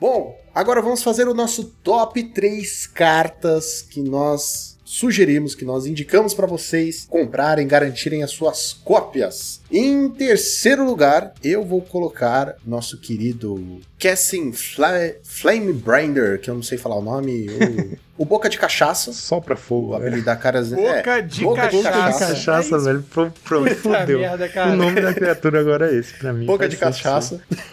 Bom, agora vamos fazer o nosso top 3 cartas que nós sugerimos, que nós indicamos para vocês comprarem, garantirem as suas cópias. Em terceiro lugar, eu vou colocar nosso querido Cassim Fla Flame Brander, que eu não sei falar o nome, o, o Boca de Cachaça. Só pra O fogo. velho. apelido da cara Boca é, de Boca de cachaça. cachaça. Cachaça, velho. Pronto, Puta fudeu. merda. O nome da criatura agora é esse, pra mim. Boca de cachaça.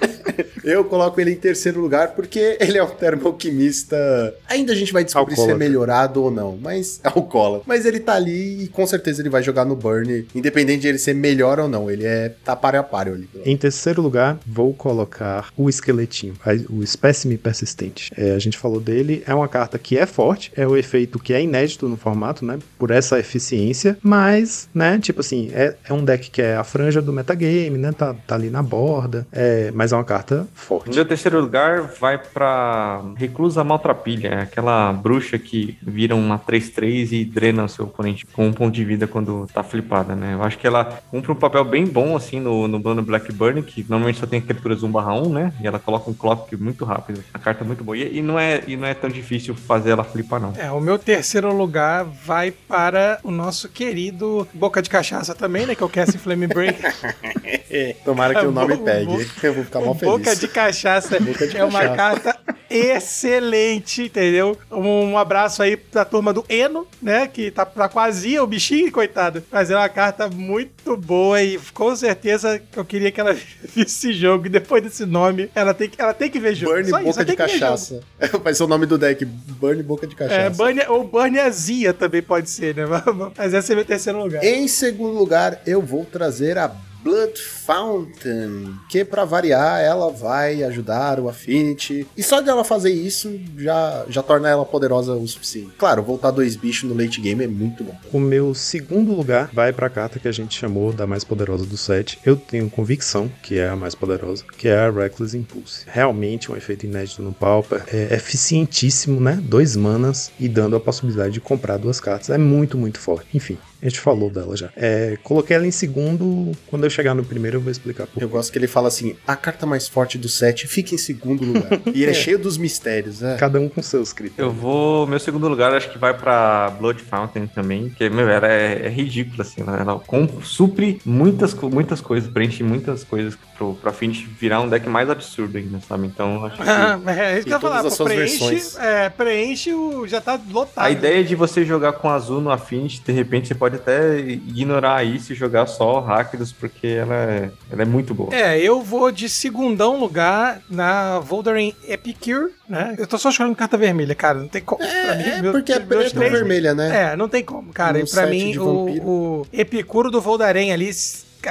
Eu coloco ele em terceiro lugar porque ele é um termo-alquimista. Ainda a gente vai descobrir se é Alcoólatra. melhorado ou não, mas é alcoólatra. Mas ele tá ali e com certeza ele vai jogar no Burn, independente de ele ser melhor ou não. Ele é tá páreo a páreo ali. Em terceiro lugar, vou colocar o esqueletinho, o espécime persistente. É, a gente falou dele, é uma carta que é forte, é o efeito que é inédito no formato, né? Por essa eficiência, mas, né? Tipo assim, é, é um deck que é a franja do metagame, né? Tá, tá ali na borda, é, mas é uma carta forte. Meu terceiro lugar vai pra Reclusa Maltrapilha, é aquela bruxa que vira uma 3-3 e drena o seu oponente com um ponto de vida quando tá flipada, né? Eu acho que ela cumpre um papel bem bom, assim, no, no plano Blackburn, que normalmente só tem criaturas 1/1, né? E ela coloca um clock muito rápido. A carta é muito boa. E, e não, é, e não é tão difícil fazer ela flipar, não. É, o meu terceiro lugar vai para o nosso querido Boca de Cachaça também, né? Que é o Cassie Flame Break. Tomara que o nome pegue. Eu vou ficar mal Boca feliz. de Cachaça Boca de é uma Cachaça. carta excelente, entendeu? Um, um abraço aí pra turma do Eno, né? Que tá pra quase o bichinho, coitado. Mas é uma carta muito boa e com certeza que eu queria que ela visse esse jogo. E depois desse nome, ela tem que, ela tem que ver jogo. Burn Só isso, Boca ela de. Cachaça. Vai ser o nome do deck. Burn Boca de Cachaça. É, Burn, ou Burn Azia também pode ser, né? Mas esse é meu terceiro lugar. Em segundo lugar, eu vou trazer a Blood Fountain, que pra variar, ela vai ajudar o Affinity. E só de ela fazer isso já, já torna ela poderosa o suficiente. Claro, voltar dois bichos no late game é muito bom. O meu segundo lugar vai pra carta que a gente chamou da mais poderosa do set. Eu tenho convicção que é a mais poderosa, que é a Reckless Impulse. Realmente um efeito inédito no Pauper. É eficientíssimo, né? Dois manas e dando a possibilidade de comprar duas cartas. É muito, muito forte. Enfim, a gente falou dela já. É, coloquei ela em segundo. Quando eu chegar no primeiro, eu vou explicar por Eu quê. gosto que ele fala assim: a carta mais forte do set fica em segundo lugar. e ele é cheio dos mistérios, é. Cada um com seus Eu critérios. vou. Meu segundo lugar acho que vai pra Blood Fountain também, que, meu, ela é, é ridícula, assim. Ela, ela com- supre muitas, muitas coisas, preenche muitas coisas pro, pra fim de virar um deck mais absurdo ainda, sabe? Então, acho que. Ah, é isso que eu ia falar. pô, preenche, é, preenche o. Já tá lotado. A ideia de você jogar com azul no Affinity, de repente você pode até ignorar isso e jogar só Rakdos, porque ela é, ela é muito boa. É, eu vou de segundão lugar na Voldaren Epicure, né? Eu tô só escolhendo carta vermelha, cara. Não tem como. pra mim, É meu- porque é preto ou três- vermelha, né? É, não tem como, cara. No E pra mim, o, o Epicuro do Voldaren ali é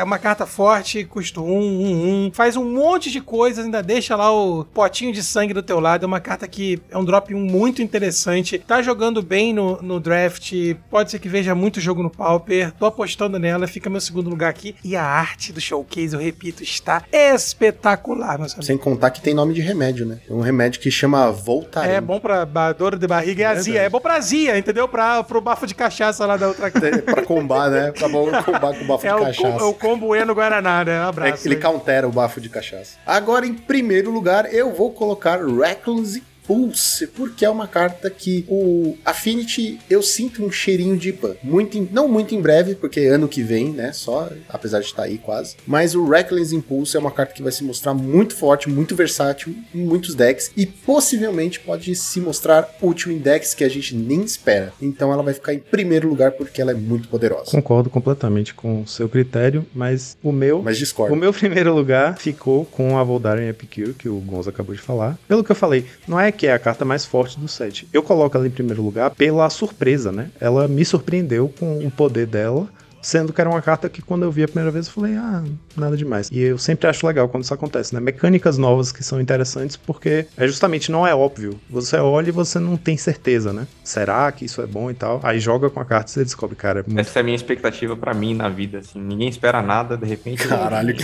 uma carta forte, custa um, um, um. Faz um monte de coisas, ainda deixa lá o potinho de sangue do teu lado. É uma carta que é um drop muito interessante. Tá jogando bem no, no draft. Pode ser que veja muito jogo no Pauper. Tô apostando nela, fica meu segundo lugar aqui. E a arte do showcase, eu repito, está espetacular, meus amigos. Sem contar que tem nome de remédio, né? É um remédio que chama Voltaren. É bom pra dor de barriga e azia. É bom pra azia, entendeu? Pra, pro bafo de cachaça lá da outra É pra combar, né? Pra bom combar com o bafo É de o, cachaça. é o combo Eno Guaraná, né? Um É, abraço. ele aí. countera o bafo de cachaça. Agora, em primeiro lugar, eu vou colocar Reckless Pulse, porque é uma carta que o Affinity eu sinto um cheirinho de IPA. Muito em- não muito em breve, porque ano que vem, né? Só, apesar de estar aí quase. Mas o Reckless Impulse é uma carta que vai se mostrar muito forte, muito versátil em muitos decks e possivelmente pode se mostrar útil em decks que a gente nem espera. Então ela vai ficar em primeiro lugar porque ela é muito poderosa. Concordo completamente com o seu critério, mas o meu. Mas discordo. O meu primeiro lugar ficou com a Voldaren Epicure, que o Gonzo acabou de falar. Pelo que eu falei, não é que é a carta mais forte do set. Eu coloco ela em primeiro lugar pela surpresa, né? Ela me surpreendeu com o poder dela. Sendo que era uma carta que quando eu vi a primeira vez eu falei, ah, nada demais. E eu sempre acho legal quando isso acontece, né? Mecânicas novas que são interessantes porque é justamente não é óbvio. Você olha e você não tem certeza, né? Será que isso é bom e tal? Aí joga com a carta e você descobre, cara, é muito Essa é a minha expectativa pra mim na vida, assim. Ninguém espera nada, de repente. Caralho.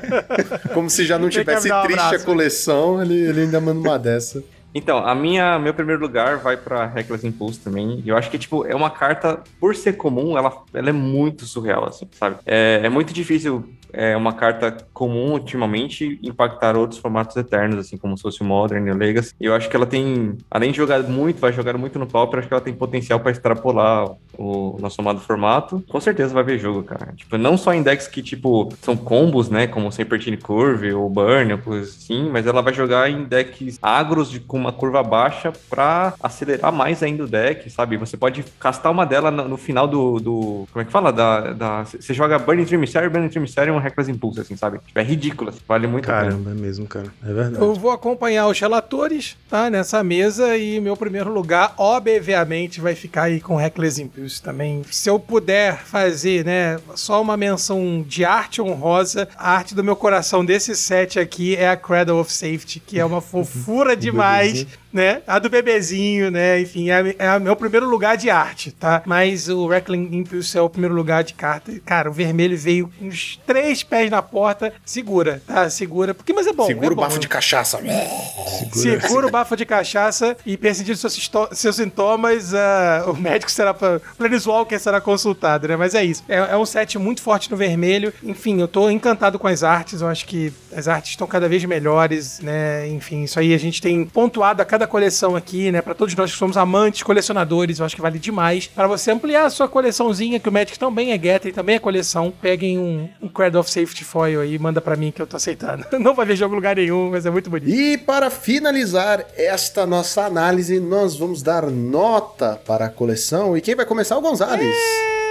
Como se já não tivesse um triste abraço. a coleção, ele, ele ainda manda uma dessa. Então, a minha, meu primeiro lugar vai pra Reckless Impulse também. Eu acho que, tipo, é uma carta, por ser comum, ela, ela é muito surreal, assim, sabe? É, é muito difícil é, uma carta comum, ultimamente, impactar outros formatos eternos, assim, como se fosse o Modern e o Legacy. E eu acho que ela tem, além de jogar muito, vai jogar muito no Pauper, acho que ela tem potencial pra extrapolar o nosso amado formato. Com certeza vai ver jogo, cara. Tipo, não só em decks que, tipo, são combos, né, como Sempertine Curve ou Burn ou coisa assim, mas ela vai jogar em decks agros de, com uma curva baixa pra acelerar mais ainda o deck, sabe? Você pode castar uma dela no, no final do, do- Como é que fala? Da, da, você joga Burning Trimissary, Burning Trimissary e um Reckless Impulse, assim, sabe? Tipo, é ridículo, assim, vale muito a pena. Caramba, é mesmo, cara. É verdade. Eu vou acompanhar os relatores, tá? Nessa mesa e meu primeiro lugar, obviamente, vai ficar aí com Reckless Impulse também. Se eu puder fazer, né, só uma menção de arte honrosa, a arte do meu coração desse set aqui é a Cradle of Safety, que é uma fofura demais. Né? A do bebezinho, né? Enfim, é, é o meu primeiro lugar de arte, tá? Mas o Reckling Impulse é o primeiro lugar de carta. Cara, o vermelho veio com uns três pés na porta. Segura, tá? Segura. Porque, mas é bom. Segura é o bom. bafo de cachaça. Segura o bafo de cachaça e persistir seus, seus sintomas, ah, o médico será. pra- O Planeswalker será consultado, né? Mas é isso. É, é um set muito forte no vermelho. Enfim, eu tô encantado com as artes. Eu acho que as artes estão cada vez melhores, né? Enfim, isso aí a gente tem pontuado a cada coleção aqui, né? Pra todos nós que somos amantes, colecionadores, eu acho que vale demais. Para você ampliar a sua coleçãozinha, que o Magic também é Getter, também é coleção. Peguem um, um Cred of Safety Foil aí e manda pra mim que eu tô aceitando. Não vai ver jogo em lugar nenhum, mas é muito bonito. E para finalizar esta nossa análise, nós vamos dar nota para a coleção. E quem vai começar é o Gonzalez.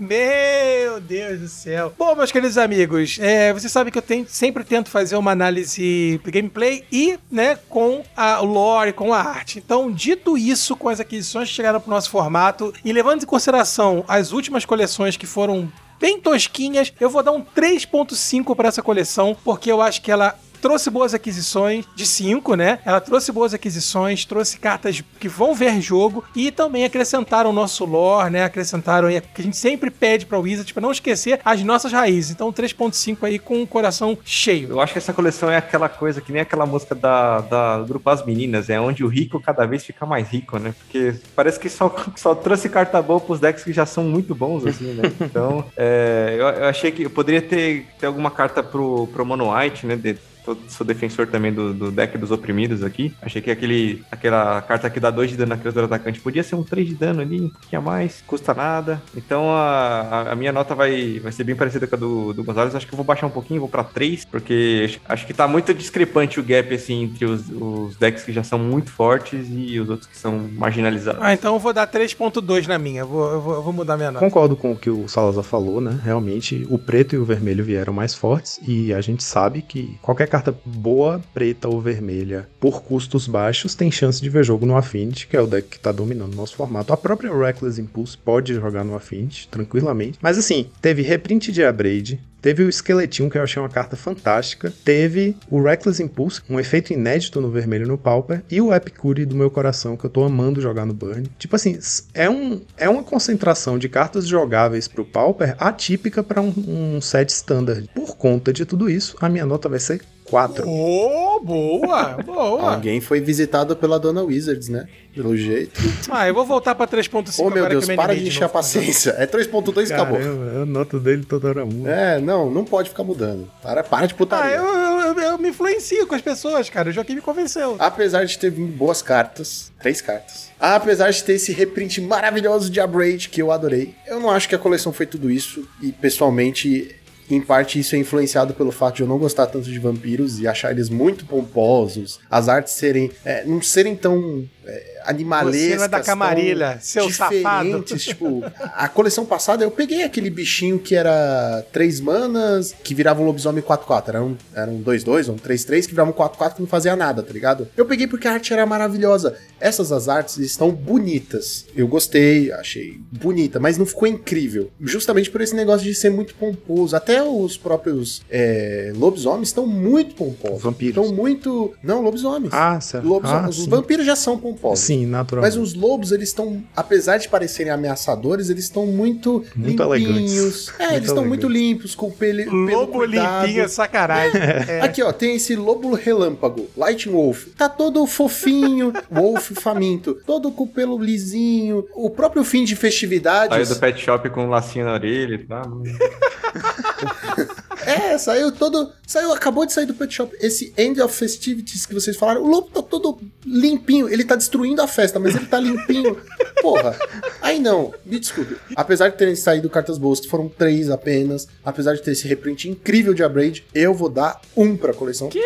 Meu Deus do céu. Bom, meus queridos amigos, é, vocês sabem que eu tenho- sempre tento fazer uma análise de gameplay e, né, com a lore, com a arte. Então, dito isso, com as aquisições que chegaram pro nosso formato e levando em consideração as últimas coleções que foram bem tosquinhas, eu vou dar um 3.5 para essa coleção, porque eu acho que ela trouxe boas aquisições de 5, né? Ela trouxe boas aquisições, trouxe cartas que vão ver jogo e também acrescentaram o nosso lore, né? Acrescentaram aí, que a gente sempre pede pra Wizard pra não esquecer as nossas raízes. Então 3.5 aí com o coração cheio. Eu acho que essa coleção é aquela coisa que nem aquela música da, da grupo As Meninas, é onde o rico cada vez fica mais rico, né? Porque parece que só, só trouxe carta boa pros decks que já são muito bons, assim, né? Então, é, eu, eu achei que eu poderia ter, ter alguma carta pro, pro Mono White, né? De, sou defensor também do, do deck dos oprimidos aqui. Achei que aquele, aquela carta que dá 2 de dano na criatura atacante podia ser um 3 de dano ali, um pouquinho a mais, custa nada. Então a, a- a minha nota vai, vai ser bem parecida com a do, do Gonzalez. Acho que eu vou baixar um pouquinho, vou pra 3, porque acho- que tá muito discrepante o gap assim entre os, os decks que já são muito fortes e os outros que são marginalizados. Ah, então eu vou dar 3.2 na minha. Eu vou, eu vou, eu vou mudar minha nota. Concordo com o que o Salazar falou, né? Realmente, o preto e o vermelho vieram mais fortes e a gente sabe que qualquer carta boa, preta ou vermelha, por custos baixos, tem chance de ver jogo no Affinity, que é o deck que tá dominando o nosso formato. A própria Reckless Impulse pode jogar no Affinity, tranquilamente. Mas assim, teve reprint de Abrade, Teve o Esqueletinho, que eu achei uma carta fantástica. Teve o Reckless Impulse, um efeito inédito no vermelho no Pauper. E o Epicure do meu coração, que eu tô amando jogar no Burn. Tipo assim, é, um, é uma concentração de cartas jogáveis pro Pauper atípica para um, um set standard. Por conta de tudo isso, a minha nota vai ser 4. Oh, boa, boa. Alguém foi visitado pela Dona Wizards, né? Pelo jeito. Ah, eu vou voltar pra 3.5 Ô, meu Deus, eu para de encher a paciência. É 3.2 e acabou. A nota dele toda hora muda. É, não, não pode ficar mudando. Para, para de Ah, putaria. eu, eu, eu- eu me influencio com as pessoas, cara. O Joaquim me convenceu. Apesar de ter vindo boas cartas, três cartas. Apesar de ter esse reprint maravilhoso de Abrade, que eu adorei, eu não acho que a coleção foi tudo isso. E pessoalmente, em parte, isso é influenciado pelo fato de eu não gostar tanto de vampiros e achar eles muito pomposos. As artes serem. é, não serem tão. Animalescas. Você não é da Camarilha, seu safado. diferentes, Tipo, a coleção passada eu peguei aquele bichinho que era 3 manas, que virava um lobisomem 4-4. Era um, era um 2-2, um 3-3, que virava um 4-4 que não fazia nada, tá ligado? Eu peguei porque a arte era maravilhosa. Essas as artes estão bonitas. Eu gostei, achei bonita, mas não ficou incrível. Justamente por esse negócio de ser muito pomposo. Até os próprios é, lobisomens estão muito pomposos. Vampiros. Estão muito. Não, lobisomens. Ah, certo. Lobos, ah, os sim. vampiros já são pomposos. Sim, natural. Mas os lobos, eles estão, apesar de parecerem ameaçadores, eles estão muito, Muito limpinhos. elegantes. É, Muito eles estão muito limpos, com o pele, pelo Lobo cuidado. limpinho é sacanagem. É. Aqui, ó, tem esse lobo relâmpago, Lightning Wolf. Tá todo fofinho, Wolf faminto, todo com o pelo lisinho. O próprio fim de Saiu festividades. do pet shop com um lacinho na orelha e tal. É, saiu todo. Saiu, acabou de sair do pet shop. Esse End of Festivities que vocês falaram, o lobo tá todo limpinho. Ele tá destruindo a festa, mas ele tá limpinho. Porra. Aí não, me desculpe. Apesar de terem saído cartas boas, que foram três apenas, apesar de ter esse reprint incrível de Abrade, eu vou dar um pra coleção. Que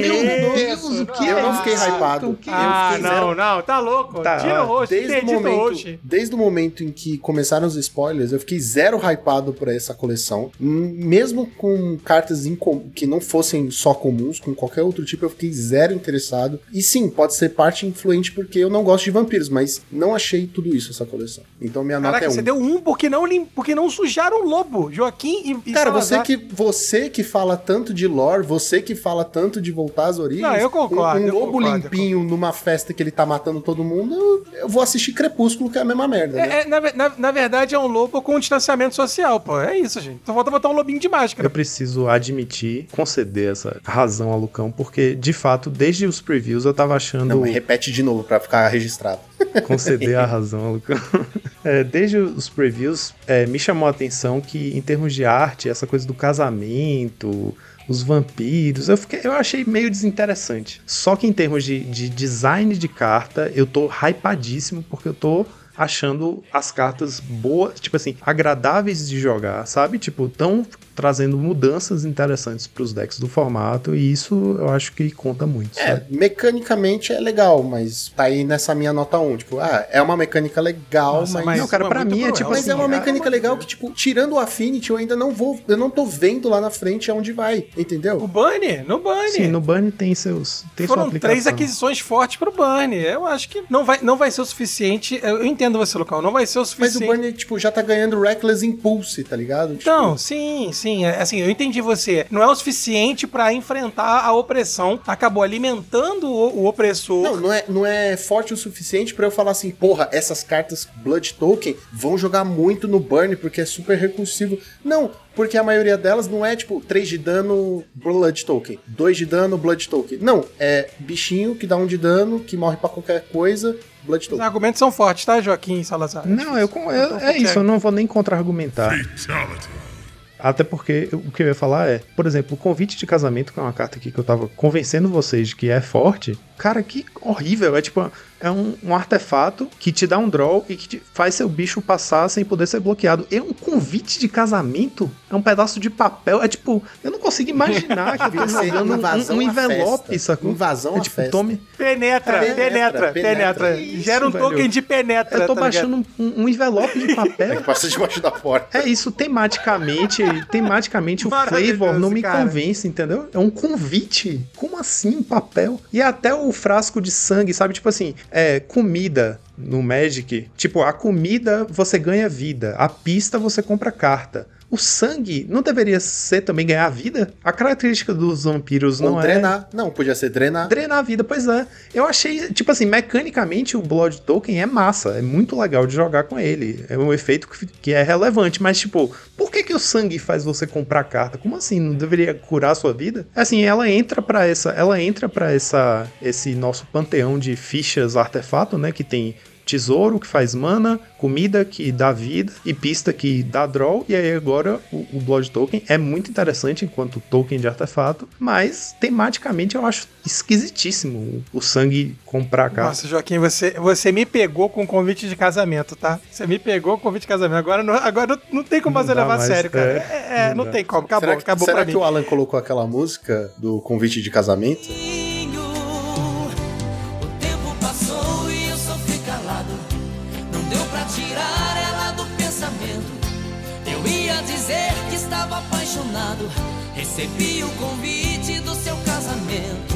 Meu? Deus, o que eu não fiquei hypado. Ah, eu fiquei não, não, tá louco. Tá, Tira o rosto, Desde o, momento, desde o momento em que começaram os spoilers, eu fiquei zero hypado por essa coleção. Hum, Mesmo com cartas incom- que não fossem só comuns, com qualquer outro tipo, eu fiquei zero interessado. E sim, pode ser parte influente porque eu não gosto de vampiros, mas não achei tudo isso essa coleção. Então minha nota Caraca, é um. você deu um porque não, lim... porque não sujaram o lobo. Joaquim e, e Cara, você que, você que fala tanto de lore, você que fala tanto de voltar às origens. Não, eu concordo, Um, um eu lobo concordo, limpinho numa festa que ele tá matando todo mundo, eu, eu vou assistir Crepúsculo, que é a mesma merda, né? É, é, na, na- na verdade, é um lobo com distanciamento social, pô. É isso, gente. Só falta botar um lobinho de máscara. Eu preciso admitir, conceder essa razão ao Lucão, porque, de fato, desde os previews eu tava achando. Não, repete de novo pra ficar registrado. conceder a razão ao Lucão. É, desde os previews, é, me chamou a atenção que, em termos de arte, essa coisa do casamento, os vampiros, eu, fiquei, eu achei meio desinteressante. Só que em termos de, de design de carta, eu tô hypadíssimo, porque eu tô achando as cartas boas, tipo assim, agradáveis de jogar, sabe? Tipo, tão trazendo mudanças interessantes pros decks do formato, e isso eu acho que conta muito. É, sabe? mecanicamente é legal, mas tá aí nessa minha nota 1. Tipo, ah, é uma mecânica legal, Nossa, mas. Não, cara, pra mim é tipo Mas assim, é uma cara, mecânica legal que, tipo, tirando o Affinity, eu ainda não vou. Eu não tô vendo lá na frente aonde vai, entendeu? O Bunny, no Bunny. Sim, no Burn tem seus. Tem Foram três aquisições fortes pro Burn. Eu acho que não vai, não vai ser o suficiente. Eu entendo você, Lucão. Não vai ser o Mas o suficiente. Burnie, tipo, já tá ganhando Reckless Impulse, tá ligado? Tipo, Então, sim, sim. É, Assim, eu entendi você. Não é o suficiente pra enfrentar a opressão. Acabou alimentando o, o opressor. Não, não é, não é forte o suficiente pra eu falar assim, porra, essas cartas Blood Token vão jogar muito no Burn porque é super recursivo. Não, porque a maioria delas não é tipo 3 de dano Blood Token, 2 de dano Blood Token. Não, é bichinho que dá 1 de dano, que morre pra qualquer coisa, Blood Os Token. argumentos são fortes, tá, Joaquim Salazar? Não, eu, com- eu- é isso, eu não vou nem contra-argumentar. Até porque o que eu ia falar é, por exemplo, o convite de casamento, que é uma carta aqui que eu tava convencendo vocês de que é forte. Cara, que horrível. É tipo, é um, um artefato que te dá um draw e que te faz seu bicho passar sem poder ser bloqueado. É um convite de casamento? É um pedaço de papel. É tipo, eu não consigo imaginar que eu tô jogando um, invasão um envelope, festa. sacou? Invasão é tipo, festa. tome. Penetra, Penetra, penetra, penetra. penetra. Isso, Gera um velho. token de penetra. Eu tô tá baixando um, um envelope de papel. É que passa debaixo da porta. É isso, tematicamente, tematicamente o flavor não me cara. convence, entendeu? É um convite. Como assim um papel? E até o frasco de sangue, sabe? Tipo assim, é comida no Magic. Tipo, a comida você ganha vida, a pista você compra carta. O sangue não deveria ser também ganhar vida? A característica dos vampiros Ou não é drenar. Não, podia ser drenar. drenar a vida, pois é. Eu achei, tipo assim, mecanicamente o Blood Token é massa, é muito legal de jogar com ele. É um efeito que, que é relevante, mas tipo, por que que o sangue faz você comprar carta? Como assim? Não deveria curar a sua vida? Assim, ela entra para essa, ela entra para essa esse nosso panteão de fichas artefato, né, que tem Tesouro que faz mana, comida que dá vida e pista que dá draw. E aí agora o, o Blood Token é muito interessante enquanto token de artefato, mas tematicamente eu acho esquisitíssimo o, o sangue comprar a carta. Nossa, Joaquim, você, você me pegou com convite de casamento, tá? Você me pegou com convite de casamento. Agora não, agora não, tem como Não você dá levar a sério, cara. é. É, é, não Não tem como. Acabou, será que, acabou será pra que mim. o Alan colocou aquela música do convite de casamento? Dizer que estava apaixonado. Recebi o convite do seu casamento.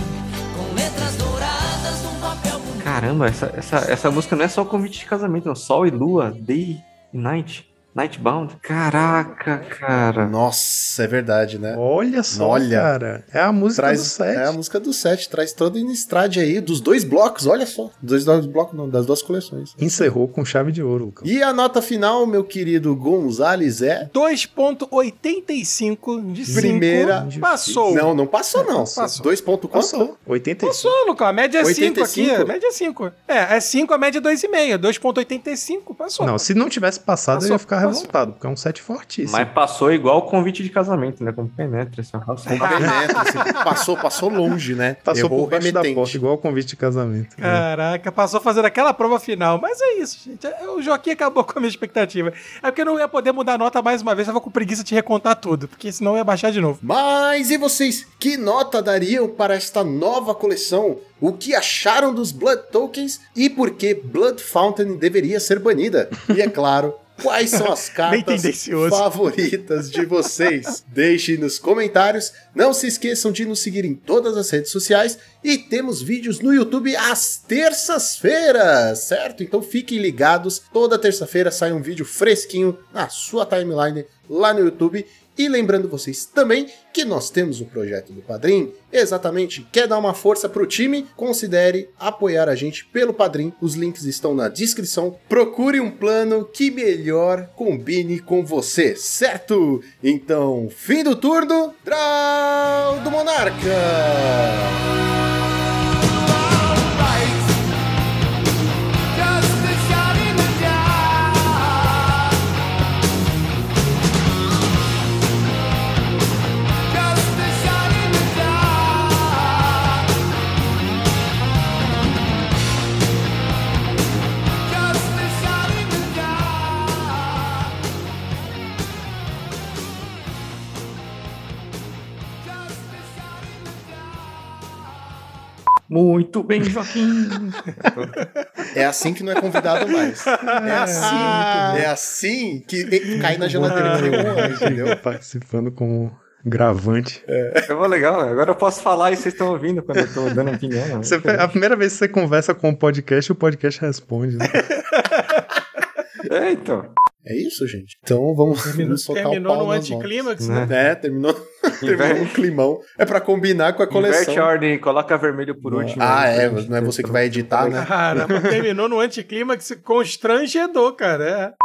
Com letras douradas num papel. Caramba, essa, essa, essa música não é só convite de casamento, não. Sol e lua, day e night. Nightbound. Caraca, cara. Nossa, é verdade, né? Olha só, Olha. cara. É a música Traz, do set. é a música do set, traz toda a Innistrad aí, dos dois blocos, olha só. Dos dois blocos, não, das duas coleções. Encerrou com chave de ouro, Lucão. E a nota final, meu querido Gonzales, é. 2.85 de 5. Primeira- Passou. Não, não passou, não. Passou. 2 ponto quanto? Passou. 85. Passou, Lucão. A média é 5 aqui. 85? A média é 5. É, é 5, a média é 2,5. 2.85. Passou. Não, se não tivesse passado, eu Passou, ia ficar. Revoltado, porque é um set fortíssimo. Mas passou igual o convite de casamento, né? Como penetra. Assim, passou, passou longe, né? Passou Errou por baixo da porta, igual o convite de casamento. Caraca, passou fazendo aquela prova final. Mas é isso, gente. O Joaquim acabou com a minha expectativa. É porque eu não ia poder mudar a nota mais uma vez. Eu tava com preguiça de recontar tudo. Porque senão eu ia baixar de novo. Mas e vocês, que nota dariam para esta nova coleção? O que acharam dos Blood Tokens e por que Blood Fountain deveria ser banida? E é claro, Quais são as cartas favoritas de vocês? Deixem nos comentários. Não se esqueçam de nos seguir em todas as redes sociais e temos vídeos no YouTube às terças-feiras, certo? Então fiquem ligados. Toda terça-feira sai um vídeo fresquinho na sua timeline lá no YouTube. E lembrando vocês também que nós temos o projeto do Padrim. Exatamente, quer dar uma força pro time? Considere apoiar a gente pelo Padrim. Os links estão na descrição. Procure um plano que melhor combine com você, certo? Então, fim do turno, Draw do Monarca! Muito bem, Joaquim. É assim que não é convidado mais. É assim, é assim que cai na geladeira de um entendeu? Participando como gravante. Eu vou legal, agora eu posso falar e vocês estão ouvindo quando eu tô dando opinião. né? Você- a primeira vez que você conversa com o podcast, o podcast responde. né? É, então. É isso, gente. Então vamos, vamos soltar o Terminou pau no anticlímax, né? Né? É, terminou, terminou um climão. É pra combinar com a Inverte a coleção. ordem, coloca vermelho por último. Ah, é, não é você que vai editar, né? Caramba, terminou no anticlímax constrangedor, cara. É.